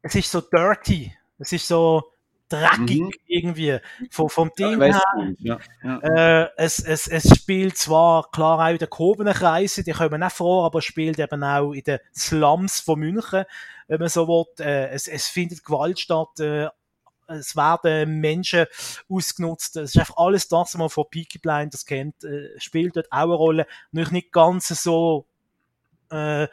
es ist so dirty, es ist so dreckig mhm. irgendwie vom, vom Ding ja, her. Ja, ja. Äh, es, es, es spielt zwar klar auch in den gehobenen Kreisen, die kommen auch vor, aber es spielt eben auch in den Slums von München, wenn man so will. Äh, es, es findet Gewalt statt, äh, es werden Menschen ausgenutzt. Es ist einfach alles das, was man von Peaky Blinders kennt, äh, spielt dort auch eine Rolle. Natürlich nicht ganz so, äh,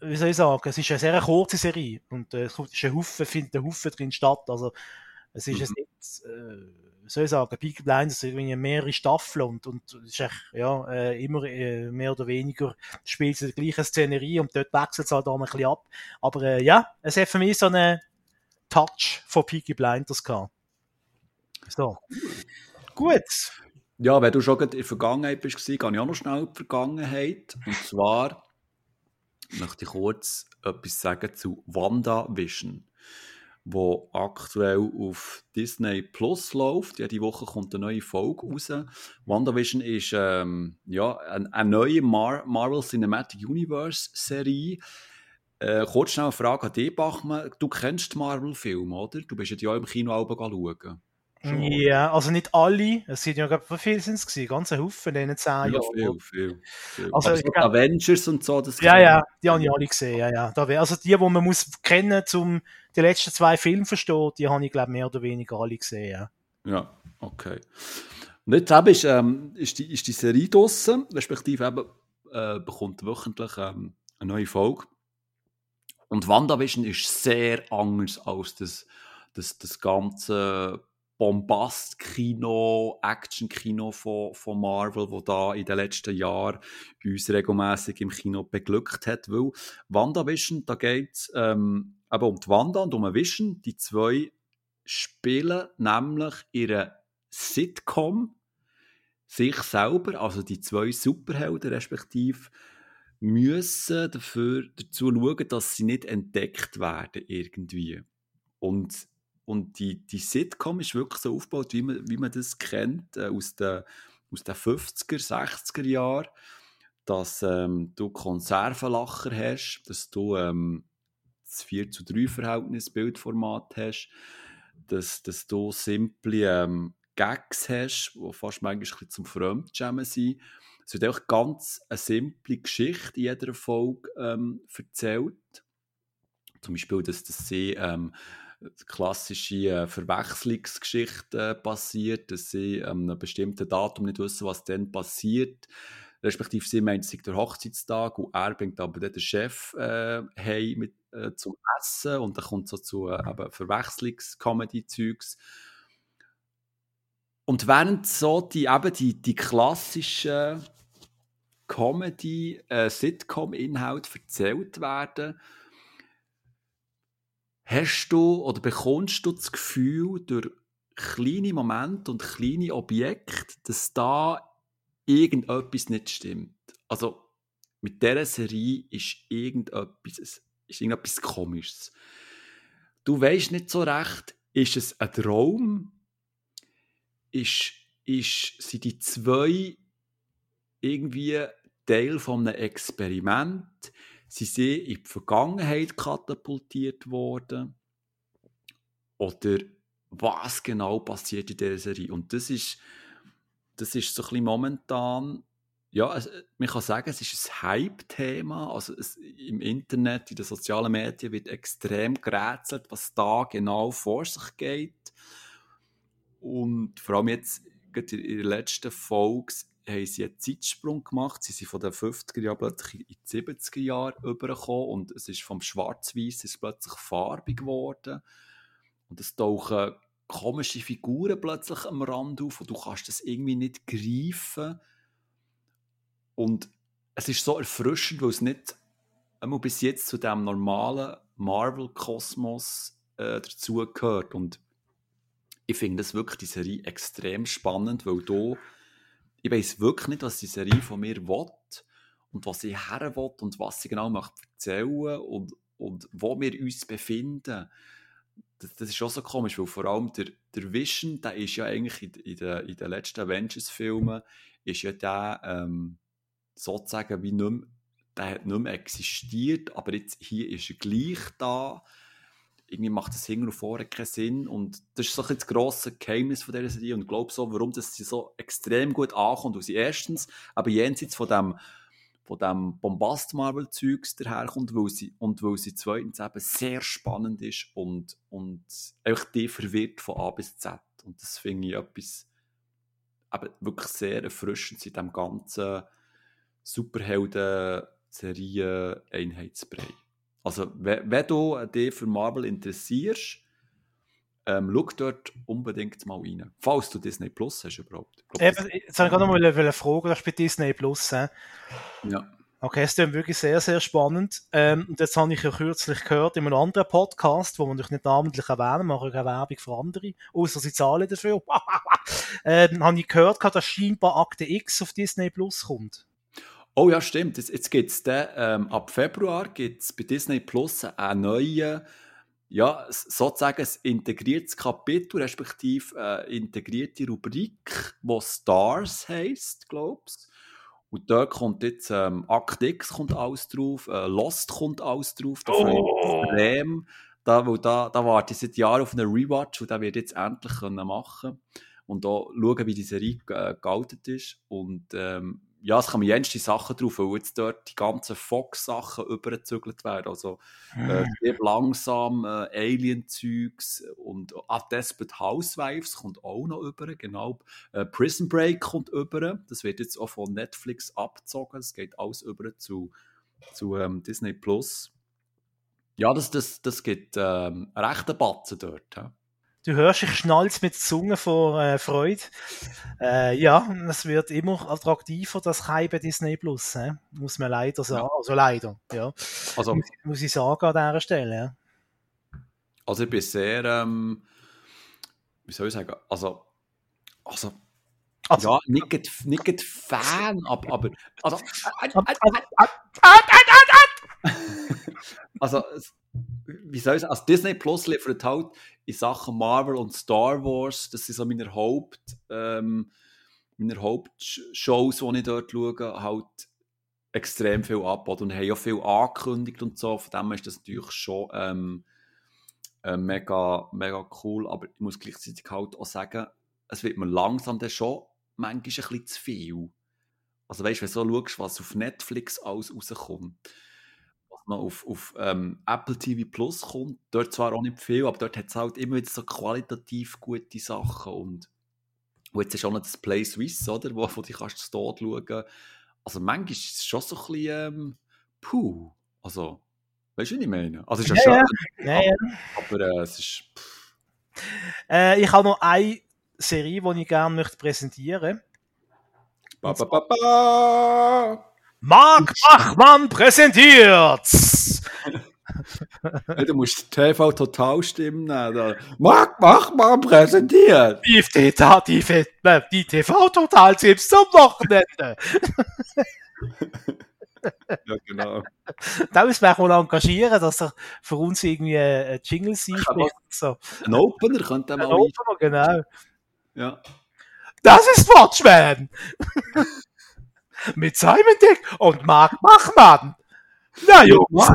wie soll ich sagen, es ist eine sehr kurze Serie und äh, es ist ein Haufen, findet ein Haufen drin statt. Also, es ist mhm. nicht, äh, soll ich sagen, Peaky Blinders irgendwie mehrere Staffeln und, und es ist echt, ja, äh, immer äh, mehr oder weniger spielt es die gleiche Szenerie und dort wechselt es halt auch ein bisschen ab. Aber äh, ja, es hat für mich so eine Touch von Peaky Blinders gehabt. So. Gut. Ja, wenn du schon in der Vergangenheit bist, gehe ich auch noch schnell in die Vergangenheit. Und zwar möchte ich kurz etwas sagen zu WandaVision, wo aktuell auf Disney Plus läuft. Ja, die Woche kommt eine neue Folge raus. WandaVision ist ähm, ja, eine, eine neue Mar Marvel Cinematic Universe Serie äh, kurz schnell eine Frage an dich, Bachmann. Du kennst Marvel-Filme, oder? Du bist ja im Kino auch schauen. Schon, ja, also nicht alle. Es sind ja, glaube wie viele sind es Ganz ein Haufen in den zehn Jahren. Ja, viel, viel, viel. Also, so glaub, Avengers und so, das Ja, ja, die habe ich alle gesehen, ja, ja. Also die, die man muss kennen, um die letzten zwei Filme zu verstehen, die habe ich, glaube mehr oder weniger alle gesehen, ja. Ja, okay. Und jetzt eben ist, ähm, ist, die, ist die Serie draussen, respektive eben, äh, bekommt wöchentlich ähm, eine neue Folge. Und WandaVision ist sehr anders als das, das, das ganze Bombast-Kino, Action-Kino von, von Marvel, wo da in den letzten Jahren uns regelmäßig im Kino beglückt hat. Weil WandaVision, da geht es ähm, um die Wanda und um Vision. Die zwei spielen nämlich ihre Sitcom sich selber, also die zwei Superhelden respektive müssen dafür, dazu schauen, dass sie nicht entdeckt werden irgendwie. Und, und die, die Sitcom ist wirklich so aufgebaut, wie man, wie man das kennt äh, aus, den, aus den 50er, 60er Jahren, dass ähm, du Konservenlacher hast, dass du ähm, das 4 zu 3 Verhältnis Bildformat hast, dass, dass du simple ähm, Gags hast, die fast manchmal zum Fremdschämen sind es wird auch ganz eine simple Geschichte in jeder Folge ähm, erzählt. Zum Beispiel, dass das sie ähm, klassische äh, Verwechslungsgeschichte passiert, dass sie an einem bestimmten Datum nicht wissen, was dann passiert. Respektive sie meint, es sei der Hochzeitstag und er bringt aber den Chef äh, heim mit, äh, zum Essen und dann kommt so zu äh, Verwechslungs-Comedy-Zeugs. Und während so die, eben die, die klassischen Comedy, äh, erzählt werden, hast du oder bekommst du das Gefühl durch kleine Momente und kleine Objekte, dass da irgendetwas nicht stimmt. Also mit dieser Serie ist irgendetwas, ist irgendetwas Komisches. Du weißt nicht so recht, ist es ein Traum? Ist, ist, sind die zwei irgendwie Teil von einem Experiment? Sie sind in die Vergangenheit katapultiert worden? Oder was genau passiert in dieser Serie? Und das ist, das ist so ein bisschen momentan ja, man kann sagen, es ist ein Hype-Thema. Also es, im Internet, in den sozialen Medien wird extrem gerätselt, was da genau vor sich geht. Und vor allem jetzt, in der letzten Folge, haben sie einen Zeitsprung gemacht. Sie sind von den 50er Jahren plötzlich in die 70er Jahre übergekommen und es ist vom Schwarz-Weiß plötzlich farbig geworden. Und es tauchen komische Figuren plötzlich am Rand auf und du kannst das irgendwie nicht greifen und es ist so erfrischend, weil es nicht einmal bis jetzt zu dem normalen Marvel-Kosmos äh, dazugehört. Und ich finde das wirklich die Serie extrem spannend, weil du, ich weiß wirklich nicht, was die Serie von mir will und was sie her will und was sie genau möchte erzählen und, und wo wir uns befinden. Das, das, ist auch so komisch, weil vor allem der, der Vision, der ist ja eigentlich in, in, den, in den letzten Avengers-Filmen, ist ja der, ähm, sozusagen wie nicht mehr, der hat nicht mehr existiert, aber jetzt hier ist er gleich da. Irgendwie macht das hinten und vorne keinen Sinn und das ist so ein das grosse Geheimnis von dieser Serie und ich glaube so, warum das sie so extrem gut ankommt, weil sie erstens aber jenseits von dem von dem Bombast-Marvel-Zeugs daherkommt, weil sie, und weil sie zweitens eben sehr spannend ist und, und einfach die verwirrt von A bis Z. Und das finde ich etwas eben wirklich sehr erfrischend in dem ganzen Superhelden-Serie Einheitsbrei. Also, wenn, wenn du dich für Marvel interessierst, ähm, schau dort unbedingt mal rein. Falls du Disney Plus hast überhaupt. Glaub, Eben, jetzt habe ich gerade noch mal eine Frage, das ist bei Disney Plus. Äh? Ja. Okay, es ist wirklich sehr, sehr spannend. Ähm, und jetzt habe ich ja kürzlich gehört in einem anderen Podcast, wo man natürlich nicht namentlich erwähnen, mache ich eine Werbung für andere, außer sie zahlen dafür. *laughs* ähm, habe ich gehört, dass scheinbar Akte X auf Disney Plus kommt. Oh ja, stimmt. Jetzt, jetzt gibt es ähm, ab Februar gibt's bei Disney Plus einen neuen, ja, sozusagen ein integriertes Kapitel, respektive eine integrierte Rubrik, die Stars heisst, glaubst und da kommt jetzt ähm, Act X kommt alles drauf, äh, Lost kommt alles drauf, da oh. extrem. Da, weil da, da warte ich seit Jahren auf einen Rewatch und der wird jetzt endlich können machen und da schauen, wie die Serie äh, gealtet ist. Und ähm, ja, es kommen jenste Sachen drauf, weil jetzt dort die ganzen Fox-Sachen übergezügelt werden. Also äh, mhm. langsam äh, Alien-Zeugs und ah, Desperate Housewives kommt auch noch über, genau. Äh, Prison Break kommt über, das wird jetzt auch von Netflix abgezogen, es geht alles über zu, zu ähm, Disney Plus. Ja, das, das, das gibt ähm, einen rechten Batzen dort. Ja. Du hörst, ich schnalz mit der Zunge vor äh, Freude. Äh, ja, es wird immer attraktiver, das Kai Disney Plus, äh? muss man leider sagen. Ja. Also leider, ja. Also, muss, muss ich sagen an dieser Stelle. Ja. Also ich bin sehr, ähm, wie soll ich sagen, also, also, also ja, nicht, nicht Fan, aber, aber also, also, wie soll ich sagen, also Disney Plus liefert halt in Sachen Marvel und Star Wars, das sind so meine Haupt, ähm, meine Hauptshows, die ich dort schaue, halt extrem viel ab und haben ja viel angekündigt und so, von dem ist das natürlich schon ähm, äh, mega, mega cool, aber ich muss gleichzeitig halt auch sagen, es wird mir langsam dann schon manchmal ein bisschen zu viel. Also weißt du, wenn du so schaust, was auf Netflix alles rauskommt, noch auf, auf ähm, Apple TV Plus kommt. Dort zwar auch nicht viel, aber dort hat es halt immer wieder so qualitativ gute Sachen. Und wo jetzt ist auch noch das Play Swiss, oder? Wo, wo du kannst dort schauen. Also manchmal ist es schon so ein bisschen, ähm, puh, also, weißt du, was ich meine? Also es ist ja, ja schön, ja. Ja, aber, aber äh, es ist, äh, Ich habe noch eine Serie, die ich gerne möchte präsentieren möchte. Ba, ba, ba, ba. Marc Bachmann präsentiert! Ja, du musst TV total stimmen. Da. Marc, mach mal präsentiert. Die, TV, die, äh, die TV-Total-Tipps zum Wochenende. *laughs* Ja, genau. Da müssen wir auch mal engagieren, dass er für uns irgendwie ein Jingle spricht. So. Ein Opener könnte Ein mal Opener, genau. Ja. Das ist Watchman! Mit Simon Dick und Marc Bachmann. Na Jungs,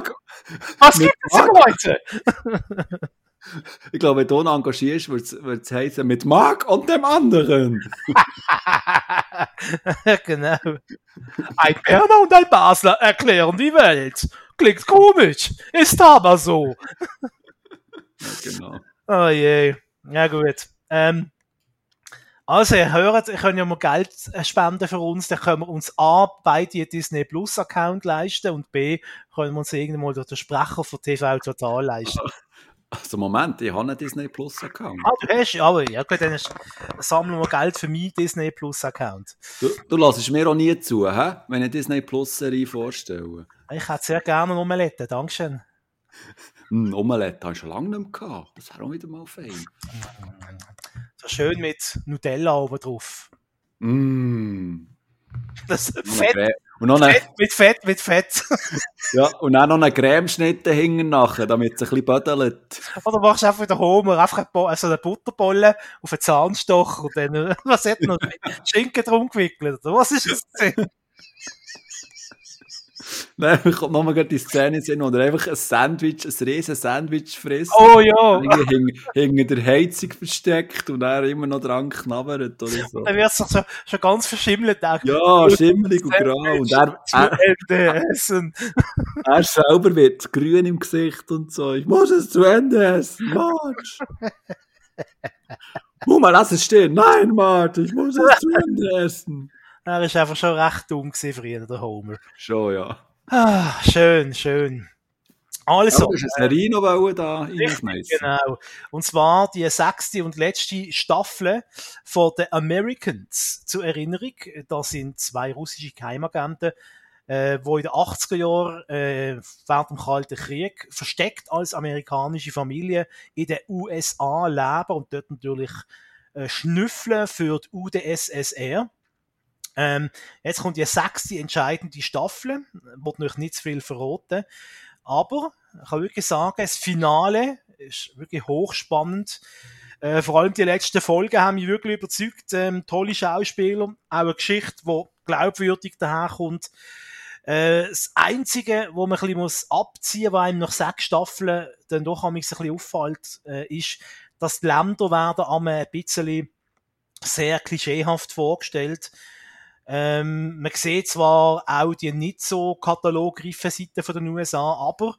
was gibt es denn heute? ich glaube, wenn du ihn engagierst, wird es heißen, mit Marc und dem anderen. *laughs* genau. Ein Berner und ein Basler erklären die Welt. Klingt komisch, ist aber so. Ja, genau. Oh je. Ja, gut. Ähm, also, ihr hört, ihr könnt ja mal Geld äh, spenden für uns, dann können wir uns A, beide einen Disney Plus Account leisten und B, können wir uns irgendwann mal durch den Sprecher von TV Total leisten. Also Moment, ich habe einen Disney Plus Account. Ah, du hast, aber ja gut, dann sammeln wir Geld für meinen Disney Plus Account. Du, du lässt mir auch nie zu, hä? wenn ich Disney Plus Serie vorstelle. Ich hätte sehr gerne eine Omelette, Dankeschön. Hm, Omelette habe ich schon lange nicht mehr gehabt. Das wäre auch wieder mal fein. *laughs* Schön mit Nutella oben drauf. Mm. Das eine Fett, Und, noch eine, Fett mit Fett mit Fett. *laughs* ja, und dann noch einen Cremeschnitt hinten nachher, damit es ein bisschen bödelt. Oder machst du einfach wieder Homer, einfach eine so eine Butterbolle auf einen Zahnstocher und dann, *laughs* was hat noch? Schinken drum gewickelt, oder was ist das? *laughs* Nein, ich kommt nochmal gerade die Szene sehen, wo er einfach ein Sandwich, ein riesen Sandwich frisst. Oh ja, Hinter der Heizung versteckt und er immer noch dran knabbert oder so. dann wird es so, schon ganz verschimmelt. Ja, schimmelig und grau. Und er, Zu er, Ende essen. *laughs* er selber wird grün im Gesicht und so. Ich muss es zu Ende essen, Marge. *laughs* Mama, lass es stehen. Nein, Marge, ich muss es zu Ende essen. Er ist einfach schon recht dumm früher, der Homer. Schon, ja. Ah, schön, schön. Also, Also, du hast eine Rino wollen da reinschmeißen. Genau. Und zwar die sechste und letzte Staffel von The Americans. Zur Erinnerung, da sind zwei russische Geheimagenten, äh, wo in den 80er Jahren äh, während dem Kalten Krieg versteckt als amerikanische Familie in den USA leben und dort natürlich äh, schnüffeln für die UdSSR. Ähm, jetzt kommt die sechste entscheidende Staffel, wird euch nicht zu viel verraten. Aber ich kann wirklich sagen, das Finale ist wirklich hochspannend. Äh, vor allem die letzten Folgen haben mich wirklich überzeugt. Ähm, tolle Schauspieler, auch eine Geschichte, die glaubwürdig daherkommt. Äh, das Einzige, wo man ein bisschen abziehen muss, was einem nach sechs Staffeln dann doch ein bisschen auffällt, äh, ist, dass die Länder werden einmal ein bisschen sehr klischeehaft vorgestellt. Ähm, man sieht zwar auch die nicht so katalogreifen Seiten von den USA, aber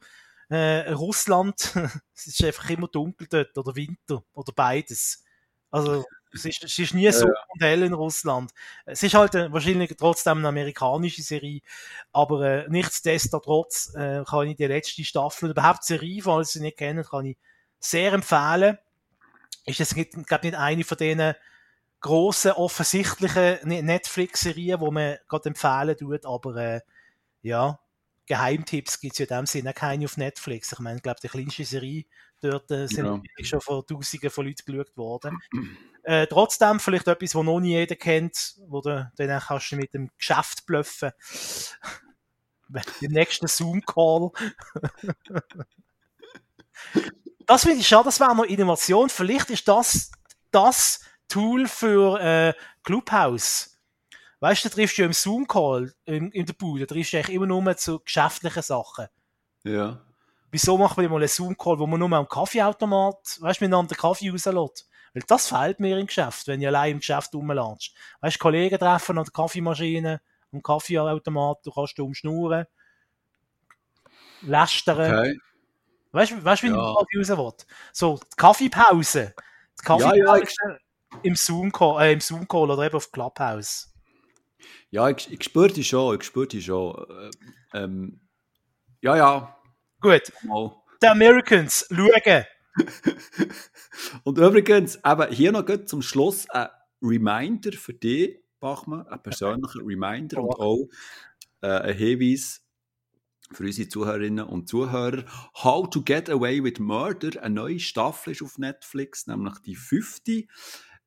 äh, Russland, *laughs* es ist einfach immer dunkel dort oder Winter oder beides. Also es ist, es ist nie so und hell in Russland. Es ist halt äh, wahrscheinlich trotzdem eine amerikanische Serie, aber äh, nichtsdestotrotz äh, kann ich die letzte Staffel, überhaupt die Serie, falls Sie nicht kennen, kann ich sehr empfehlen. Ist es, glaube ich, nicht eine von denen grossen, offensichtlichen Ne- Netflix-Serien, die man gerade empfehlen tut, aber äh, ja, Geheimtipps gibt es ja in dem Sinne keine auf Netflix. Ich meine, ich glaube, die kleinste Serie dort äh, sind Ja. schon von Tausenden von Leuten geschaut worden. *clears throat* äh, trotzdem vielleicht etwas, was noch nie jeder kennt, wo du dann kannst du mit dem Geschäft bluffen. *laughs* Im nächsten Zoom-Call. *laughs* das finde ich schade, das wäre noch Innovation. Vielleicht ist das das Tool für äh, Clubhouse. Weißt du, du triffst ja im Zoom-Call in, in der Bude, du triffst du eigentlich immer nur zu geschäftlichen Sachen. Ja. Wieso man nicht mal einen Zoom-Call, wo man nur am Kaffeeautomat, weißt du, miteinander Kaffee rauslässt? Weil das fehlt mir im Geschäft, wenn ich allein im Geschäft rumlatsch. Weißt du, Kollegen treffen an der Kaffeemaschine, am Kaffeeautomat, du kannst dumm schnurren, lästern. Okay. Weißt du, weißt, du, wie Ja. ich Kaffee raus? So, die Kaffeepause. Die Ja, ja, Kaffeepause im Zoom-Call, äh, im Zoom-Call oder eben auf Clubhouse. Ja, ich, ich spüre die schon, ich spüre die schon. Äh, ähm, ja, ja. Gut, Mal. die Americans, schauen. *laughs* Und übrigens, eben hier noch zum Schluss ein Reminder für dich, Bachmann, ein persönlicher Reminder und auch äh, ein Hinweis für unsere Zuhörerinnen und Zuhörer. How to Get Away with Murder, eine neue Staffel ist auf Netflix, nämlich die fünfte.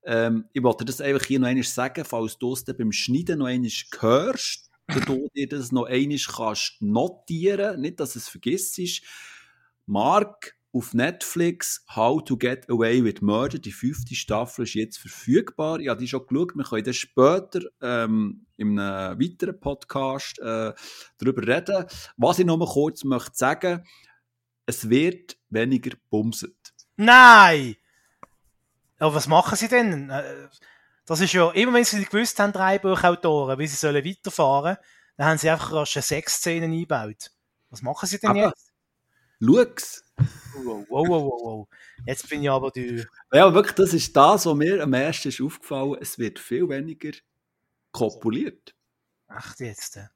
Ähm, ich wollte das einfach hier noch einmal sagen, falls du es beim Schneiden noch einmal hörst, *laughs* dass du dir das noch einmal kannst notieren nicht, dass es vergisst ist. Mark auf Netflix How to Get Away with Murder. Die fünfte Staffel ist jetzt verfügbar. Ich habe die schon geschaut. Wir können dann später ähm, in einem weiteren Podcast äh, darüber reden. Was ich noch mal kurz möchte sagen, es wird weniger bumset. Nein! Aber was machen sie denn? Äh, Das ist ja, immer wenn sie gewusst haben, drei Buchautoren, wie sie sollen weiterfahren, dann haben sie einfach rasch eine Sexszene eingebaut. Was machen sie denn Aber- jetzt? Schau's. Wow, wow, wow, wow, wow. Jetzt bin ich aber die. Ja, wirklich, das ist das, was mir am ersten ist aufgefallen. Es wird viel weniger kopuliert. Ach, jetzt. äh.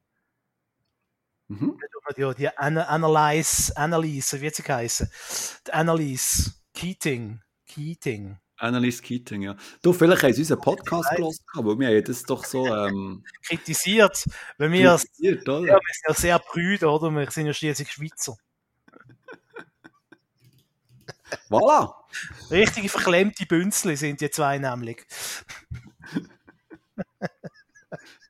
Mhm. Die, die Ana- Analyse, Analyse, wie hat sie geheißen? Die Analyse, Keating, Keating. Annelies Keating, ja. Du, vielleicht haben sie unseren Podcast gelesen, aber wir haben das doch so ähm, *laughs* Kritisiert, weil wir, ja, kritisiert, oder? wir sind ja sehr prüde, oder? Wir sind ja schließlich Schweizer. *laughs* Voilà. Richtige verklemmte Bünzli sind die zwei nämlich. *laughs*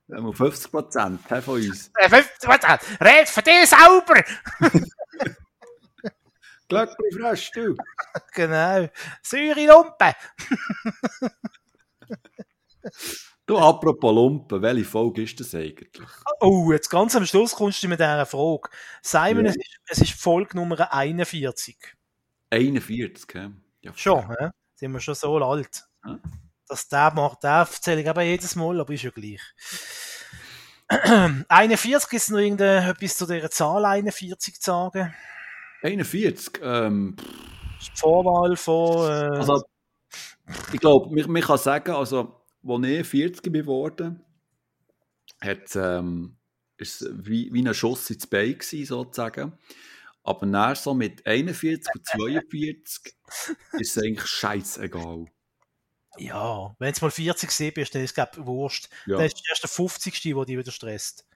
Wir haben 50 Prozent von uns. Äh, fünf- warte, Red für dich sauber! Glöckli frisch, du. *laughs* Genau. Säure Lumpen! *laughs* Du, apropos Lumpen, welche Folge ist das eigentlich? Oh, jetzt ganz am Schluss kommst du mit dieser Frage. Simon, Ja. es, ist, es ist Folge Nummer 41. 41, gell? Ja, Schon, hä? sind wir schon so alt. Ja. Das der macht, der erzähle ich aber jedes Mal, aber ist ja gleich. *clears throat* 41 ist noch irgendetwas zu dieser Zahl 41 zu sagen. 41, ähm, Das ist die Vorwahl von. Äh, also, ich glaube, man, man kann sagen, also, als ich 40 bin geworden, hat, ähm, ist wie, wie ein Schuss ins Bein gewesen, sozusagen. Aber dann so mit 41 und 42 *laughs* ist es eigentlich scheißegal. ja, wenn es mal 40 gesehen bist, dann ist es, glaube ich, wurscht. Ja. Dann ist es erst der 50. der dich wieder stresst.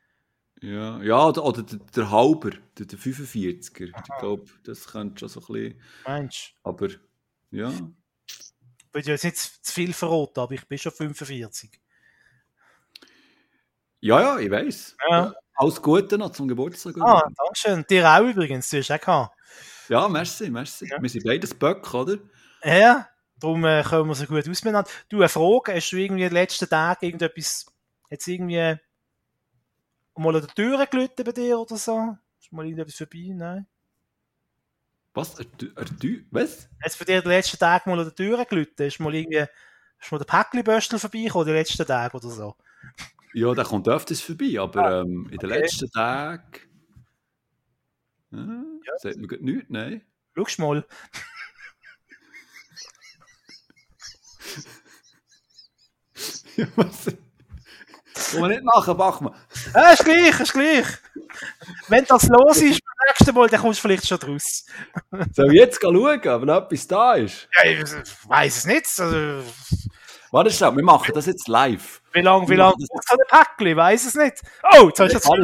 Ja, ja oder, oder der, der Halber, der, der 45er. Ich glaube, das könnte schon so ein bisschen. Meinst Aber ja. Ich will dir jetzt nicht zu viel verraten, aber ich bin schon 45. Ja, ja, ich weiß. Ja. Alles Gute noch zum Geburtstag. Ah, dankeschön. Dir auch übrigens, du hast auch gehabt. Ja, merci, merci. Ja. Wir sind beides Böck, oder? Ja, darum äh, können wir so gut aus miteinander. Du, eine Frage, hast du irgendwie in den letzten Tagen irgendetwas, jetzt irgendwie mal an der Tür gelitten bei dir oder so? Ist mal irgendetwas vorbei? Nein? Was? Er, was? Jetzt bei dir den letzten Tagen mal an der Tür gelitten? Ist mal irgendwie, ist mal der Päckli-Böstel vorbeigekommen, die letzten Tage oder so? Ja, der kommt öfters vorbei, aber ähm, in den okay. letzten Tagen. Ja, Sagt mir grad nichts, nein. Schau mal. Ja, was? Wollen wir nicht machen, Bachmann? Ja, ist gleich, ist gleich. Wenn das los ist, beim nächsten Mal, dann kommst du vielleicht schon draus. Soll ich jetzt schauen, ob noch etwas da ist? Ja, ich weiß es nicht. Also, Warte schnell, wir machen das jetzt live. wie lange, wie Wir lange machen das- so ein? Ich weiß es nicht. Oh, jetzt hast du jetzt Warte,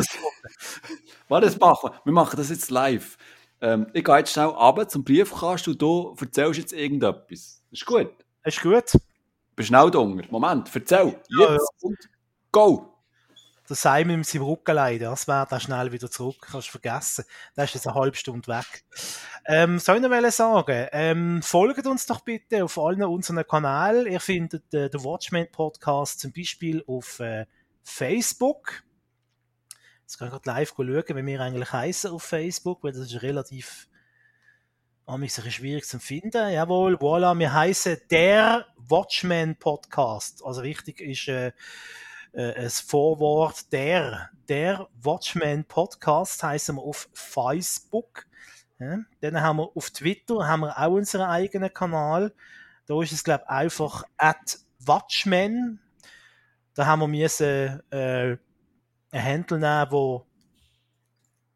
warte, das machen wir. Wir machen das jetzt live. Ähm, ich gehe jetzt schnell runter zum Briefkasten und du erzählst jetzt irgendetwas. Ist gut? Ist gut. Bist schnell. Moment, erzähl. Ja, Jetzt und go. Der Simon mit seinem Rücken leiden, das wäre dann schnell wieder zurück. Kannst du vergessen. Der ist jetzt eine halbe Stunde weg. Ähm, soll ich noch sagen, ähm, folgt uns doch bitte auf allen unseren Kanälen. Ihr findet äh, den Watchmen Podcast zum Beispiel auf äh, Facebook. Jetzt kann ich gerade live schauen, wie wir eigentlich heißen auf Facebook, weil das ist relativ ein bisschen schwierig zu finden. Jawohl, voilà, wir heißen der Watchmen Podcast. Also wichtig ist äh, ein Vorwort der, der Watchmen Podcast heißen wir auf Facebook. Ja. Dann haben wir auf Twitter haben wir auch unseren eigenen Kanal. Da ist es, glaube ich, einfach at Watchmen. Da haben wir müssen, äh, einen Handle nehmen, wo,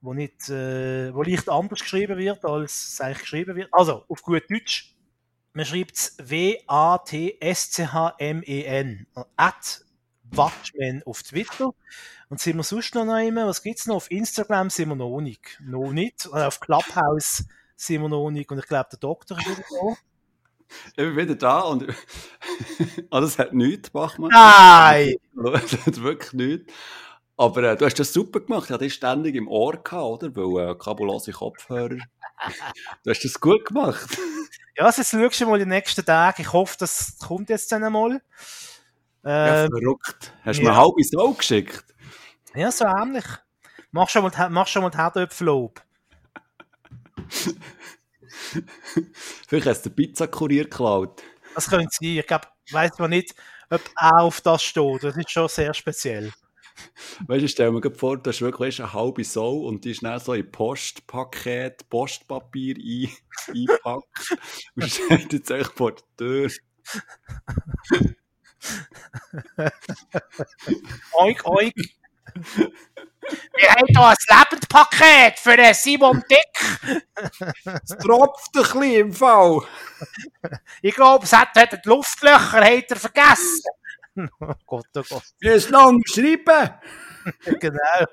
wo, nicht, äh, wo leicht anders geschrieben wird, als es eigentlich geschrieben wird. Also, auf gut Deutsch. Man schreibt es W-A-T-S-C-H-M-E-N. At Watchmen auf Twitter. Und sind wir sonst noch immer? Was gibt's noch? Auf Instagram sind wir noch nicht. Noch nicht. Und auf Clubhouse sind wir noch nicht. Und ich glaube, der Doktor ist wieder da. Ich bin wieder da und *laughs* ah, das hat nichts gemacht. Nein! *laughs* Das hat wirklich nichts. Aber äh, du hast das super gemacht. Ich hatte dich ständig im Ohr gehabt, oder? Weil äh, kabellose Kopfhörer. *laughs* Du hast das gut gemacht. Ja, also jetzt schaust du mal die nächsten Tage. Ich hoffe, das kommt jetzt dann einmal. Ja, Äh, verrückt. Hast du ja. mir halb ins Auge geschickt? ja, so ähnlich. Mach schon mal, mach schon mal die Herdöpfellob. Vielleicht hast du den Pizzakurier geklaut. Das könnte sein. Ich glaube, weiß man nicht, ob er auf das steht. Das ist schon sehr speziell. Weißt du, stell mir vor, du hast wirklich eine halbe Sau und die ist dann so in Postpaket, Postpapier ein, eingepackt *laughs* und steht jetzt echt vor der Tür. Oik, oik. Wir haben hier ein Lebendpaket für den Simon Dick. Es tropft ein bisschen im Fall. Ich glaube, es hat die Luftlöcher hat er vergessen. Oh Gott, oh Gott. Wie ist noch geschrieben? Genau.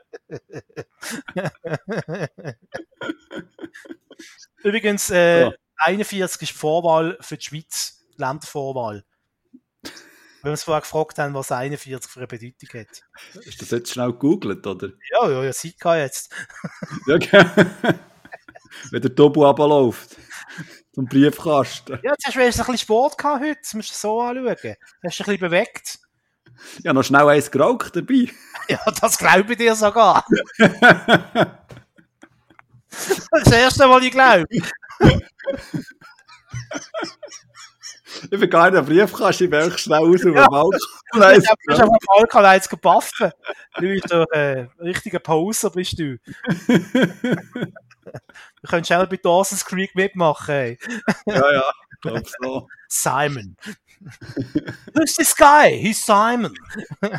Übrigens, äh, Ja. 41 ist die Vorwahl für die Schweiz, Ländervorwahl. Wenn uns vorher gefragt haben, was 41 für eine Bedeutung hat. Ist das jetzt schnell gegoogelt, oder? Ja, ja, ja, Sika jetzt. *laughs* Ja, gell? *laughs* Wenn der Tobu runterläuft. Zum Briefkasten. Ja, jetzt hast du ein bisschen Sport gehabt heute, das musst du so anschauen. Hast du dich ein bisschen bewegt? Ja, noch schnell eins geraucht dabei. *laughs* Ja, das glaube ich dir sogar. Das erste Mal, ich glaube. Ich bin gar nicht am Briefkasten, ich bin einfach schnell Ja. den Balkon. *laughs* Du bist auf dem Alkohol eins gebaffen. Du bist doch äh, richtiger Poser, bist du. *laughs* Du könntest auch bei Dawson's Creek mitmachen, ey. Ja, ja, ich glaube so. Simon. Who's this guy? He's Simon. *laughs*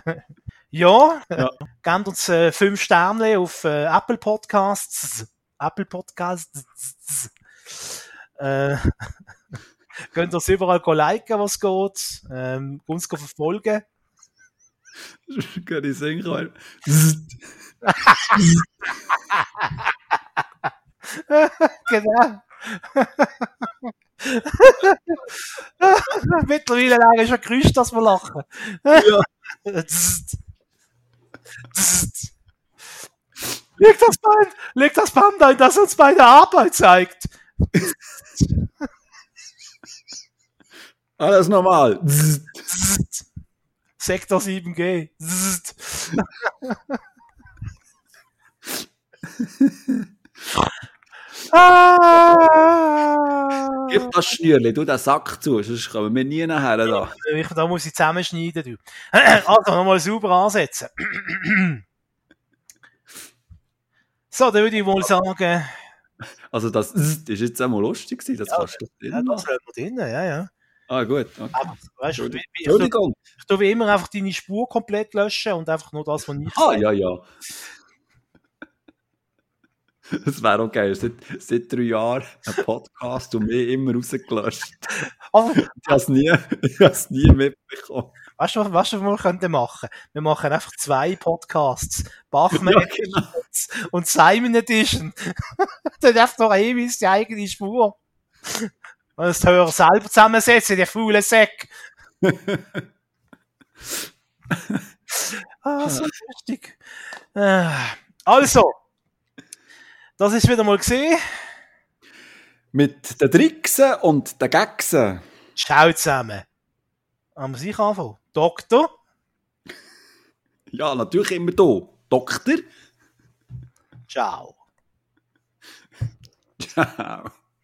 ja, Ja. gebt uns äh, fünf Sterne auf äh, Apple Podcasts. Apple Podcasts. Äh, könnt uns überall liken, was geht. Ähm, uns verfolgen. Kann ich singen? *laughs* Genau. *laughs* Mittlerweile lange schon Geräusch, dass wir lachen. Ja. *laughs* Leg das Band, leg das Band ein, das uns bei der Arbeit zeigt. Alles normal. *laughs* Sektor 7G. Zzt. ah. Gib das Schnürli, du den Sack zu, sonst kommen wir nie nachher da. Ich, da muss ich zusammenschneiden. Du. *clears throat* Also, nochmal sauber ansetzen. *clears throat* So, dann würde ich wohl sagen, Also das ist jetzt einmal lustig gewesen, das Ja, kannst du drin ja, das lassen wir drin, ja, ja. Ah gut, okay. Aber, weißt wie- ich, tu- Entschuldigung. ich tue wie immer einfach deine Spur komplett löschen und einfach nur das, was ich Ah, ja, ja. Das wäre auch geil. Seit, seit drei Jahren ein Podcast und mich immer rausgelöscht. Also, Ich habe es nie, ich hab's nie mitbekommen. weißt du, was- weißt du, was wir könnten machen? Wir machen einfach zwei Podcasts. Bachmann Ja, genau. und Simon Edition. *laughs* Dann einfach noch ewig die eigene Spur. Und das Hörer selber zusammensetzen, die faulen Säck. *laughs* ah, so lustig. Äh, Also, das ist wieder mal gesehen. Mit den Tricksen und den Gagsen. Ciao zusammen. Haben wir sich anfangen? Doktor? Ja, natürlich immer da. Doktor. Ciao. *laughs* Ciao.